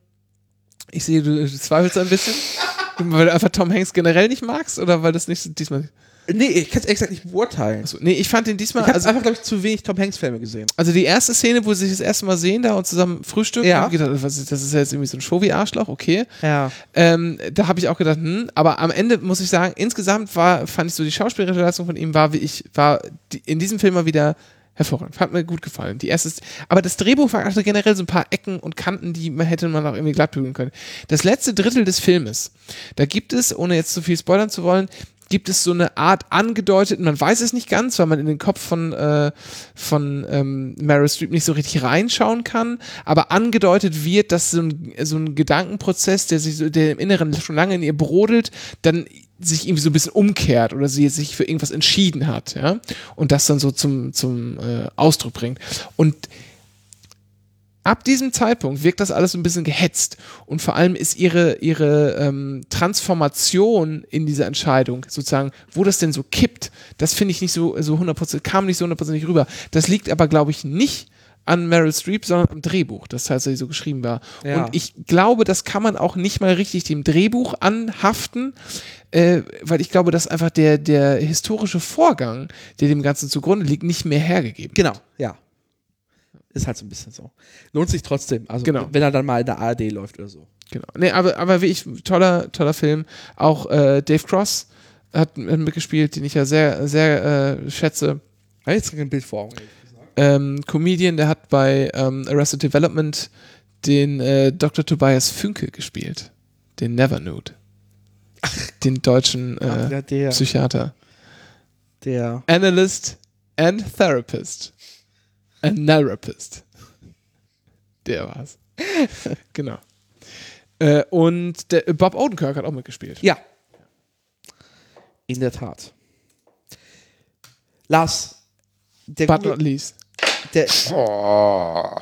ich sehe, du, du zweifelst ein bisschen, weil du einfach Tom Hanks generell nicht magst oder weil das nicht diesmal. Nee, ich kann es exakt nicht beurteilen. Also, nee, ich fand den diesmal. Ich habe also, einfach, glaube ich, zu wenig Tom Hanks-Filme gesehen. also die erste Szene, wo sie sich das erste Mal sehen da und zusammen frühstücken, Ja. gedacht, ist, das ist ja jetzt irgendwie so ein Show wie Arschloch, okay. Ja. Ähm, da habe ich auch gedacht, hm, aber am Ende muss ich sagen, insgesamt war, fand ich so die schauspielerische Leistung von ihm war, wie ich, war die, in diesem Film mal wieder hervorragend. Hat mir gut gefallen. Die erste, aber das Drehbuch war hatte generell so ein paar Ecken und Kanten, die man hätte man auch irgendwie glatt bügeln können. Das letzte Drittel des Filmes, da gibt es, ohne jetzt zu viel spoilern zu wollen, gibt es so eine Art angedeutet, man weiß es nicht ganz, weil man in den Kopf von, äh, von ähm, Meryl Streep nicht so richtig reinschauen kann, aber angedeutet wird, dass so ein, so ein Gedankenprozess, der sich so, der im Inneren schon lange in ihr brodelt, dann sich irgendwie so ein bisschen umkehrt oder sie sich für irgendwas entschieden hat, ja, und das dann so zum, zum äh, Ausdruck bringt. Und ab diesem Zeitpunkt wirkt das alles so ein bisschen gehetzt und vor allem ist ihre, ihre ähm, Transformation in dieser Entscheidung, sozusagen, wo das denn so kippt, das finde ich nicht so, so 100%, kam nicht so hundertprozentig rüber. Das liegt aber, glaube ich, nicht an Meryl Streep, sondern am Drehbuch, das tatsächlich so geschrieben war. Ja. Und ich glaube, das kann man auch nicht mal richtig dem Drehbuch anhaften, äh, weil ich glaube, dass einfach der, der historische Vorgang, der dem Ganzen zugrunde liegt, nicht mehr hergegeben Genau, ja. Ist halt so ein bisschen so. Lohnt sich trotzdem. Also, Genau. wenn er dann mal in der ARD läuft oder so. Genau. Nee, aber, aber wirklich toller, toller Film. Auch äh, Dave Cross hat, hat mitgespielt, den ich ja sehr, sehr äh, schätze. Ich jetzt kein Bild vor Augen. Ähm, Comedian, der hat bei ähm, Arrested Development den äh, Dr. Tobias Fünke gespielt. Den Never Nude. Den deutschen äh, Ach, ja, der. Psychiater. Der. Analyst and Therapist. And Therapist. Der war's. genau. Äh, und der, Bob Odenkirk hat auch mitgespielt. Ja. In der Tat. Lars. Der, But not least. der, Oh.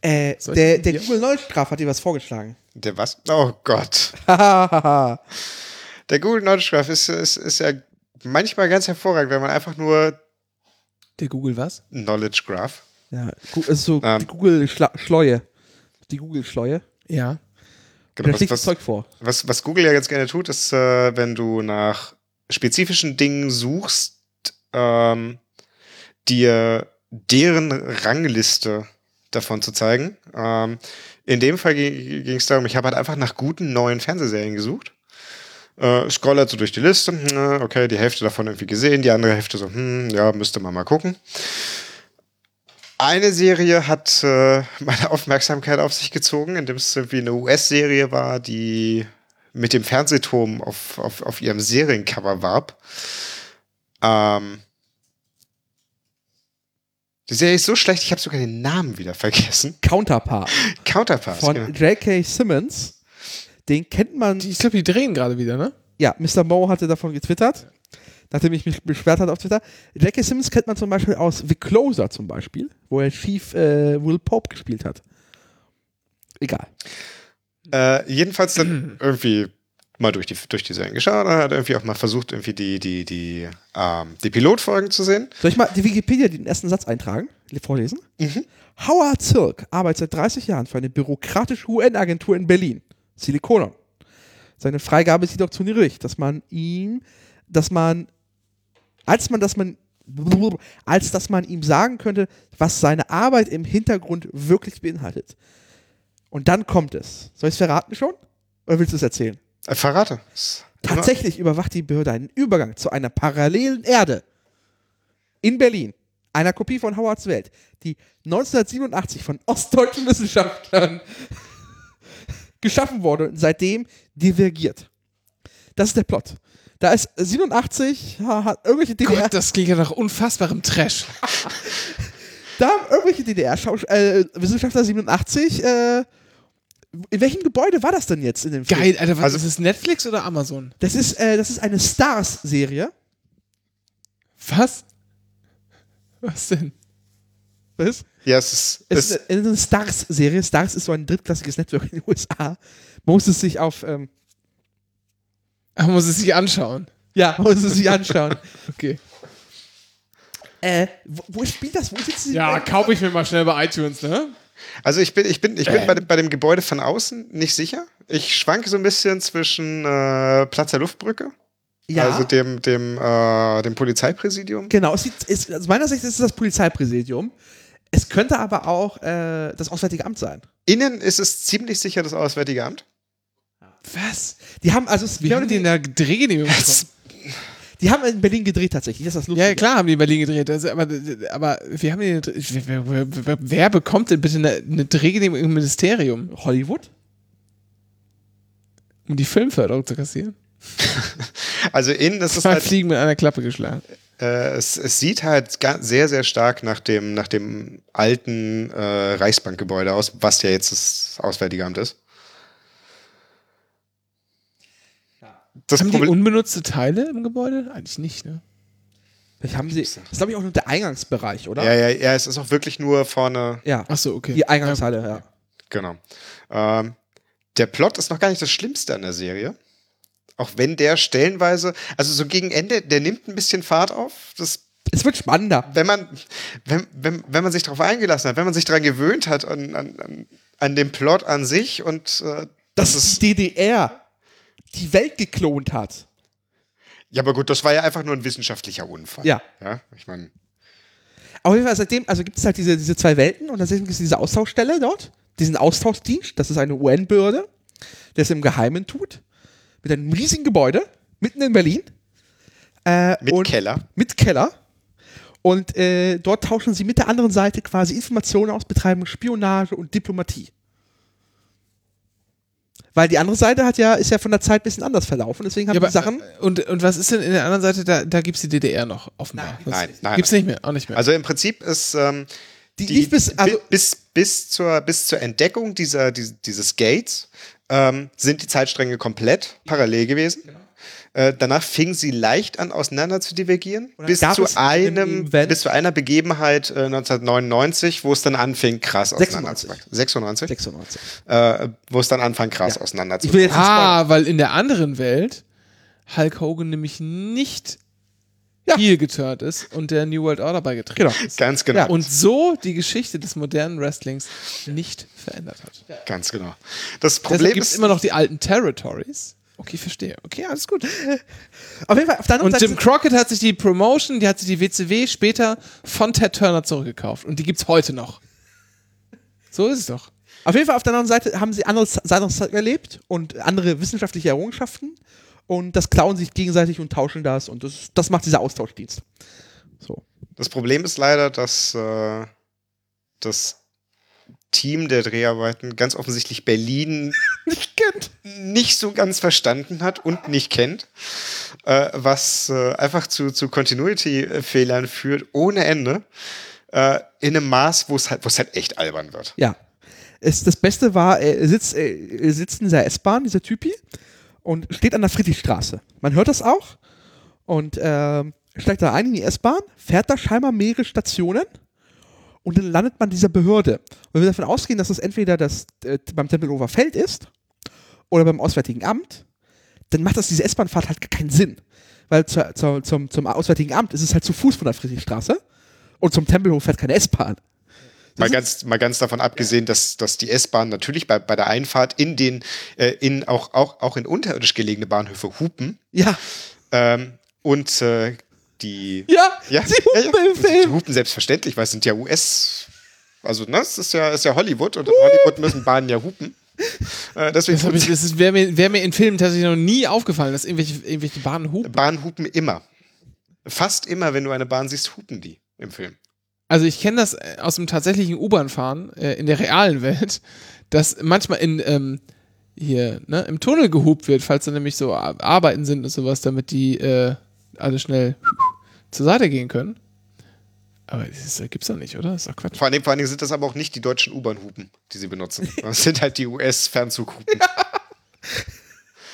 äh, der, der? Google Neustraf hat dir was vorgeschlagen. Der was? Oh Gott. Der Google Graph ist, ist, ist ja manchmal ganz hervorragend, wenn man einfach nur Der Google was? Knowledge Graph. ja, ist so Ähm. die Google-Schleue. Die Google-Schleue. Ja. Da Genau, was, was, Zeug vor. was, was Google ja ganz gerne tut, ist, äh, wenn du nach spezifischen Dingen suchst, ähm, dir deren Rangliste davon zu zeigen. Ähm, in dem Fall ging es darum, ich habe halt einfach nach guten neuen Fernsehserien gesucht. Äh, scroll halt so durch die Liste, hm, äh, okay, die Hälfte davon irgendwie gesehen, die andere Hälfte so, hm, ja, müsste man mal gucken. Eine Serie hat äh, meine Aufmerksamkeit auf sich gezogen, indem es irgendwie eine US-Serie war, die mit dem Fernsehturm auf, auf, auf ihrem Seriencover warb. Ähm, die Serie ist so schlecht, ich habe sogar den Namen wieder vergessen. Counterpart Counterparts. von genau. J.K. Simmons. Den kennt man. Die, ich glaube, die drehen gerade wieder, ne? Ja, Mr. Mo hatte davon getwittert, nachdem ich mich beschwert hatte auf Twitter. J.K. Simmons kennt man zum Beispiel aus The Closer zum Beispiel, wo er Chief äh, Will Pope gespielt hat. Egal. Äh, jedenfalls dann irgendwie mal durch die, durch die Serien geschaut und hat irgendwie auch mal versucht, irgendwie die, die, die, ähm, die Pilotfolgen zu sehen. Soll ich mal die Wikipedia den ersten Satz eintragen? Vorlesen? Howard Zirk arbeitet seit 30 Jahren für eine bürokratische UN-Agentur in Berlin. Silikonon. Seine Freigabe ist jedoch zu niedrig, dass man ihm, dass man, als man, dass man, als dass man ihm sagen könnte, was seine Arbeit im Hintergrund wirklich beinhaltet. Und dann kommt es. Soll ich es verraten schon? Oder willst du es erzählen? Äh, verrate. Tatsächlich überwacht die Behörde einen Übergang zu einer parallelen Erde in Berlin, einer Kopie von Howards Welt, die 1987 von ostdeutschen Wissenschaftlern geschaffen wurde und seitdem divergiert. Das ist der Plot. Da ist 87, ha- hat irgendwelche DDR, Gott, das klingt ja nach unfassbarem Trash. da haben irgendwelche DDR-Wissenschaftler 87, äh, in welchem Gebäude war das denn jetzt in dem Film? Geil, Alter, was Also- ist es Netflix oder Amazon? Das ist, äh, das ist eine Stars-Serie. Was? Was denn? Was? Ja, es ist, Es es, ist eine, eine Stars-Serie. Stars ist so ein drittklassiges Network in den USA. Man muss es sich auf, ähm, Man muss es sich anschauen. ja, man muss es sich anschauen. Okay. äh, wo, wo spielt das? Wo sitzen sie? Ja, kaufe ich mir mal schnell bei iTunes, ne? Also ich bin, ich bin, ich bin bei, dem, bei dem Gebäude von außen nicht sicher. Ich schwanke so ein bisschen zwischen äh, Platz der Luftbrücke, Ja, also dem, dem, äh, dem Polizeipräsidium. genau. Es sieht, es, aus meiner Sicht ist es das Polizeipräsidium. Es könnte aber auch äh, das Auswärtige Amt sein. Innen ist es ziemlich sicher das Auswärtige Amt. Was? Die haben also Wie haben die in der Drehgenehmigung bekommen? die haben in Berlin gedreht tatsächlich. Das ist das. Ja, klar haben die in Berlin gedreht. Also, aber, aber wie haben die eine, Dreh- wer, wer, wer, wer bekommt denn bitte eine, eine Drehgenehmigung im Ministerium, Hollywood? um die Filmförderung zu kassieren? Also innen ist es halt, Fliegen mit einer Klappe geschlagen. äh, es, es sieht halt sehr, sehr stark nach dem, nach dem alten äh, Reichsbankgebäude aus, was ja jetzt das Auswärtige Amt ist. Das haben die Problem, unbenutzte Teile im Gebäude? Eigentlich nicht, ne? Vielleicht haben sie. Das ist, glaube ich, auch nur der Eingangsbereich, oder? ja, ja, ja, es ist auch wirklich nur vorne, Ja. Ach so, okay. Die Eingangshalle, ja. genau. Ähm, der Plot ist noch gar nicht das Schlimmste an der Serie. Auch wenn der stellenweise, also so gegen Ende, der nimmt ein bisschen Fahrt auf. Das Es wird spannender. wenn man, wenn, wenn, wenn man sich darauf eingelassen hat, wenn man sich daran gewöhnt hat, an, an, an, den Plot an sich und äh, Dass es die DDR die Welt geklont hat. ja, aber gut, das war ja einfach nur ein wissenschaftlicher Unfall. Ja. Ja, ich meine, Auf jeden Fall seitdem, also gibt es halt diese, diese zwei Welten und dann gibt es diese Austauschstelle dort, diesen Austauschdienst, das ist eine UN-Behörde, der es im Geheimen tut, mit einem riesigen Gebäude, mitten in Berlin. Äh, mit Keller. Mit Keller. Und äh, dort tauschen sie mit der anderen Seite quasi Informationen aus, betreiben Spionage und Diplomatie. Weil die andere Seite hat ja, ist ja von der Zeit ein bisschen anders verlaufen, deswegen haben Ja, die aber, Sachen. äh, und, und was ist denn in der anderen Seite? Da, da gibt es die DDR noch, offenbar. Nein, Was- nein, nein, Gibt's nicht mehr, auch nicht mehr. Also im Prinzip ist ähm, Die lief bis- bi- also- bis, bis, zur, bis zur Entdeckung dieser, dies- dieses Gates ähm, sind die Zeitstränge komplett parallel gewesen. Genau. Äh, danach fingen sie leicht an, auseinander zu divergieren, bis zu, einem, bis zu einer Begebenheit äh, 1999, wo es dann anfing, krass 96. auseinanderzuwachsen. 96? 96. Äh, wo es dann anfing, krass Ja. Auseinanderzuwachsen. ah, weil in der anderen Welt Hulk Hogan nämlich nicht Ja. hier geturnt ist und der New World Order beigetreten Genau. ist. Ganz genau. Ja. Und so die Geschichte des modernen Wrestlings nicht verändert hat. Ganz genau. Das Problem gibt es immer noch die alten Territories. Okay, verstehe. Okay, alles gut. Auf jeden Fall, auf der Und Seite. Jim Crockett hat sich die Promotion, die hat sich die WCW später von Ted Turner zurückgekauft. Und die gibt's heute noch. So ist es doch. Auf jeden Fall auf der anderen Seite haben sie anderes anderes erlebt und andere wissenschaftliche Errungenschaften und das klauen sich gegenseitig und tauschen das und das, das macht dieser Austauschdienst. So. Das Problem ist leider, dass äh, das Team der Dreharbeiten ganz offensichtlich Berlin Nicht kennt. nicht so ganz verstanden hat und nicht kennt, äh, was äh, einfach zu, zu Continuity-Fehlern führt ohne Ende, äh, in einem Maß, wo es halt, halt echt albern wird. Ja. Es, das Beste war, er sitzt, er sitzt in dieser S-Bahn, dieser Typi, und steht an der Friedrichstraße. Man hört das auch und ähm, steigt da ein in die S-Bahn, fährt da scheinbar mehrere Stationen und dann landet man dieser Behörde. Und wenn wir davon ausgehen, dass das entweder das äh, beim Tempelhofer Feld ist oder beim Auswärtigen Amt, dann macht das diese S-Bahn-Fahrt halt keinen Sinn. Weil zur, zur, zum, zum Auswärtigen Amt ist es halt zu Fuß von der Friedrichstraße und zum Tempelhof fährt keine S-Bahn. Mal ganz, mal ganz davon abgesehen, dass, dass die S-Bahn natürlich bei, bei der Einfahrt in den, äh, in auch, auch, auch in unterirdisch gelegene Bahnhöfe hupen. Ja, Ähm, und äh, die ja, Ja, sie hupen ja, ja. im Film. Die hupen selbstverständlich, weil es sind ja US. Also, ne, es ist ja, ist ja Hollywood und in Hollywood müssen Bahnen ja hupen. Äh, deswegen Das, ich, das wäre mir, wär mir in Filmen tatsächlich noch nie aufgefallen, dass irgendwelche, irgendwelche Bahnen hupen. Bahnen hupen immer. Fast immer, wenn du eine Bahn siehst, hupen die im Film. Also ich kenne das äh, aus dem tatsächlichen U-Bahn-Fahren äh, in der realen Welt, dass manchmal in ähm, hier ne, im Tunnel gehupt wird, falls da nämlich so Ar- Arbeiten sind und sowas, damit die äh, alle schnell zur Seite gehen können. Aber das gibt's doch nicht, oder? Das ist doch Quatsch. Vor allen, Dingen, vor allen Dingen sind das aber auch nicht die deutschen U-Bahn-Hupen, die sie benutzen. Das sind halt die US-Fernzughupen.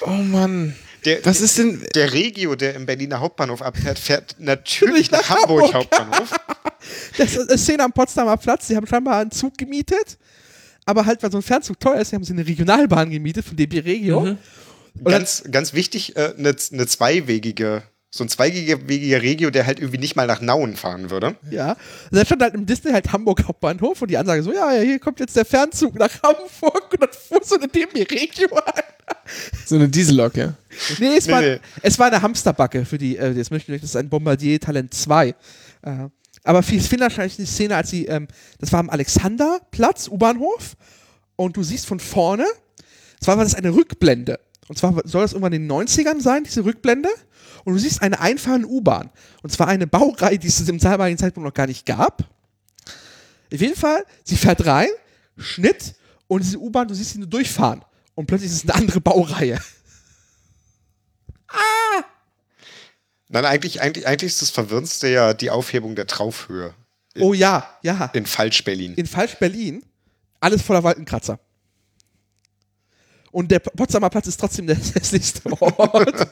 Oh Mann. Der, Was ist denn. der Regio, der im Berliner Hauptbahnhof abfährt, fährt natürlich Nach nach Hamburg. Hauptbahnhof. Das ist eine Szene am Potsdamer Platz. Sie haben scheinbar einen Zug gemietet, aber halt, weil so ein Fernzug teuer ist, haben sie eine Regionalbahn gemietet von DB Regio. Dann- Ganz, ganz wichtig, äh, eine, eine zweiwegige So ein zweigewegiger Regio, der halt irgendwie nicht mal nach Nauen fahren würde. Ja. Und dann stand halt im Disney halt Hamburg Hauptbahnhof und die Ansage so, ja, ja, hier kommt jetzt der Fernzug nach Hamburg und dann fuhr so eine DB Regio an. So eine Diesellok, ja. Nee, es, Nee, war, nee. es war eine Hamsterbacke für die, äh, jetzt möchte ich, das ist ein Bombardier Talent 2. Äh, aber viel viel wahrscheinlich die Szene, als sie, ähm, das war am Alexanderplatz, U-Bahnhof, und du siehst von vorne, zwar war das eine Rückblende. Und zwar soll das irgendwann in den 90ern sein, diese Rückblende. Und du siehst eine einfahrende U-Bahn. Und zwar eine Baureihe, die es im damaligen Zeitpunkt noch gar nicht gab. Auf jeden Fall, sie fährt rein, Schnitt, und diese U-Bahn, du siehst sie nur durchfahren. Und plötzlich ist es eine andere Baureihe. Nein, eigentlich, eigentlich, eigentlich ist das Verwirrendste ja die Aufhebung der Traufhöhe Oh ja, ja. in Falsch-Berlin. In Falsch-Berlin, alles voller Wolkenkratzer. Und der Potsdamer Platz ist trotzdem der hässlichste Ort.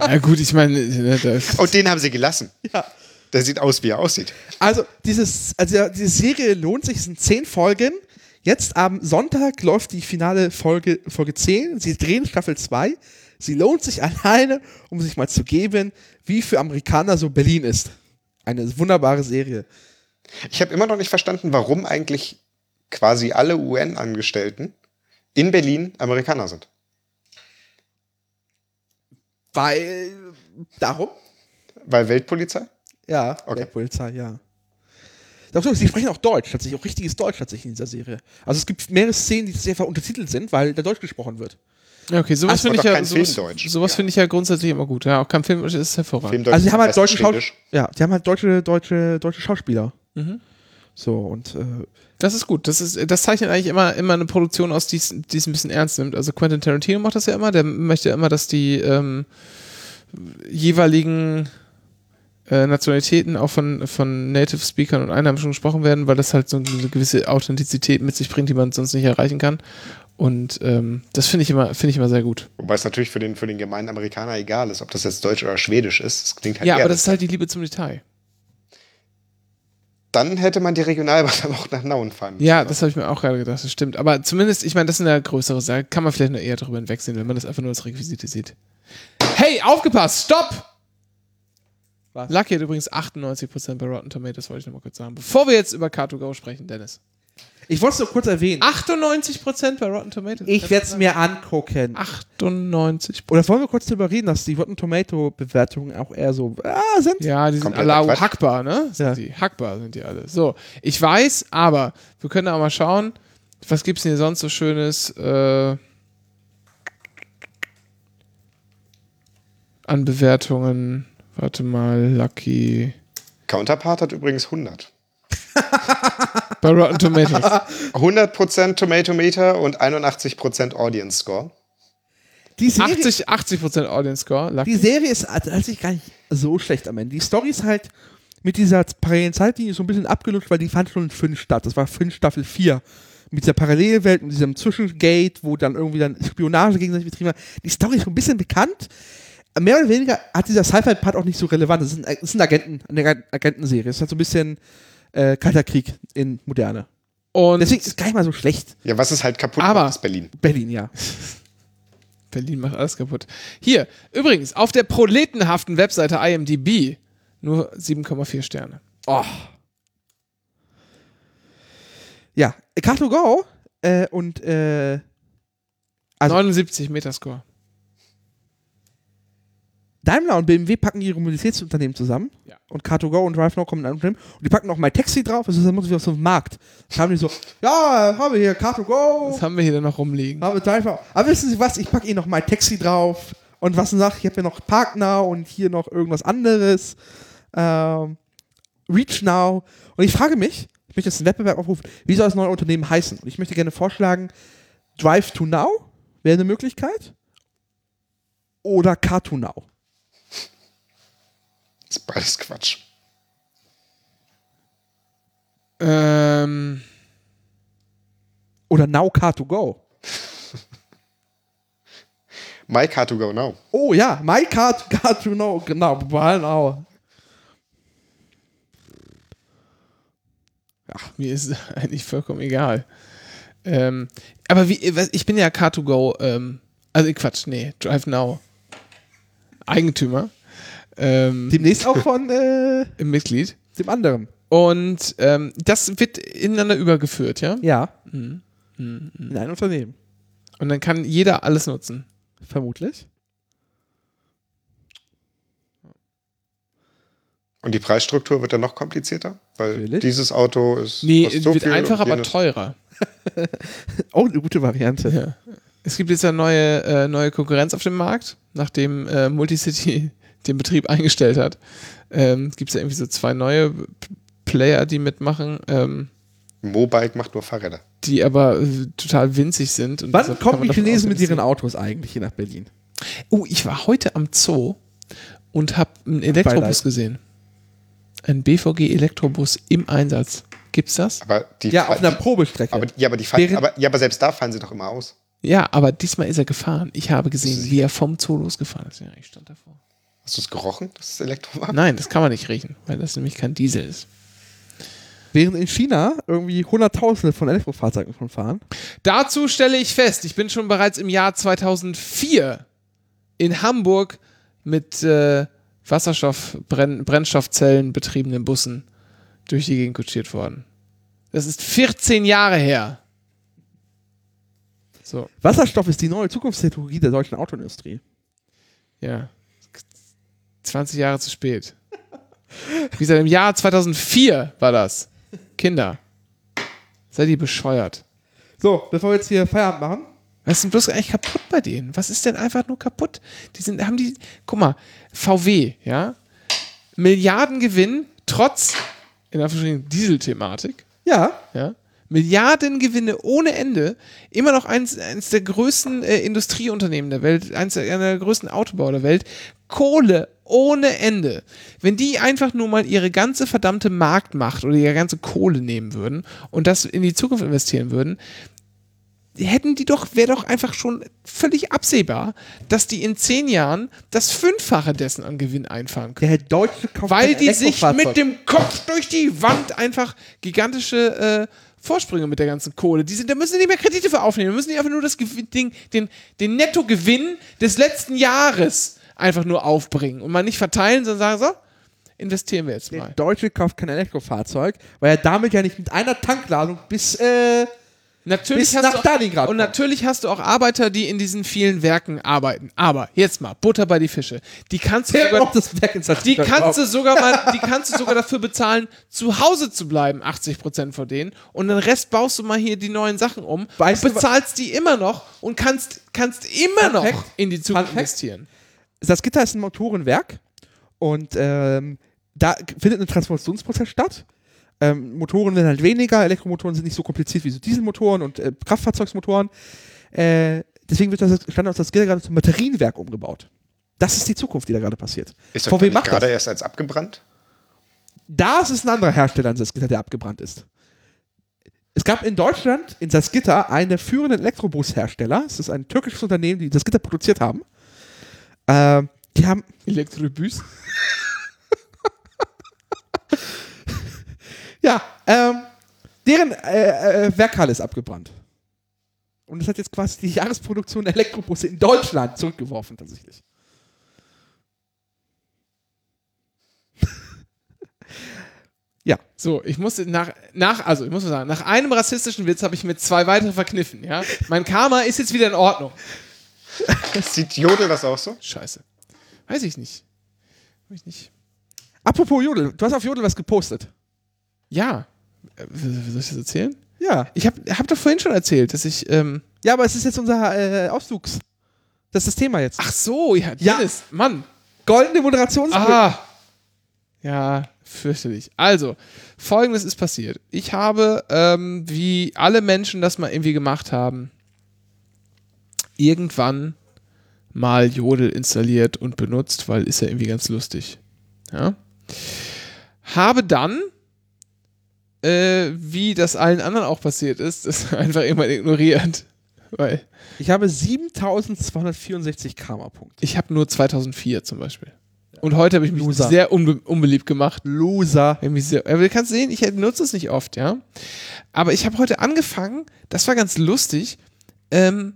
Ja gut, ich meine, ne, Und den haben sie gelassen. ja. Der sieht aus, wie er aussieht. Also, dieses, also diese Serie lohnt sich, es sind zehn Folgen. Jetzt am Sonntag läuft die finale Folge, Folge 10. Sie drehen Staffel 2. Sie lohnt sich alleine, um sich mal zu geben, wie für Amerikaner so Berlin ist. Eine wunderbare Serie. Ich habe immer noch nicht verstanden, warum eigentlich quasi alle UN-Angestellten in Berlin Amerikaner sind. Weil, darum? Weil Weltpolizei? Ja, Okay. der Polizei, ja. Sie sprechen auch Deutsch, tatsächlich, auch richtiges Deutsch tatsächlich in dieser Serie. Also es gibt mehrere Szenen, die einfach untertitelt sind, weil da Deutsch gesprochen wird. ja, okay, sowas finde ich ja, sowas, sowas finde ich ja grundsätzlich immer gut. Ja, auch kein Film ist hervorragend. Filmdeutsch Also sie haben halt deutsche, Schau besten ja, die haben halt deutsche, deutsche, deutsche Schauspieler. Mhm. So, und äh, Das ist gut. Das, ist, das zeichnet eigentlich immer, immer eine Produktion aus, die es die es ein bisschen ernst nimmt. Also Quentin Tarantino macht das ja immer. Der möchte ja immer, dass die ähm, jeweiligen äh, Nationalitäten auch von, von Native Speakern und Einheimischen gesprochen werden, weil das halt so eine gewisse Authentizität mit sich bringt, die man sonst nicht erreichen kann. Und ähm, das finde ich immer, finde ich immer sehr gut. Wobei es natürlich für den, für den gemeinen Amerikaner egal ist, ob das jetzt Deutsch oder Schwedisch ist. Das klingt halt Ja, eher aber das ist halt die Liebe zum Detail. Dann hätte man die Regionalbahn aber auch nach Nauen fahren müssen. Ja, ne? das habe ich mir auch gerade gedacht, das stimmt. Aber zumindest, ich meine, das sind ja größere Sachen. Kann man vielleicht nur eher darüber hinwegsehen, wenn man das einfach nur als Requisite sieht. Hey, aufgepasst! Stopp! Was? Lucky hat übrigens 98% bei Rotten Tomatoes, wollte ich nochmal kurz sagen. Bevor wir jetzt über Car2Go sprechen, Dennis. Ich wollte es nur kurz erwähnen. 98% bei Rotten Tomatoes? ich werde es mir angucken. 98%. Oder wollen wir kurz darüber reden, dass die Rotten Tomato Bewertungen auch eher so ah, sind? Ja, die sind Quatsch. hackbar, ne? Sind Ja. die. Hackbar sind die alle. So, ich weiß, aber wir können auch mal schauen, was gibt's denn hier sonst so Schönes äh, an Bewertungen? Warte mal, Lucky. Counterpart hat übrigens 100. Bei Rotten Tomatoes. 100% Tomatometer und 81% Audience Score. Die Serie, 80, 80% Audience Score. Lucky. die Serie ist tatsächlich gar nicht so schlecht am Ende. Die Story ist halt mit dieser parallelen Zeitlinie so ein bisschen abgelutscht, weil die fand schon in 5 statt. Das war 5 Staffel 4. Mit dieser Parallelwelt und diesem Zwischengate, wo dann irgendwie dann Spionage gegenseitig betrieben wird. Die Story ist so ein bisschen bekannt. Mehr oder weniger hat dieser Sci-Fi-Part auch nicht so relevant. Das ist, ein, das ist ein Agenten, eine Agentenserie. Das ist halt so ein bisschen äh, Kalter Krieg in Moderne. Und Deswegen ist es gar nicht mal so schlecht. Ja, was ist halt kaputt Aber- macht, ist Berlin. Berlin, ja. Berlin macht alles kaputt. Hier, übrigens, auf der proletenhaften Webseite IMDb nur 7,4 Sterne. Oh. Ja, Car2Go äh, und äh, Also- 79 Metascore. Daimler und BMW packen ihre Mobilitätsunternehmen zusammen. Ja. Und Car2Go und DriveNow kommen in ein Unternehmen. Und die packen noch My Taxi drauf. Das ist dann so ein Markt. Da haben die so, ja, haben wir hier Car2Go, Was haben wir hier denn noch rumliegen? haben wir DriveNow. Aber wissen Sie was, ich packe Ihnen noch My Taxi drauf. Und was noch, ich habe hier noch ParkNow und hier noch irgendwas anderes. Ähm, ReachNow. Und ich frage mich, ich möchte jetzt einen Wettbewerb aufrufen, wie soll das neue Unternehmen heißen? Und ich möchte gerne vorschlagen, Drive to Now wäre eine Möglichkeit. Oder Car2Now. Das ist beides Quatsch. Ähm, Oder Now Car2Go. My car to go now. Oh ja, My Car, car to Know, genau, genau. ach, mir ist eigentlich vollkommen egal. Ähm, aber wie, ich bin ja Car2Go, ähm, also Quatsch, nee, Drive Now. Eigentümer. Ähm, Demnächst auch von äh, Im Mitglied. dem anderen. Und ähm, das wird ineinander übergeführt, ja? Ja. In ein Unternehmen. Und dann kann jeder alles nutzen. Vermutlich. Und die Preisstruktur wird dann noch komplizierter, weil Natürlich. dieses Auto ist Nee, so wird und aber teurer. Oh, eine gute Variante. Ja. Es gibt jetzt eine neue, äh, neue Konkurrenz auf dem Markt, nachdem äh, Multicity den Betrieb eingestellt hat. Ähm, gibt es ja irgendwie so zwei neue P- Player, die mitmachen, ähm, Mobike macht nur Fahrräder. die aber äh, total winzig sind. Und Wann kommen die Chinesen mit ihren Autos eigentlich hier nach Berlin? Oh, ich war heute am Zoo und habe einen Elektrobus Beileid. gesehen. Ein BVG Elektrobus im Einsatz. Gibt's das? Aber die Ja, fahren- auf einer Probestrecke. aber, ja, aber die fahren, aber, ja, aber selbst da fallen sie doch immer aus. Ja, aber diesmal ist er gefahren. Ich habe gesehen, wie er vom Zoo losgefahren ist. Ja, ich stand davor. Hast du es gerochen, dass es Elektro war? Nein, das kann man nicht riechen, weil das nämlich kein Diesel ist. Während in China irgendwie Hunderttausende von Elektrofahrzeugen schon fahren. Dazu stelle ich fest, ich bin schon bereits im Jahr 2004 in Hamburg mit äh, Wasserstoff-Brennstoffzellen betriebenen Bussen durch die Gegend kutschiert worden. Das ist 14 Jahre her. So, Wasserstoff ist die neue Zukunftstechnologie der deutschen Autoindustrie. ja. 20 Jahre zu spät. Wie gesagt, im Jahr 2004 war das. Kinder. Seid ihr bescheuert? So, bevor wir jetzt hier Feierabend machen. Was ist denn bloß eigentlich kaputt bei denen? Was ist denn einfach nur kaputt? Die sind, haben die, guck mal, VW, ja, Milliardengewinn, trotz, in Anführungsstrichen, Dieselthematik, Ja, ja, Milliardengewinne ohne Ende, immer noch eins, eins der größten äh, Industrieunternehmen der Welt, eins der, einer der größten Autobauer der Welt, Kohle ohne Ende. Wenn die einfach nur mal ihre ganze verdammte Marktmacht oder ihre ganze Kohle nehmen würden und das in die Zukunft investieren würden, hätten die doch, wäre doch einfach schon völlig absehbar, dass die in zehn Jahren das Fünffache dessen an Gewinn einfahren können. der Deutsche kauft Weil die sich mit dem Kopf durch die Wand einfach gigantische äh, Vorsprünge mit der ganzen Kohle. Die sind, da müssen die nicht mehr Kredite für aufnehmen. Da müssen die einfach nur das Ding, den, den Nettogewinn des letzten Jahres einfach nur aufbringen und mal nicht verteilen, sondern sagen so, investieren wir jetzt Der mal. Deutsche kauft kein Elektrofahrzeug, weil er damit ja nicht mit einer Tankladung bis äh, Natürlich bis nach Stalingrad und natürlich hast du auch Arbeiter, die in diesen vielen Werken arbeiten. Aber jetzt mal Butter bei die Fische. Die kannst du sogar, das Werk die kannst du sogar mal, die kannst du sogar dafür bezahlen, zu Hause zu bleiben, 80 Prozent von denen. Und den Rest baust du mal hier die neuen Sachen um, Weißt und bezahlst die immer noch und kannst, kannst immer noch in die Zukunft Fact. investieren. Das Gitter ist ein Motorenwerk und ähm, da findet ein Transformationsprozess statt. Ähm, Motoren werden halt weniger, Elektromotoren sind nicht so kompliziert wie so Dieselmotoren und äh, Kraftfahrzeugsmotoren. Äh, deswegen wird das Standard das Gitter gerade zum Batterienwerk umgebaut. Das ist die Zukunft, die da gerade passiert. Ist VW das macht gerade das. erst als abgebrannt? Da ist ein anderer Hersteller an Salzgitter, der abgebrannt ist. Es gab in Deutschland, in Salzgitter, einen der führenden Elektrobushersteller. Es ist ein türkisches Unternehmen, die Salzgitter produziert haben. Ähm, die haben Elektrobüs. Ja, ähm, deren äh, äh, Werkhalle ist abgebrannt. Und das hat jetzt quasi die Jahresproduktion der Elektrobusse in Deutschland zurückgeworfen, tatsächlich. ja, So, ich musste nach, nach, also ich muss mal sagen, nach einem rassistischen Witz habe ich mir zwei weitere verkniffen, ja. Mein Karma ist jetzt wieder in Ordnung. Sieht Jodel das auch so? Scheiße. Weiß ich nicht. Weiß ich nicht. apropos Jodel, du hast auf Jodel was gepostet. Ja. Äh, Soll ich das erzählen? Ja. Ich habe hab doch vorhin schon erzählt, dass ich, ähm, Ja, aber es ist jetzt unser äh, Ausflugs. Das ist das Thema jetzt. ach so, ja, Ja. Dennis, Mann. goldene Moderations. Ah. Ja, fürchterlich. Also, folgendes ist passiert. Ich habe, ähm, wie alle Menschen das mal irgendwie gemacht haben, irgendwann mal Jodel installiert und benutzt, weil ist ja irgendwie ganz lustig. Ja. Habe dann, äh, wie das allen anderen auch passiert ist, das einfach irgendwann ignoriert. Weil Ich habe 7264 Karma-Punkte. ich habe nur 2004 zum Beispiel. Und heute habe ich mich Loser. sehr unbe unbeliebt gemacht. Loser. Sehr, aber du kannst sehen, ich nutze es nicht oft, ja. Aber ich habe heute angefangen, das war ganz lustig. Ähm,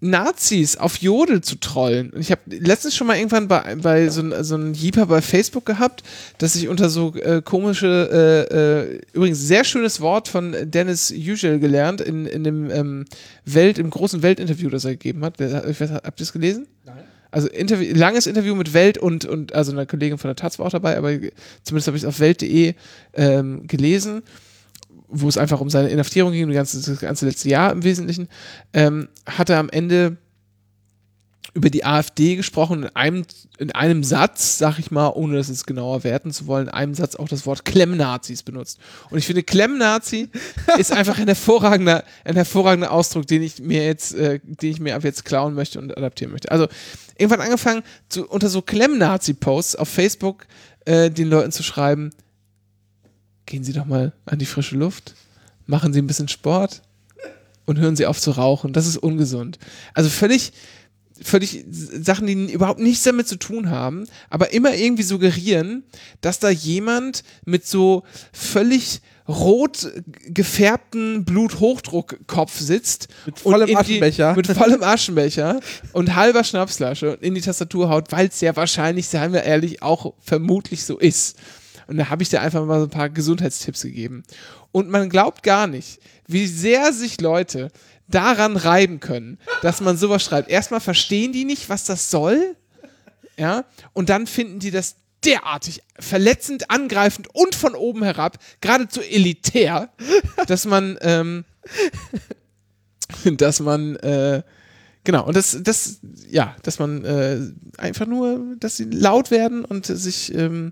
Nazis auf Jodel zu trollen. Und ich habe letztens schon mal irgendwann bei, bei so, so einem Jeeper bei Facebook gehabt, dass ich unter so äh, komische, äh, äh, übrigens sehr schönes Wort von Dennis Usual gelernt in, in dem ähm, Welt, im großen Weltinterview, das er gegeben hat. Ich weiß, habt ihr es gelesen? Nein. Also Interview, langes Interview mit Welt und, und also einer Kollegin von der Taz war auch dabei, aber zumindest habe ich es auf welt.de ähm, gelesen wo es einfach um seine Inhaftierung ging, das ganze, das ganze letzte Jahr im Wesentlichen, ähm, hat er am Ende über die AfD gesprochen, in einem, in einem Satz, sag ich mal, ohne das jetzt genauer werten zu wollen, in einem Satz auch das Wort Klemmnazis benutzt. Und ich finde, Klemmnazi ist einfach ein hervorragender, ein hervorragender Ausdruck, den ich mir jetzt, äh, den ich mir ab jetzt klauen möchte und adaptieren möchte. Also irgendwann angefangen, zu, unter so Klemmnazi-Posts auf Facebook äh, den Leuten zu schreiben, gehen Sie doch mal an die frische Luft, machen Sie ein bisschen Sport und hören Sie auf zu rauchen. Das ist ungesund. Also völlig, völlig Sachen, die überhaupt nichts damit zu tun haben, aber immer irgendwie suggerieren, dass da jemand mit so völlig rot gefärbten Bluthochdruckkopf sitzt Mit vollem und in die- Aschenbecher. mit vollem Aschenbecher und halber Schnapsflasche in die Tastatur haut, weil es ja wahrscheinlich, seien wir ehrlich, auch vermutlich so ist. Und da habe ich dir einfach mal so ein paar Gesundheitstipps gegeben. Und man glaubt gar nicht, wie sehr sich Leute daran reiben können, dass man sowas schreibt. Erstmal verstehen die nicht, was das soll. Ja, und dann finden die das derartig verletzend, angreifend und von oben herab, geradezu elitär, dass man, ähm, dass man, äh, genau, und das, das, ja, dass man äh, einfach nur, dass sie laut werden und sich ähm,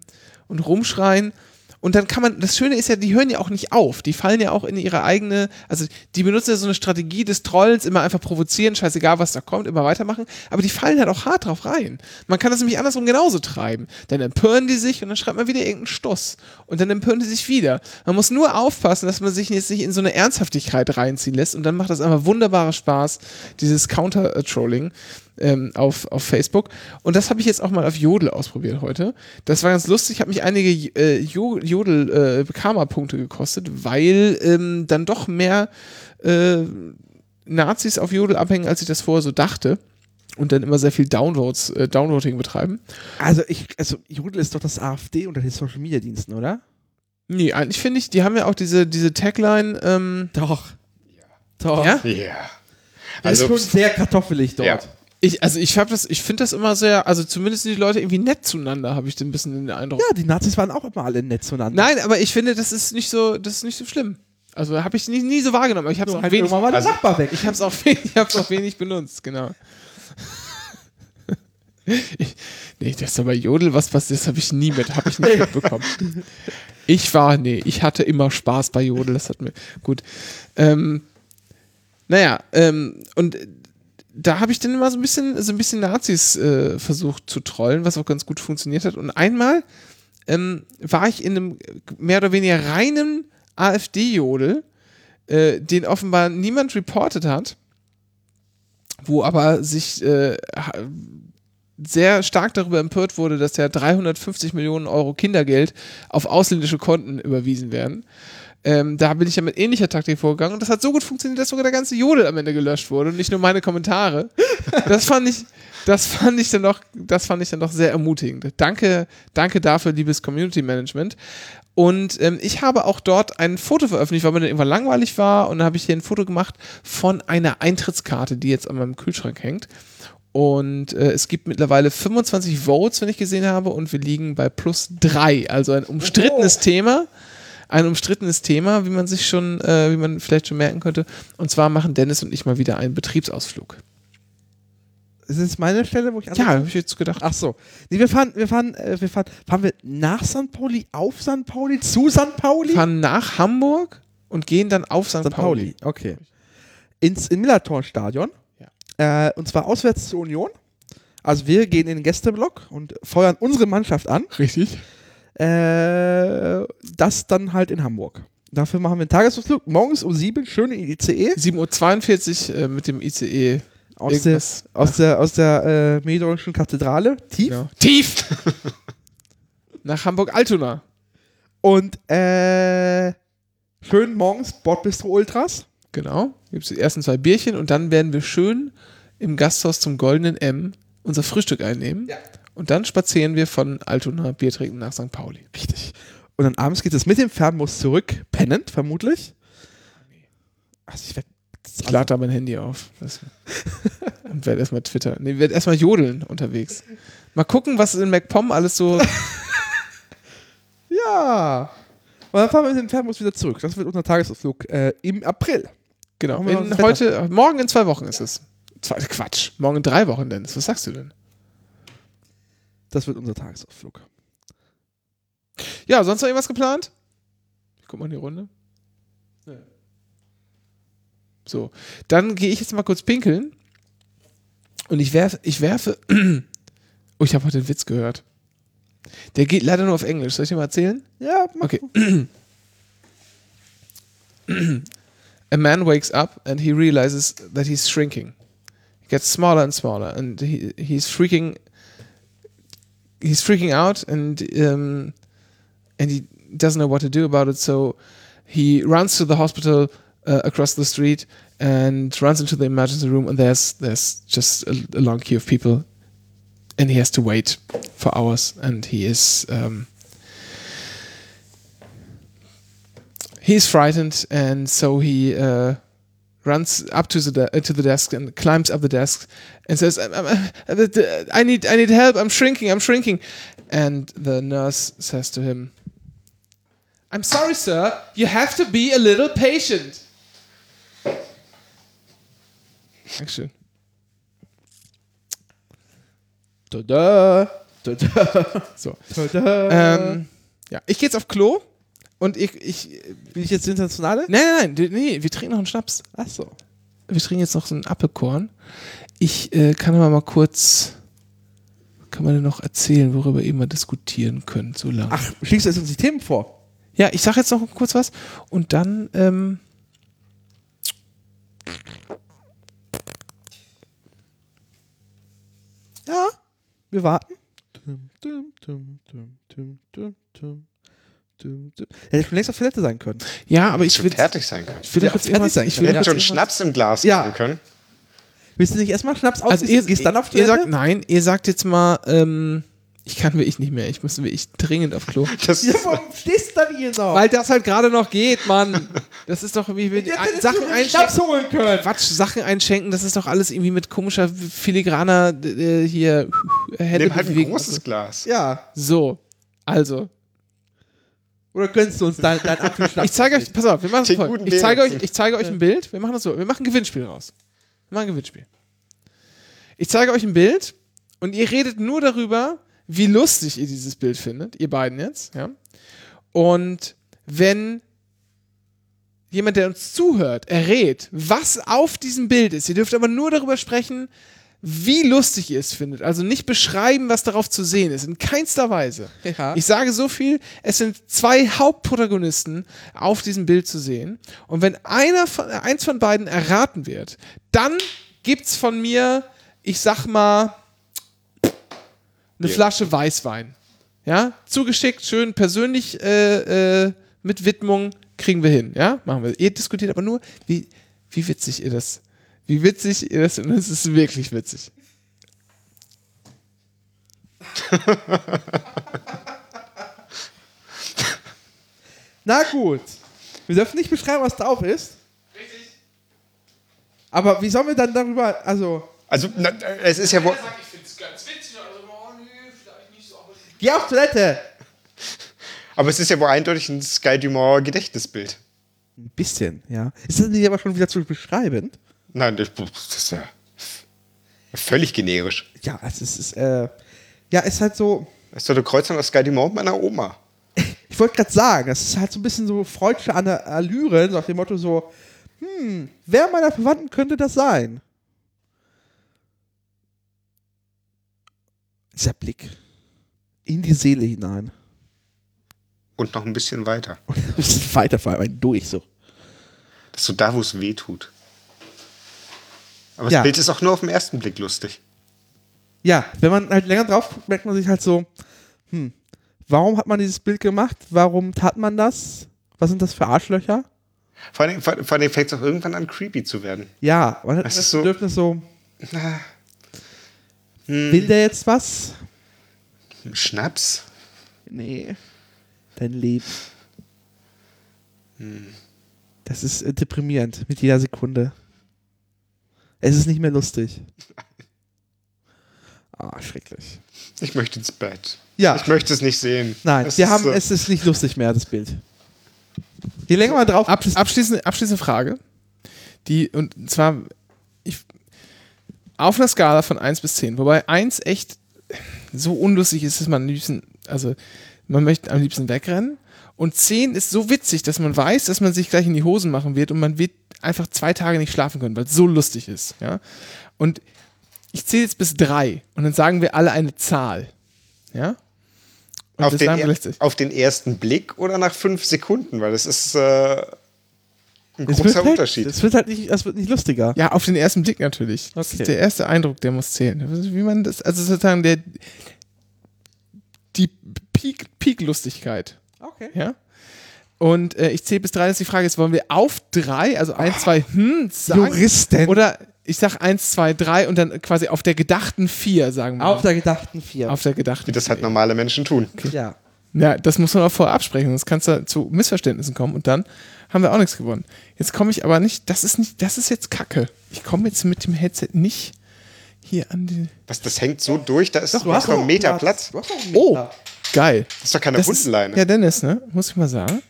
und rumschreien. Und dann kann man, das Schöne ist ja, die hören ja auch nicht auf. Die fallen ja auch in ihre eigene, also die benutzen ja so eine Strategie des Trollens, immer einfach provozieren, scheißegal was da kommt, immer weitermachen. Aber die fallen halt auch hart drauf rein. Man kann das nämlich andersrum genauso treiben. Dann empören die sich und dann schreibt man wieder irgendeinen Stuss. Und dann empören die sich wieder. Man muss nur aufpassen, dass man sich jetzt nicht in so eine Ernsthaftigkeit reinziehen lässt. Und dann macht das einfach wunderbare Spaß, dieses Counter-Trolling ähm, auf, auf Facebook. Und das habe ich jetzt auch mal auf Jodel ausprobiert heute. Das war ganz lustig, hat mich einige äh, Jo- Jodel-Karma-Punkte gekostet, weil ähm, dann doch mehr äh, Nazis auf Jodel abhängen, als ich das vorher so dachte. Und dann immer sehr viel Downloads, äh, Downloading betreiben. Also, ich, also Jodel ist doch das AfD unter den Social Media Diensten, oder? Nee, eigentlich finde ich, die haben ja auch diese, diese Tagline, ähm, Doch. Doch. ja? Ja. Also, ist schon sehr kartoffelig dort. Ja. Ich, also ich habe das, ich finde das immer sehr, also zumindest sind die Leute irgendwie nett zueinander, habe ich den ein bisschen den Eindruck. Ja, die Nazis waren auch immer alle nett zueinander. Nein, aber ich finde, das ist nicht so, das ist nicht so schlimm. Also habe ich nie, nie so wahrgenommen. aber Ich habe es auch halt wenig, mal Also- Nachbar weg. ich habe es auch, wenig- ich hab's auch wenig benutzt, genau. Ich, nee, das ist aber Jodel, was passiert, das habe ich nie mit, habe ich nicht mitbekommen. Ich war, nee, ich hatte immer Spaß bei Jodel, das hat mir, gut. Ähm, naja, ähm, und da habe ich dann immer so ein bisschen, so ein bisschen Nazis äh, versucht zu trollen, was auch ganz gut funktioniert hat. Und einmal ähm, war ich in einem mehr oder weniger reinen AfD-Jodel, äh, den offenbar niemand reportet hat, wo aber sich äh, sehr stark darüber empört wurde, dass ja 350 Millionen Euro Kindergeld auf ausländische Konten überwiesen werden. Ähm, da bin ich ja mit ähnlicher Taktik vorgegangen und das hat so gut funktioniert, dass sogar der ganze Jodel am Ende gelöscht wurde und nicht nur meine Kommentare. Das fand ich, das fand ich dann doch, das fand ich dann doch sehr ermutigend. Danke, danke dafür, liebes Community Management. Und ähm, ich habe auch dort ein Foto veröffentlicht, weil mir dann irgendwann langweilig war und dann habe ich hier ein Foto gemacht von einer Eintrittskarte, die jetzt an meinem Kühlschrank hängt. Und äh, es gibt mittlerweile 25 Votes, wenn ich gesehen habe, und wir liegen bei plus drei. Also ein umstrittenes Thema. Ein umstrittenes Thema, wie man sich schon, äh, wie man vielleicht schon merken könnte. Und zwar machen Dennis und ich mal wieder einen Betriebsausflug. Ist das meine Stelle, wo ich Ja, habe ich jetzt gedacht. Ach so. Nee, wir fahren, wir fahren, äh, wir fahren, fahren wir nach St. Pauli, auf St. Pauli, zu St. Pauli? Wir fahren nach Hamburg und gehen dann auf St. St. Pauli. Okay. Ins in Millertor-Stadion. Äh, und zwar auswärts zur Union. Also wir gehen in den Gästeblock und feuern unsere Mannschaft an. Richtig. Äh, das dann halt in Hamburg. Dafür machen wir einen Tagesausflug. Morgens um sieben, schön in ICE. 7.42 Uhr äh, mit dem ICE. Aus der, Irgendwas. aus der, aus der äh, Mähdorfischen Kathedrale. Tief. Genau. Tief! nach Hamburg-Altona. Und äh, schön morgens Bordbistro Ultras. Genau. Gibt es die ersten zwei Bierchen und dann werden wir schön im Gasthaus zum Goldenen M unser Frühstück einnehmen. Ja. Und dann spazieren wir von Altona Bier trinken nach St. Pauli. Richtig. Und dann abends geht es mit dem Fernbus zurück, pennend vermutlich. Also ich werde Ich lade da mein Handy auf. Und werde erstmal Twitter. Nee, werde erstmal jodeln unterwegs. Mal gucken, was in MacPom alles so. Ja. Und dann fahren wir mit dem Fernbus wieder zurück. Das wird unser Tagesausflug äh, im April. Genau. In, heute, morgen in zwei Wochen ist es. Zwei, Quatsch. Morgen in drei Wochen, Dennis. Was sagst du denn? Das wird unser Tagesausflug. Ja, sonst noch irgendwas geplant? Ich guck mal in die Runde. So, dann gehe ich jetzt mal kurz pinkeln. Und ich werfe, ich werfe. Oh, ich habe heute einen Witz gehört. Der geht leider nur auf Englisch. Soll ich dir mal erzählen? Ja, mach Okay. A man wakes up and he realizes that he's shrinking. He gets smaller and smaller, and he, he's freaking. He's freaking out, and um, and he doesn't know what to do about it. So he runs to the hospital uh, across the street and runs into the emergency room, and there's there's just a, a long queue of people, and he has to wait for hours, and he is. Um, he's frightened, and so he uh, runs up to the de- uh, to the desk and climbs up the desk and says, "I'm- I'm- uh, "I need I need help. I'm shrinking. I'm shrinking." And the nurse says to him, "I'm sorry, sir. You have to be a little patient." Dankeschön. Tada, tada, So. tada. Ähm, ja, ich gehe jetzt auf Klo und ich, ich Bin ich jetzt internationale? Nein, nein, nein, nee, wir trinken noch einen Schnaps. Ach so. Wir trinken jetzt noch so einen Apfelkorn. Ich äh, kann aber mal kurz, kann man denn noch erzählen, worüber ihr mal diskutieren könnt, so lange. Ach, schließt du jetzt uns die Themen vor? Ja, ich sag jetzt noch kurz was und dann, ähm, Ja. Wir warten. Tum, tum, tum, Hätte schon längst auf Toilette sein können. ja, aber ich will, fertig sein können. ich will Ja, fertig sein ich will Wir hätten kurz schon Schnaps im Glas Ja. trinken können. Willst du nicht erstmal Schnaps aus? Also ihr, gehst dann auf ihr Toilette? sagt, nein, ihr sagt jetzt mal, ähm, ich kann wirklich nicht mehr, ich muss wirklich dringend auf Klo. Das Ja, warum stehst du dann hier noch? Weil das halt gerade noch geht, Mann. Das ist doch wie, wie Jetzt ein- Sachen einschenken. Schnaps holen können. Quatsch, Sachen einschenken, das ist doch alles irgendwie mit komischer filigraner äh, hier Hände Nimm halt ein großes Glas. Ja. So, also, Oder gönnst du uns dein Apfelschnaps? ich zeige euch, pass auf, wir machen es Den voll. guten Ich zeige euch, ich zeige euch ein Bild. Wir machen das so, wir machen ein Gewinnspiel raus. Wir machen ein Gewinnspiel. Ich zeige euch ein Bild und ihr redet nur darüber, wie lustig ihr dieses Bild findet, ihr beiden jetzt, ja. Und wenn jemand, der uns zuhört, errät, was auf diesem Bild ist, ihr dürft aber nur darüber sprechen, wie lustig ihr es findet. Also nicht beschreiben, was darauf zu sehen ist. In keinster Weise. Ja. Ich sage so viel, es sind zwei Hauptprotagonisten auf diesem Bild zu sehen. Und wenn einer von, eins von beiden erraten wird, dann gibt's von mir, ich sag mal, eine Ja. Flasche Weißwein. Ja, zugeschickt, schön persönlich äh, äh, mit Widmung kriegen wir hin. Ja, machen wir. Ihr diskutiert aber nur, wie, wie witzig ihr das, wie witzig ihr das, und es ist wirklich witzig. Na gut. Wir dürfen nicht beschreiben, was drauf ist. Richtig. Aber wie sollen wir dann darüber, also, Also, na, es ist ja wohl. Ich finde es ganz witzig, also, oh, nee, vielleicht nicht so, aber geh auf Toilette. Aber es ist ja wohl eindeutig ein Sky Dumont Gedächtnisbild. Ein bisschen, ja. Ist das nicht aber schon wieder zu beschreibend? Nein, das, ist ja völlig generisch. Ja, es ist, äh, ja, ist halt so, Das ist doch eine Kreuzung aus Sky Dumont meiner Oma. ich wollte gerade sagen, es ist halt so ein bisschen so freudsche Allüren, so nach dem Motto so, hm, wer meiner Verwandten könnte das sein? Dieser Blick in die Seele hinein. Und noch ein bisschen weiter. Und ein bisschen weiter vor allem durch so. Das ist so da, wo es weh tut. Aber Ja. das Bild ist auch nur auf den ersten Blick lustig. Ja, wenn man halt länger drauf guckt, merkt man sich halt so, hm, warum hat man dieses Bild gemacht? Warum tat man das? Was sind das für Arschlöcher? Vor allem, vor, vor allem fängt es auch irgendwann an, creepy zu werden. Ja, man hat Es das ist so- Bedürfnis so, Will der jetzt was? Schnaps? Nee. Dein Leben. Das ist äh, deprimierend mit jeder Sekunde. Es ist nicht mehr lustig. Ah, schrecklich. Ich möchte ins Bett. Ja. Ich möchte es nicht sehen. Nein, Es wir ist, haben, äh, es ist nicht lustig mehr, das Bild. Je länger man drauf Ab, abschließende, abschließende Frage. Die, und zwar, ich, auf einer Skala von 1 bis 10, wobei 1 echt so unlustig ist, dass man am liebsten, also man möchte am liebsten wegrennen. Und 10 ist so witzig, dass man weiß, dass man sich gleich in die Hosen machen wird und man wird einfach zwei Tage nicht schlafen können, weil es so lustig ist. Ja? Und ich zähle jetzt bis 3 und dann sagen wir alle eine Zahl. Ja? Auf, das den, er- auf den ersten Blick oder nach fünf Sekunden? Weil das ist äh, ein wird großer halt, Unterschied. Es wird halt nicht, es wird nicht lustiger. Ja, auf den ersten Blick natürlich. Das Okay. ist der erste Eindruck, der muss zählen. Das Wie man das, also sozusagen der die Peak, Peak-Lustigkeit. Okay. Ja. Und äh, ich zähle bis drei, das ist die Frage ist, wollen wir auf drei, also eins, zwei, hm, sagen? Juristen. Oder ich sag eins, zwei, drei und dann quasi auf der gedachten vier, sagen wir. Auf mal. der gedachten vier. auf der gedachten Wie das halt normale Menschen tun. ja. Ja, das muss man auch vorher absprechen, sonst kann es da zu Missverständnissen kommen und dann haben wir auch nichts gewonnen. Jetzt komme ich aber nicht, das ist nicht, das ist jetzt Kacke. Ich komme jetzt mit dem Headset nicht hier an die. Was, das hängt so durch, da ist Du hast noch ein Meter Platz. Du hast noch einen Oh. Geil. Das ist doch keine Das ist, Bundenleine. ja, Dennis, ne? Muss ich mal sagen.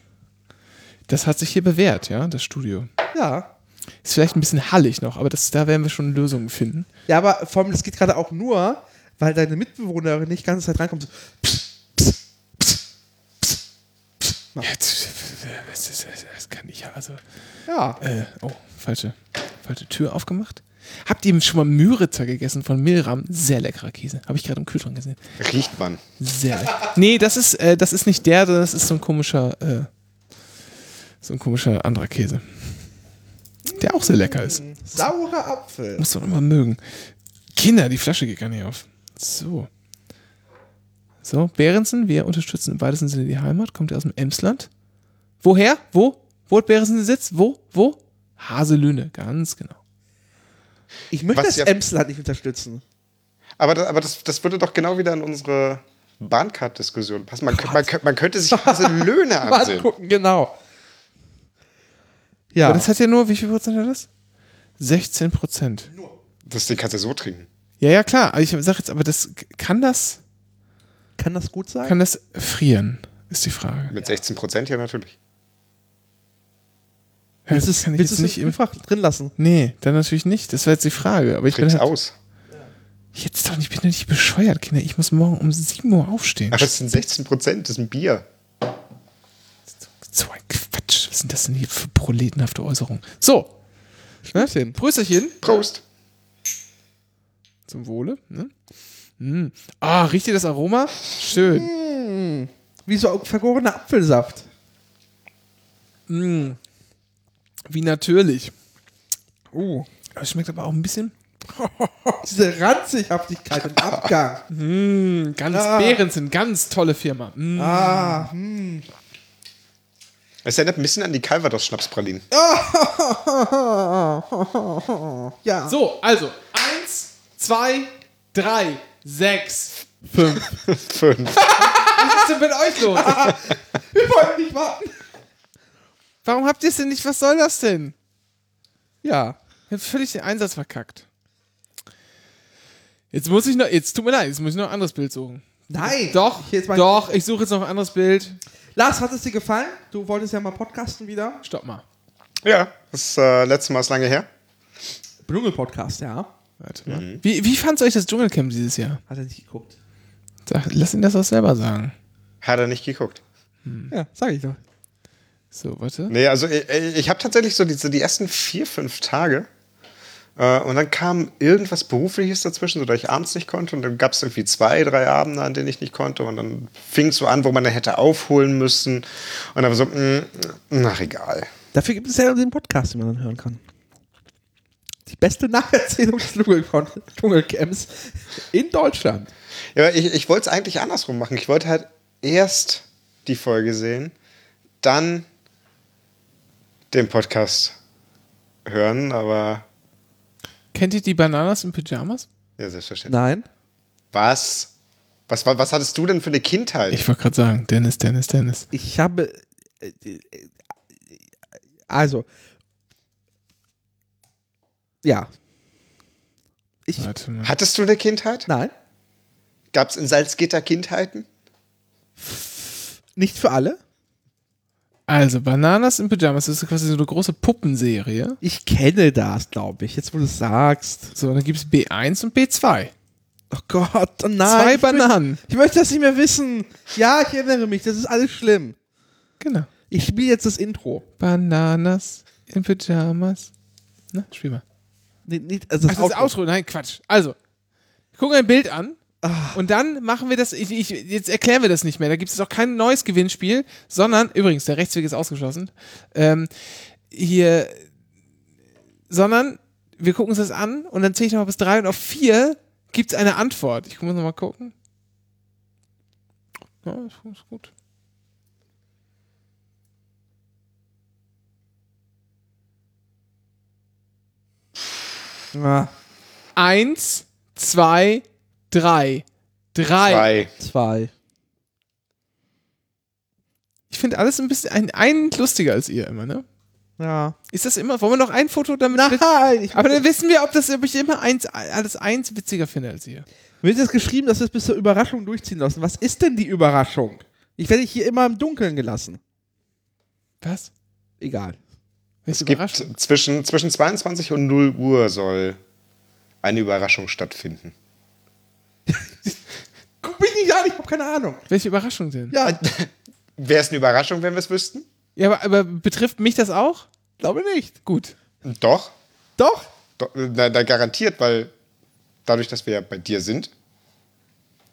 Das hat sich hier bewährt, ja, das Studio. Ja. Ist vielleicht ein bisschen hallig noch, aber das, da werden wir schon Lösungen finden. Ja, aber vor allem, das geht gerade auch nur, weil deine Mitbewohnerin nicht die ganze Zeit reinkommt. So, Ja, das, das, das, das kann ich ja, also. ja. Äh, oh, falsche, falsche Tür aufgemacht. Habt ihr schon mal Müritzer gegessen von Milram? Sehr leckerer Käse. Habe ich gerade im Kühlschrank gesehen. Riecht man. Sehr lecker. Nee, das ist, äh, das ist nicht der, das ist so ein komischer, äh, so ein komischer anderer Käse. Der auch sehr lecker ist. Saurer Apfel. Muss doch immer mögen. Kinder, die Flasche geht gar nicht auf. So. So, Behrensen, wir unterstützen im weitesten Sinne die Heimat. Kommt er aus dem Emsland? Woher? Wo? Wo hat Behrensen Sitz? Wo? Wo? Haselüne, ganz genau. Ich möchte das ja- Emsland nicht unterstützen. Aber, da, aber das, das würde doch genau wieder in unsere Bahncard-Diskussion passen. Man, kö- man, man könnte sich diese Löhne Mal ansehen. gucken, genau. Ja. Aber das hat ja nur, wie viel Prozent hat das? 16 Prozent. Das Ding kannst du so trinken. Ja, ja, klar. Aber ich sag jetzt, aber das, kann das, kann das gut sein? kann das frieren? Ist die Frage. Mit 16 Prozent ja natürlich. Ja, willst du das es kann ich willst jetzt du's nicht im, einfach drin lassen? Nee, dann natürlich nicht. Das war jetzt die Frage. Aber ich bin Trink's halt, aus. jetzt doch, ich bin doch nicht bescheuert, Kinder. Ich muss morgen um 7 Uhr aufstehen. Aber es sind 16 Prozent, das ist ein Bier. So ein Quatsch. Was sind das denn hier für proletenhafte Äußerungen? So. Ne? Prösterchen. Prost. Zum Wohle. Ne? Mm. Ah, riecht ihr das Aroma? Schön. Wie so vergorener Apfelsaft. Mm. Wie natürlich. Oh. Aber es schmeckt aber auch ein bisschen Diese Ranzighaftigkeit im Abgang. mm, ganz Ah. Behrensen, ganz tolle Firma. Mm. ah, hm. Es erinnert ein bisschen an die Calvados-Schnapspralinen. Ja. So, also eins, zwei, drei, sechs. Fünf. Fünf. Was ist denn mit euch los? Wir wollen nicht warten. Warum habt ihr es denn nicht? Was soll das denn? Ja. Ich hab völlig den Einsatz verkackt. Jetzt muss ich noch, jetzt tut mir leid, jetzt muss ich noch ein anderes Bild suchen. Nein. Doch, Ich jetzt mal- doch, ich suche jetzt noch ein anderes Bild. Lars, hat es dir gefallen? Du wolltest ja mal podcasten wieder. Stopp mal. Ja, das äh, letzte Mal ist lange her. Dschungel-Podcast, ja. Warte mal. Wie, wie fand's euch das Dschungelcamp dieses Jahr? Hat er nicht geguckt. Sag, lass ihn das auch selber sagen. Hat er nicht geguckt. Ja, sag ich doch. So, warte. Nee, also ich, ich habe tatsächlich so die, so die ersten vier, fünf Tage äh, und dann kam irgendwas Berufliches dazwischen, sodass ich abends nicht konnte und dann gab es irgendwie zwei, drei Abende, an denen ich nicht konnte und dann fing es so an, wo man dann hätte aufholen müssen und dann war so, mh, ach egal. Dafür gibt es ja den Podcast, den man dann hören kann. Die beste Nacherzählung des Dschungel- Dschungelcamps in Deutschland. Ja, ich, ich wollte es eigentlich andersrum machen. Ich wollte halt erst die Folge sehen, dann den Podcast hören, aber Kennt ihr die Bananas in Pyjamas? Ja, selbstverständlich. Nein. Was? Was, was, was hattest du denn für eine Kindheit? Ich wollte gerade sagen, Dennis, Dennis, Dennis. Ich habe. Also. Ja. Ich. Hattest du eine Kindheit? Nein. Gab es in Salzgitter Kindheiten? Nicht für alle. Also, Bananas in Pyjamas das ist quasi so eine große Puppenserie. Ich kenne das, glaube ich. Jetzt, wo du es sagst. So, dann gibt es B1 und B2. Oh Gott, oh nein. Zwei ich Bananen. Möchte, ich möchte das nicht mehr wissen. Ja, ich erinnere mich. Das ist alles schlimm. Genau. Ich spiele jetzt das Intro. Bananas in Pyjamas. Na, spiel mal. Nee, nicht, also Ach, das ist Outro. Nein, Quatsch. Also, guck ein Bild an. Und dann machen wir das, ich, ich, jetzt erklären wir das nicht mehr. Da gibt es auch kein neues Gewinnspiel, sondern, übrigens, der Rechtsweg ist ausgeschlossen. Ähm, hier, sondern wir gucken uns das an und dann zähle ich nochmal bis drei und auf vier gibt es eine Antwort. Ich muss nochmal gucken. Ja, ist gut. Ah, Eins, zwei, drei. Drei. Zwei. zwei. Ich finde alles ein bisschen ein, ein lustiger als ihr immer, ne? Ja. Ist das immer? Wollen wir noch ein Foto damit? Nein, ich, Aber dann wissen wir, ob das ob ich immer eins, alles eins witziger finde als ihr. mir ist jetzt geschrieben, dass wir es bis zur Überraschung durchziehen lassen. Was ist denn die Überraschung? Ich werde hier immer im Dunkeln gelassen. Was? Egal. Es gibt zwischen, zwischen 22 und 0 Uhr soll eine Überraschung stattfinden. Nicht an, ich habe keine Ahnung. Welche Überraschung denn? Ja, Wäre es eine Überraschung, wenn wir es wüssten? Ja, aber, aber betrifft mich das auch? glaube nicht. Gut. Doch. Doch. Doch, na, na, garantiert, weil dadurch, dass wir ja bei dir sind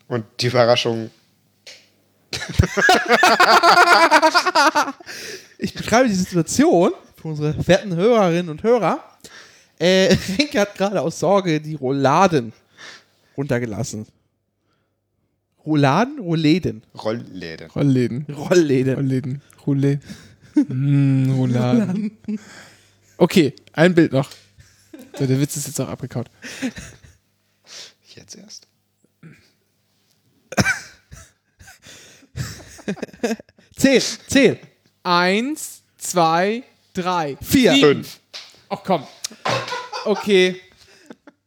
und die Überraschung. Ich beschreibe die Situation für unsere verehrten Hörerinnen und Hörer. Äh, Renke hat gerade aus Sorge die Rouladen runtergelassen. Rouladen? Rouladen. Rollläden. Rollläden. Rollläden. Rollläden. Roulé. mm, Rouladen. Okay, ein Bild noch. So, der Witz ist jetzt auch abgekaut. Jetzt erst. Zehn, zehn. Eins, zwei, drei, Vier. Fünf. Ach komm. Okay.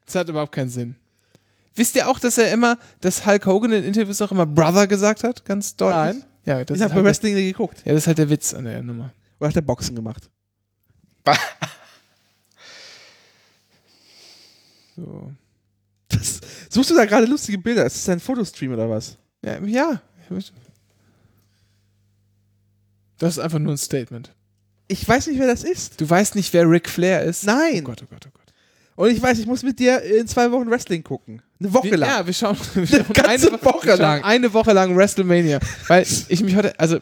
Das hat überhaupt keinen Sinn. Wisst ihr auch, dass er immer, dass Hulk Hogan in Interviews auch immer Brother gesagt hat? Ganz deutlich? Nein. Ja, das Ich habe halt bei Wrestling nie geguckt. ja, das ist halt der Witz an der Nummer. Oder hat er Boxen gemacht? So. Das, suchst du da gerade lustige Bilder? Ist das ein Fotostream oder was? Ja, ja. Das ist einfach nur ein Statement. Ich weiß nicht, wer das ist. Du weißt nicht, wer Ric Flair ist? Nein. Oh Gott, oh Gott, oh Gott. Und ich weiß, ich muss mit dir in zwei Wochen Wrestling gucken. Eine Woche lang. ja, wir schauen, wir schauen ganze eine Woche schauen lang. Eine Woche lang WrestleMania. Weil ich mich heute, also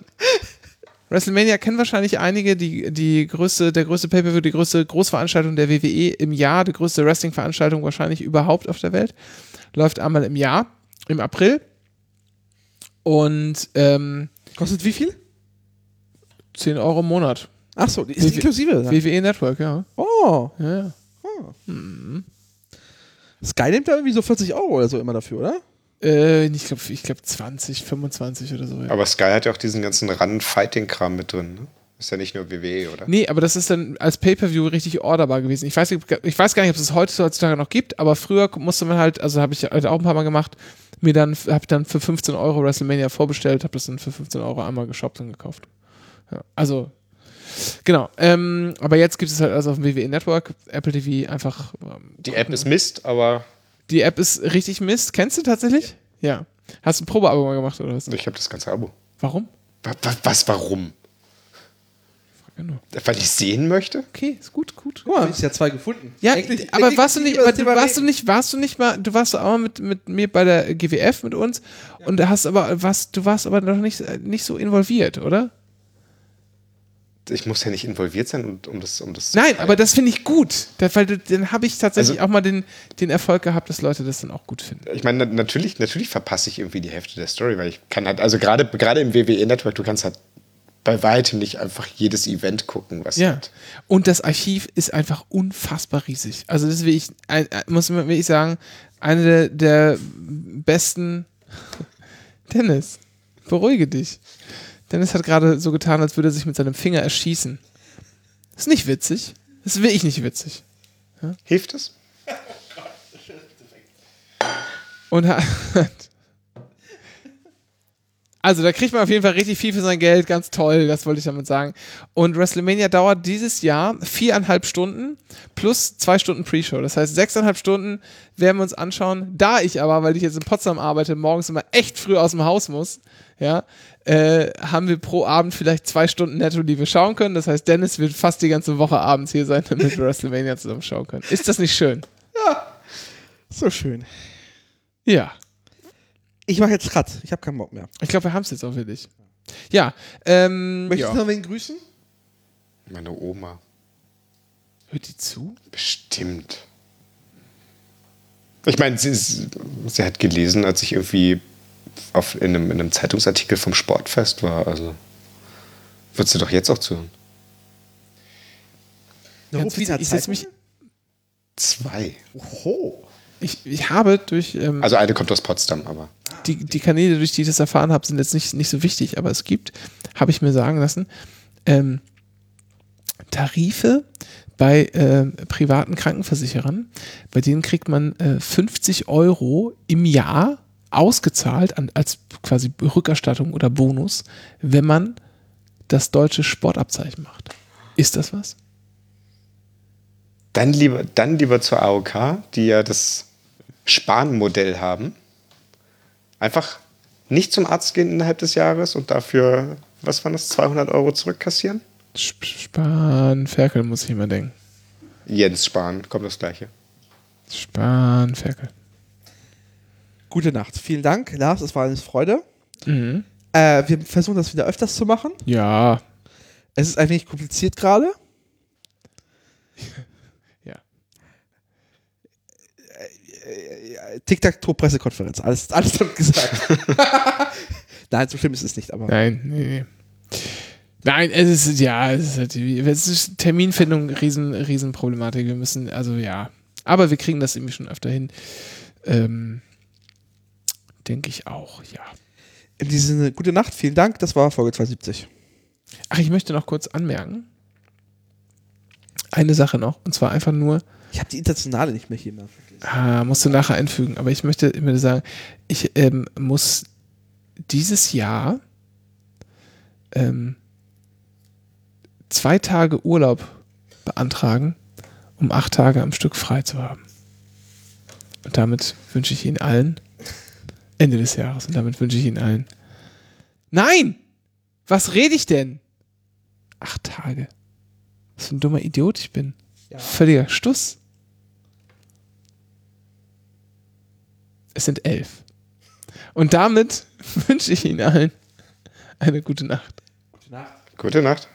WrestleMania kennen wahrscheinlich einige, die, die größte, der größte Pay-Per-View, die größte Großveranstaltung der WWE im Jahr, die größte Wrestling-Veranstaltung wahrscheinlich überhaupt auf der Welt. Läuft einmal im Jahr, im April. Und ähm, Kostet wie viel? 10 Euro im Monat. Achso, die ist inklusive. dann. WWE Network, ja. Oh. ja, ja. Sky nimmt da irgendwie so 40 Euro oder so immer dafür, oder? Äh, ich glaube ich glaub 20, 25 oder so. Ja. Aber Sky hat ja auch diesen ganzen Run-Fighting-Kram mit drin. Ne? Ist ja nicht nur WWE, oder? Nee, aber das ist dann als Pay-Per-View richtig orderbar gewesen. Ich weiß, ich weiß gar nicht, ob es es heutzutage noch gibt, aber früher musste man halt, also habe ich halt auch ein paar Mal gemacht, mir dann, habe dann für 15 Euro WrestleMania vorbestellt, habe das dann für 15 Euro einmal geshoppt und gekauft. Ja, also, genau. Ähm, aber jetzt gibt es halt also auf dem WWE Network, Apple TV einfach. Ähm, Die App ist Mist, aber die App ist richtig Mist. Kennst du tatsächlich? Ja. Hast du ein Probeabo mal gemacht oder was? ich habe das ganze Abo. Warum? Was, was, was warum? Ja nur. Weil ich sehen möchte? Okay, ist gut, gut. Guck mal, ich ja zwei gefunden. Ja, Eigentlich- aber warst du nicht aber du, warst du nicht, warst du nicht mal, du warst auch mal mit, mit mir bei der GWF mit uns und da hast aber, warst, du warst aber noch nicht, nicht so involviert, oder? Ich muss ja nicht involviert sein, um, um das, um das Nein, aber das finde ich gut, weil dann habe ich tatsächlich Also- auch mal den, den Erfolg gehabt, dass Leute das dann auch gut finden. Ich meine, na- natürlich, natürlich verpasse ich irgendwie die Hälfte der Story, weil ich kann halt, also gerade gerade im WWE Network, du kannst halt bei weitem nicht einfach jedes Event gucken, was Ja. hat. Und das Archiv ist einfach unfassbar riesig. Also das will ich, ein- muss man wirklich sagen, eine der, der besten. Dennis, beruhige dich. Dennis hat gerade so getan, als würde er sich mit seinem Finger erschießen. Ist nicht witzig. Das will ich nicht witzig. Hilft es? Und hat. Also, da kriegt man auf jeden Fall richtig viel für sein Geld. Ganz toll, das wollte ich damit sagen. Und WrestleMania dauert dieses Jahr viereinhalb Stunden plus zwei Stunden Pre-Show. Das heißt, sechseinhalb Stunden werden wir uns anschauen. Da ich aber, weil ich jetzt in Potsdam arbeite, morgens immer echt früh aus dem Haus muss, ja, äh, haben wir pro Abend vielleicht zwei Stunden netto, die wir schauen können. Das heißt, Dennis wird fast die ganze Woche abends hier sein, damit wir WrestleMania zusammen schauen können. Ist das nicht schön? So schön. Ja. Ich mache jetzt Cut. Ich habe keinen Bock mehr. Ich glaube, wir haben es jetzt auch wirklich. Ja, ähm, Möchtest ja. du noch wen grüßen? Meine Oma. Hört die zu? Bestimmt. Ich meine, sie, sie hat gelesen, als ich irgendwie auf, in, einem, in einem Zeitungsartikel vom Sportfest war. Also wird sie doch jetzt auch zuhören. Rufina witzig, ich setz mich-? Zwei. Oho. Ich, ich habe durch ähm, Also eine kommt aus Potsdam, aber. die, die Kanäle, durch die ich das erfahren habe, sind jetzt nicht, nicht so wichtig, aber es gibt, habe ich mir sagen lassen, ähm, Tarife bei ähm, privaten Krankenversicherern, bei denen kriegt man äh, 50 Euro im Jahr ausgezahlt an, als quasi Rückerstattung oder Bonus, wenn man das deutsche Sportabzeichen macht. Ist das was? Dann lieber, dann lieber zur AOK, die ja das Spahn-Modell haben. Einfach nicht zum Arzt gehen innerhalb des Jahres und dafür, was waren das, 200 Euro zurückkassieren? Sp Spahn, Ferkel muss ich immer denken. Jens Spahn, kommt das gleiche. Spahn, Ferkel. Gute Nacht. Vielen Dank, Lars. Es war eine Freude. Mhm. Äh, wir versuchen das wieder öfters zu machen. Ja. Es ist ein wenig kompliziert gerade. Ja. Tic-Tac-Toe-Pressekonferenz. Alles, alles damit gesagt. Nein, so schlimm ist es nicht, aber. Nein, nee, nee. Nein, es ist, ja, es ist, halt, es ist Terminfindung, riesen, riesen Problematik. Wir müssen, also ja. Aber wir kriegen das irgendwie schon öfter hin. Ähm, Denke ich auch, ja. In diesem Sinne, gute Nacht, vielen Dank. Das war Folge 270. Ach, ich möchte noch kurz anmerken. Eine Sache noch, und zwar einfach nur, Ich habe die Internationale nicht mehr hier mehr. Ah, musst du nachher einfügen. Aber ich möchte immer sagen, ich ähm, muss dieses Jahr ähm, zwei Tage Urlaub beantragen, um acht Tage am Stück frei zu haben. Und damit wünsche ich Ihnen allen Ende des Jahres. Und damit wünsche ich Ihnen allen. Nein! Was rede ich denn? Acht Tage. Was für ein dummer Idiot ich bin. Völliger Stuss. Es sind elf. Und damit wünsche ich Ihnen allen eine gute Nacht. Gute Nacht.